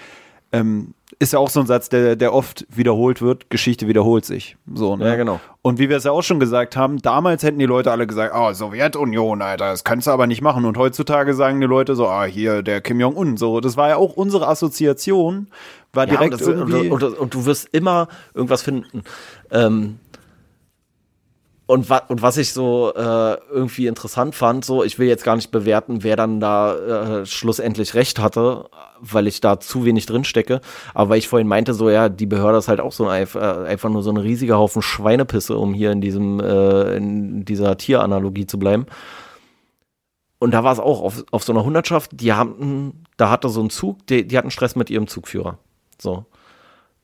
ähm, ist ja auch so ein Satz, der, der oft wiederholt wird, Geschichte wiederholt sich. So, ne? Ja, genau. Und wie wir es ja auch schon gesagt haben, damals hätten die Leute alle gesagt, oh, Sowjetunion, Alter, das kannst du aber nicht machen. Und heutzutage sagen die Leute so, ah, hier, der Kim Jong-un. So, das war ja auch unsere Assoziation, war Ja, direkt und, das, irgendwie... und, und, und du wirst immer irgendwas finden. Ähm, und, wa und was ich so äh, irgendwie interessant fand, so, ich will jetzt gar nicht bewerten, wer dann da äh, schlussendlich recht hatte, weil ich da zu wenig drin stecke. Aber weil ich vorhin meinte, so, ja, die Behörde ist halt auch so ein, äh, einfach nur so ein riesiger Haufen Schweinepisse, um hier in diesem, äh, in dieser Tieranalogie zu bleiben. Und da war es auch auf, auf so einer Hundertschaft, die hatten, da hatte so ein Zug, die, die hatten Stress mit ihrem Zugführer. So.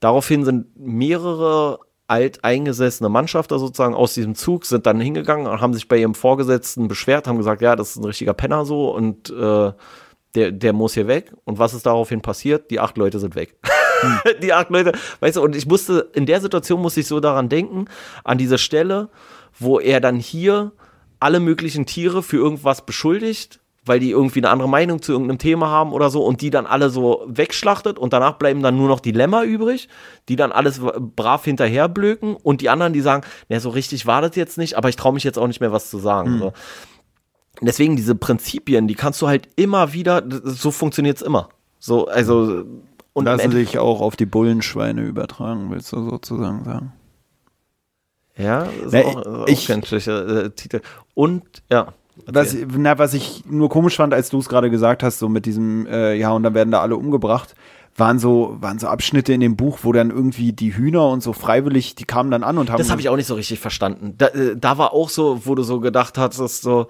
Daraufhin sind mehrere alteingesessene Mannschafter sozusagen aus diesem Zug, sind dann hingegangen und haben sich bei ihrem Vorgesetzten beschwert, haben gesagt, ja, das ist ein richtiger Penner so und äh, der, der muss hier weg. Und was ist daraufhin passiert? Die acht Leute sind weg. Die acht Leute, weißt du, und ich musste, in der Situation musste ich so daran denken, an diese Stelle, wo er dann hier alle möglichen Tiere für irgendwas beschuldigt, weil die irgendwie eine andere Meinung zu irgendeinem Thema haben oder so und die dann alle so wegschlachtet und danach bleiben dann nur noch die Lämmer übrig, die dann alles brav hinterherblöken und die anderen, die sagen, na, so richtig war das jetzt nicht, aber ich traue mich jetzt auch nicht mehr was zu sagen. So. Deswegen diese Prinzipien, die kannst du halt immer wieder, so funktioniert's immer. So, also und im lassen sich auch auf die Bullenschweine übertragen, willst du sozusagen sagen. ja, ist Na, auch, auch ich- kenntlicher äh, Titel. Und ja. Was, na, was ich nur komisch fand, als du es gerade gesagt hast, so mit diesem, äh, ja, und dann werden da alle umgebracht, waren so, waren so Abschnitte in dem Buch, wo dann irgendwie die Hühner und so freiwillig, die kamen dann an und haben. Das habe ich auch nicht so richtig verstanden. Da, äh, da war auch so, wo du so gedacht hast, dass so,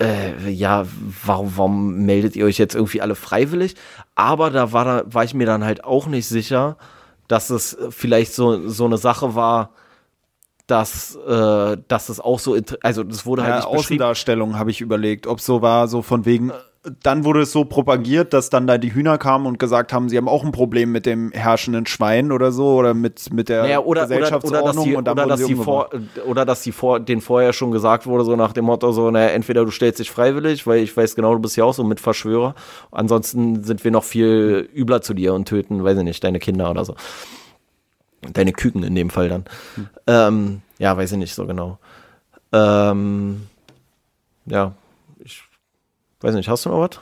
äh, ja, warum, warum meldet ihr euch jetzt irgendwie alle freiwillig? Aber da war, da war ich mir dann halt auch nicht sicher, dass es vielleicht so, so eine Sache war, dass, äh, dass es auch so, also das wurde halt ja, nicht. Außendarstellung habe ich überlegt, ob so war, so von wegen. Dann wurde es so propagiert, dass dann da die Hühner kamen und gesagt haben, sie haben auch ein Problem mit dem herrschenden Schwein oder so oder mit, mit der Naja, oder, Gesellschaftsordnung oder dass die, und dann oder dass sie vor, oder dass die vor, den vorher schon gesagt wurde, so nach dem Motto, so, naja, entweder du stellst dich freiwillig, weil ich weiß genau, du bist ja auch so mit Verschwörer. Ansonsten sind wir noch viel übler zu dir und töten, weiß ich nicht, deine Kinder oder so. Deine Küken in dem Fall dann. Ähm, ja, weiß ich nicht so genau. Ähm, ja, ich weiß nicht, hast du noch was?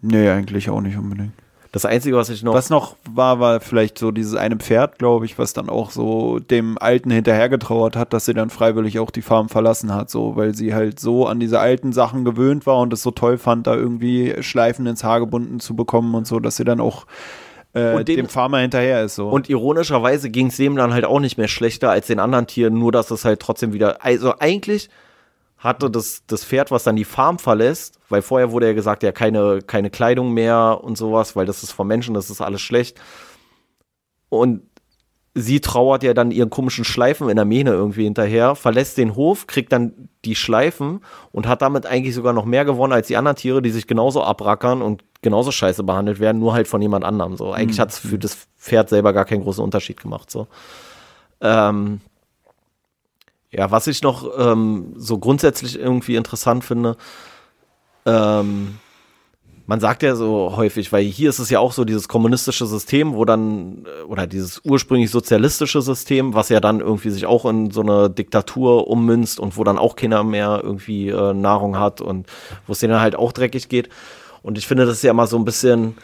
Nee, eigentlich auch nicht unbedingt. Das Einzige, was ich noch. Was noch war, war vielleicht so dieses eine Pferd, glaube ich, was dann auch so dem Alten hinterhergetrauert hat, dass sie dann freiwillig auch die Farm verlassen hat, so, weil sie halt so an diese alten Sachen gewöhnt war und es so toll fand, da irgendwie Schleifen ins Haar gebunden zu bekommen und so, dass sie dann auch äh, Und den- dem Farmer hinterher ist, so. Und ironischerweise ging es dem dann halt auch nicht mehr schlechter als den anderen Tieren, nur dass es halt trotzdem wieder. Also eigentlich hatte das, das Pferd, was dann die Farm verlässt, weil vorher wurde ja gesagt, ja, keine, keine Kleidung mehr und sowas, weil das ist vom Menschen, das ist alles schlecht. Und sie trauert ja dann ihren komischen Schleifen in der Mähne irgendwie hinterher, verlässt den Hof, kriegt dann die Schleifen und hat damit eigentlich sogar noch mehr gewonnen als die anderen Tiere, die sich genauso abrackern und genauso scheiße behandelt werden, nur halt von jemand anderem. So, eigentlich hat es für das Pferd selber gar keinen großen Unterschied gemacht. So. Ähm, ja, was ich noch ähm, so grundsätzlich irgendwie interessant finde, ähm, man sagt ja so häufig, weil hier ist es ja auch so dieses kommunistische System, wo dann, äh, oder dieses ursprünglich sozialistische System, was ja dann irgendwie sich auch in so eine Diktatur ummünzt und wo dann auch keiner mehr irgendwie äh, Nahrung hat und wo es denen halt auch dreckig geht. Und ich finde, das ist ja immer so ein bisschen,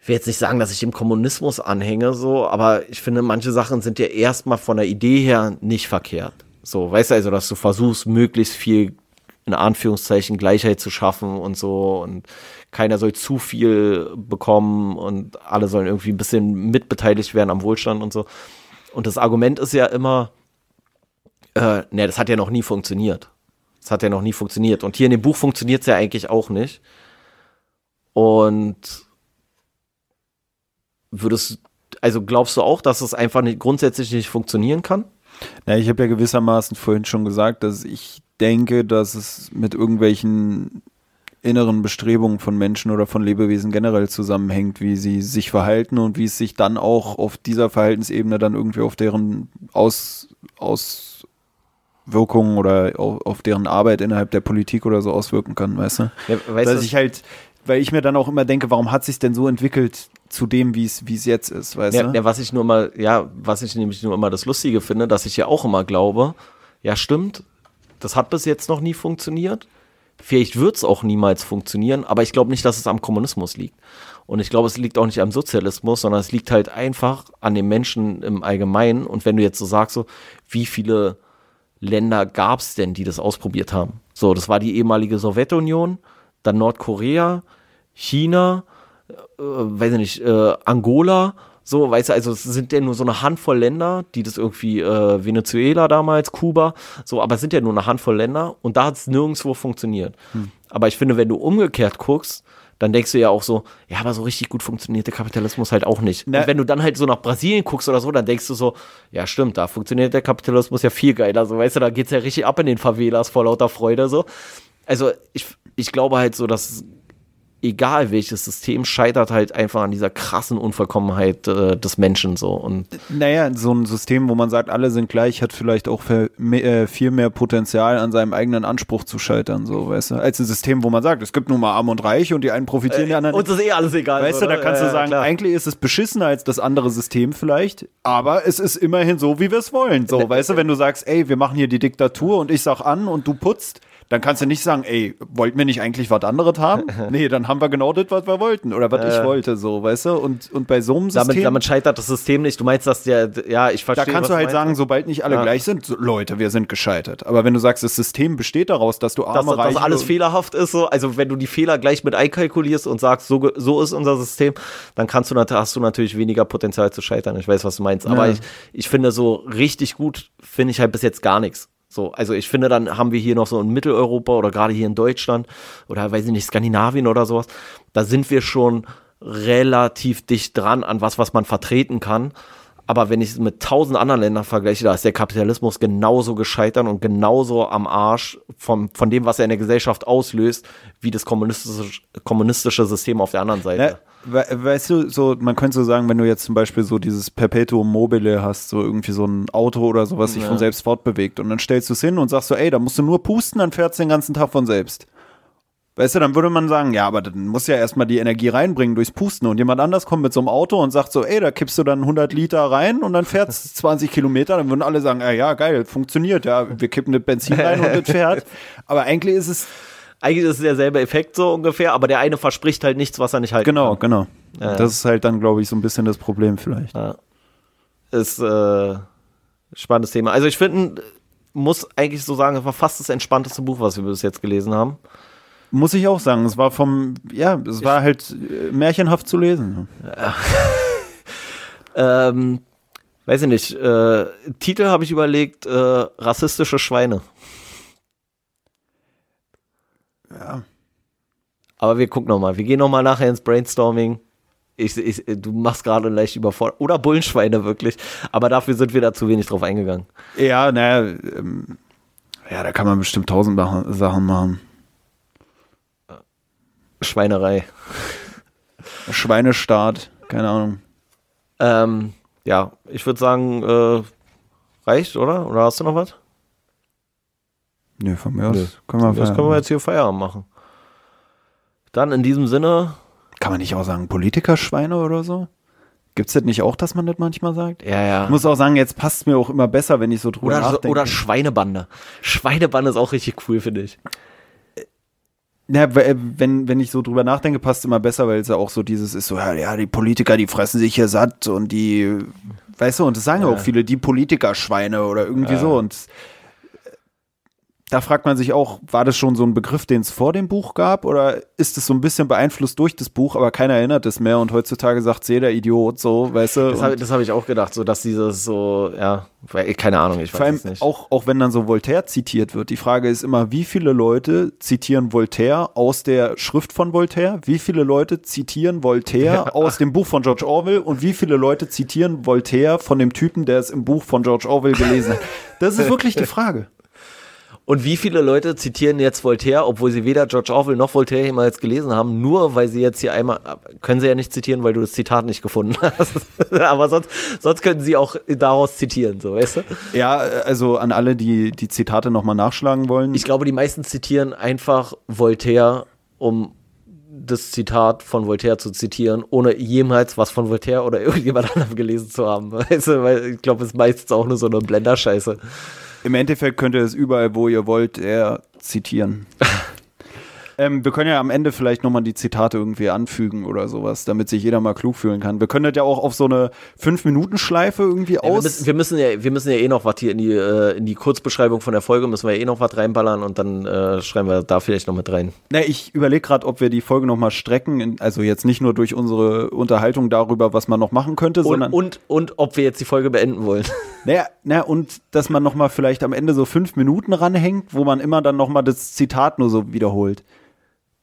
ich will jetzt nicht sagen, dass ich dem Kommunismus anhänge, so, aber ich finde, manche Sachen sind ja erstmal von der Idee her nicht verkehrt. So, weißt du, also, dass du versuchst, möglichst viel in Anführungszeichen Gleichheit zu schaffen und so und keiner soll zu viel bekommen und alle sollen irgendwie ein bisschen mitbeteiligt werden am Wohlstand und so. Und das Argument ist ja immer, Äh, ne, das hat ja noch nie funktioniert. Das hat ja noch nie funktioniert. Und hier in dem Buch funktioniert es ja eigentlich auch nicht. Und würdest, also glaubst du auch, dass es einfach nicht, grundsätzlich nicht funktionieren kann? Ja, ich habe ja gewissermaßen vorhin schon gesagt, dass ich denke, dass es mit irgendwelchen inneren Bestrebungen von Menschen oder von Lebewesen generell zusammenhängt, wie sie sich verhalten und wie es sich dann auch auf dieser Verhaltensebene dann irgendwie auf deren Aus, Auswirkungen oder auf, auf deren Arbeit innerhalb der Politik oder so auswirken kann, weißt du? Ja, weißt Dass du, ich halt, weil ich mir dann auch immer denke, warum hat sich denn so entwickelt zu dem, wie es wie es jetzt ist, weißt Ja, du? ja, was ich nur mal, ja, was ich nämlich nur immer das Lustige finde, dass ich ja auch immer glaube, ja stimmt, das hat bis jetzt noch nie funktioniert. Vielleicht wird es auch niemals funktionieren, aber ich glaube nicht, dass es am Kommunismus liegt. Und ich glaube, es liegt auch nicht am Sozialismus, sondern es liegt halt einfach an den Menschen im Allgemeinen. Und wenn du jetzt so sagst, so, wie viele Länder gab es denn, die das ausprobiert haben? So, das war die ehemalige Sowjetunion, dann Nordkorea, China, äh, weiß ich nicht, äh, Angola, so, weißt du, also es sind ja nur so eine Handvoll Länder, die das irgendwie, äh, Venezuela damals, Kuba, so, aber es sind ja nur eine Handvoll Länder und da hat es nirgendwo funktioniert. Aber ich finde, wenn du umgekehrt guckst, dann denkst du ja auch so, ja, aber so richtig gut funktioniert der Kapitalismus halt auch nicht. Na- und wenn du dann halt so nach Brasilien guckst oder so, dann denkst du so, ja, stimmt, da funktioniert der Kapitalismus ja viel geiler, so, weißt du, da geht's ja richtig ab in den Favelas vor lauter Freude, so. Also, ich, ich glaube halt so, dass egal welches System scheitert halt einfach an dieser krassen Unvollkommenheit äh, des Menschen so und Naja, so ein System, wo man sagt, alle sind gleich, hat vielleicht auch äh, viel mehr Potenzial, an seinem eigenen Anspruch zu scheitern, so, weißt du? Als ein System, wo man sagt, es gibt nur mal Arm und Reich und die einen profitieren, die anderen uns ist eh alles egal. Weißt du, da kannst Ja, du sagen, klar. eigentlich ist es beschissener als das andere System vielleicht, aber es ist immerhin so, wie wir es wollen. So, weißt du, wenn du sagst, ey, wir machen hier die Diktatur und ich sag an und du putzt, dann kannst du nicht sagen, ey, wollten wir nicht eigentlich was anderes haben? nee, dann haben wir genau das, was wir wollten oder was ich wollte, so, weißt du? Und, und bei so einem System, damit, damit scheitert das System nicht. Du meinst, dass der, ja, ich da verstehe. kannst du halt meinst. sagen, sobald nicht alle Ja. gleich sind, so, Leute, wir sind gescheitert. Aber wenn du sagst, das System besteht daraus, dass du dass, arme, dass reiche alles fehlerhaft ist, so. Also, wenn du die Fehler gleich mit einkalkulierst und sagst, so, so ist unser System, dann kannst du, hast du natürlich weniger Potenzial zu scheitern. Ich weiß, was du meinst. Aber Ja. ich, ich finde, so richtig gut finde ich halt bis jetzt gar nichts. So, also ich finde, dann haben wir hier noch so in Mitteleuropa oder gerade hier in Deutschland oder weiß ich nicht, Skandinavien oder sowas, da sind wir schon relativ dicht dran an was, was man vertreten kann. Aber wenn ich es mit tausend anderen Ländern vergleiche, da ist der Kapitalismus genauso gescheitert und genauso am Arsch vom, von dem, was er in der Gesellschaft auslöst, wie das kommunistische, kommunistische System auf der anderen Seite. We weißt du, so, man könnte so sagen, wenn du jetzt zum Beispiel so dieses Perpetuum mobile hast, so irgendwie so ein Auto oder so, was sich Ja. von selbst fortbewegt und dann stellst du es hin und sagst so, ey, da musst du nur pusten, dann fährt's den ganzen Tag von selbst. Weißt du, dann würde man sagen, ja, aber dann muss ja erstmal die Energie reinbringen durchs Pusten und jemand anders kommt mit so einem Auto und sagt so, ey, da kippst du dann 100 Liter rein und dann fährt's 20 Kilometer, dann würden alle sagen, ja, ja, geil, funktioniert, ja, wir kippen das Benzin rein und das fährt. Aber eigentlich ist es, Eigentlich ist es derselbe Effekt so ungefähr, aber der eine verspricht halt nichts, was er nicht halten genau, kann. genau. Ja. Das ist halt dann, glaube ich, so ein bisschen das Problem vielleicht. Ist äh, spannendes Thema. Also ich finde, muss eigentlich so sagen, es war fast das entspannteste Buch, was wir bis jetzt gelesen haben. Muss ich auch sagen, es war vom, ja, es war halt äh, märchenhaft zu lesen. Ähm, weiß ich nicht, äh, Titel habe ich überlegt, äh, rassistische Schweine. Ja. Aber wir gucken nochmal. Wir gehen nochmal nachher ins Brainstorming. Ich, ich, du machst gerade leicht überfordert. Oder Bullenschweine wirklich. Aber dafür sind wir da zu wenig drauf eingegangen. Ja, naja, ähm, ja, da kann man bestimmt tausend Sachen machen. Schweinerei. Schweinestaat, keine Ahnung. Ähm, ja, ich würde sagen, äh, reicht, oder? Oder hast du noch was? Nö, von mir aus Nö. können wir, Das können wir jetzt hier Feierabend machen. Dann in diesem Sinne, Kann man nicht auch sagen, Politikerschweine oder so? Gibt's das nicht auch, dass man das manchmal sagt? ja, ja. Ich muss auch sagen, jetzt passt mir auch immer besser, wenn ich so drüber Oder, nachdenke. oder Schweinebande. Schweinebande ist auch richtig cool, finde ich. Ja, äh, wenn, wenn ich so drüber nachdenke, passt immer besser, weil es ja auch so dieses ist so, ja, ja, die Politiker, die fressen sich hier satt und die, weißt du, und das sagen ja, auch viele, die Politikerschweine oder irgendwie Ja. so und da fragt man sich auch, war das schon so ein Begriff, den es vor dem Buch gab oder ist es so ein bisschen beeinflusst durch das Buch, aber keiner erinnert es mehr und heutzutage sagt jeder Idiot so, weißt du? Das habe hab ich auch gedacht, so dass dieses so, ja, keine Ahnung, ich weiß vor allem es nicht. Auch, auch wenn dann so Voltaire zitiert wird, die Frage ist immer, wie viele Leute zitieren Voltaire aus der Schrift von Voltaire, wie viele Leute zitieren Voltaire ja. aus dem Buch von George Orwell und wie viele Leute zitieren Voltaire von dem Typen, der es im Buch von George Orwell gelesen hat. Das ist wirklich die Frage. Und wie viele Leute zitieren jetzt Voltaire, obwohl sie weder George Orwell noch Voltaire jemals gelesen haben, nur weil sie jetzt hier einmal, können sie ja nicht zitieren, weil du das Zitat nicht gefunden hast. Aber sonst, sonst könnten sie auch daraus zitieren, so, weißt du? Ja, also an alle, die die Zitate nochmal nachschlagen wollen. Ich glaube, die meisten zitieren einfach Voltaire, um das Zitat von Voltaire zu zitieren, ohne jemals was von Voltaire oder irgendjemand anderem gelesen zu haben. Weißt du, weil ich glaube, es ist meistens auch nur so eine Blenderscheiße. Im Endeffekt könnt ihr es überall, wo ihr wollt, eher zitieren. Ähm, wir können ja am Ende vielleicht nochmal die Zitate irgendwie anfügen oder sowas, damit sich jeder mal klug fühlen kann. Wir können das ja auch auf so eine 5-Minuten-Schleife irgendwie ja, aus. Wir müssen, wir müssen, ja, wir müssen ja eh noch was hier in die, äh, in die Kurzbeschreibung von der Folge, müssen wir ja eh noch was reinballern und dann äh, schreiben wir da vielleicht noch mit rein. Na, ich überlege gerade, ob wir die Folge nochmal strecken, also jetzt nicht nur durch unsere Unterhaltung darüber, was man noch machen könnte, und, sondern. Und, und ob wir jetzt die Folge beenden wollen. Naja, na, und dass man nochmal vielleicht am Ende so fünf Minuten ranhängt, wo man immer dann nochmal das Zitat nur so wiederholt.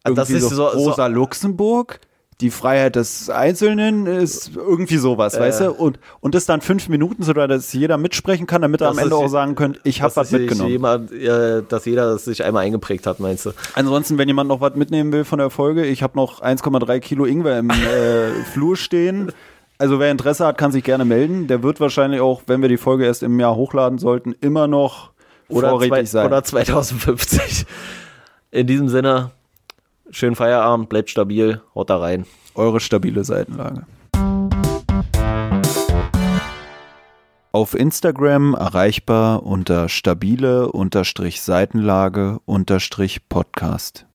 Also das ist so, Rosa so Luxemburg, die Freiheit des Einzelnen ist irgendwie sowas, äh, weißt du? Und, und das dann fünf Minuten, so dass jeder mitsprechen kann, damit er am Ende auch sagen könnte, ich habe was mitgenommen. Jemand, äh, dass jeder das sich einmal eingeprägt hat, meinst du? Ansonsten, wenn jemand noch was mitnehmen will von der Folge, ich habe noch 1,3 Kilo Ingwer im äh, Flur stehen. Also wer Interesse hat, kann sich gerne melden. Der wird wahrscheinlich auch, wenn wir die Folge erst im Jahr hochladen sollten, immer noch oder vorrätig zwei, sein. Oder 2050. In diesem Sinne, Schönen Feierabend, bleibt stabil, haut da rein. Eure stabile Seitenlage. Auf Instagram erreichbar unter stabile Seitenlage Podcast.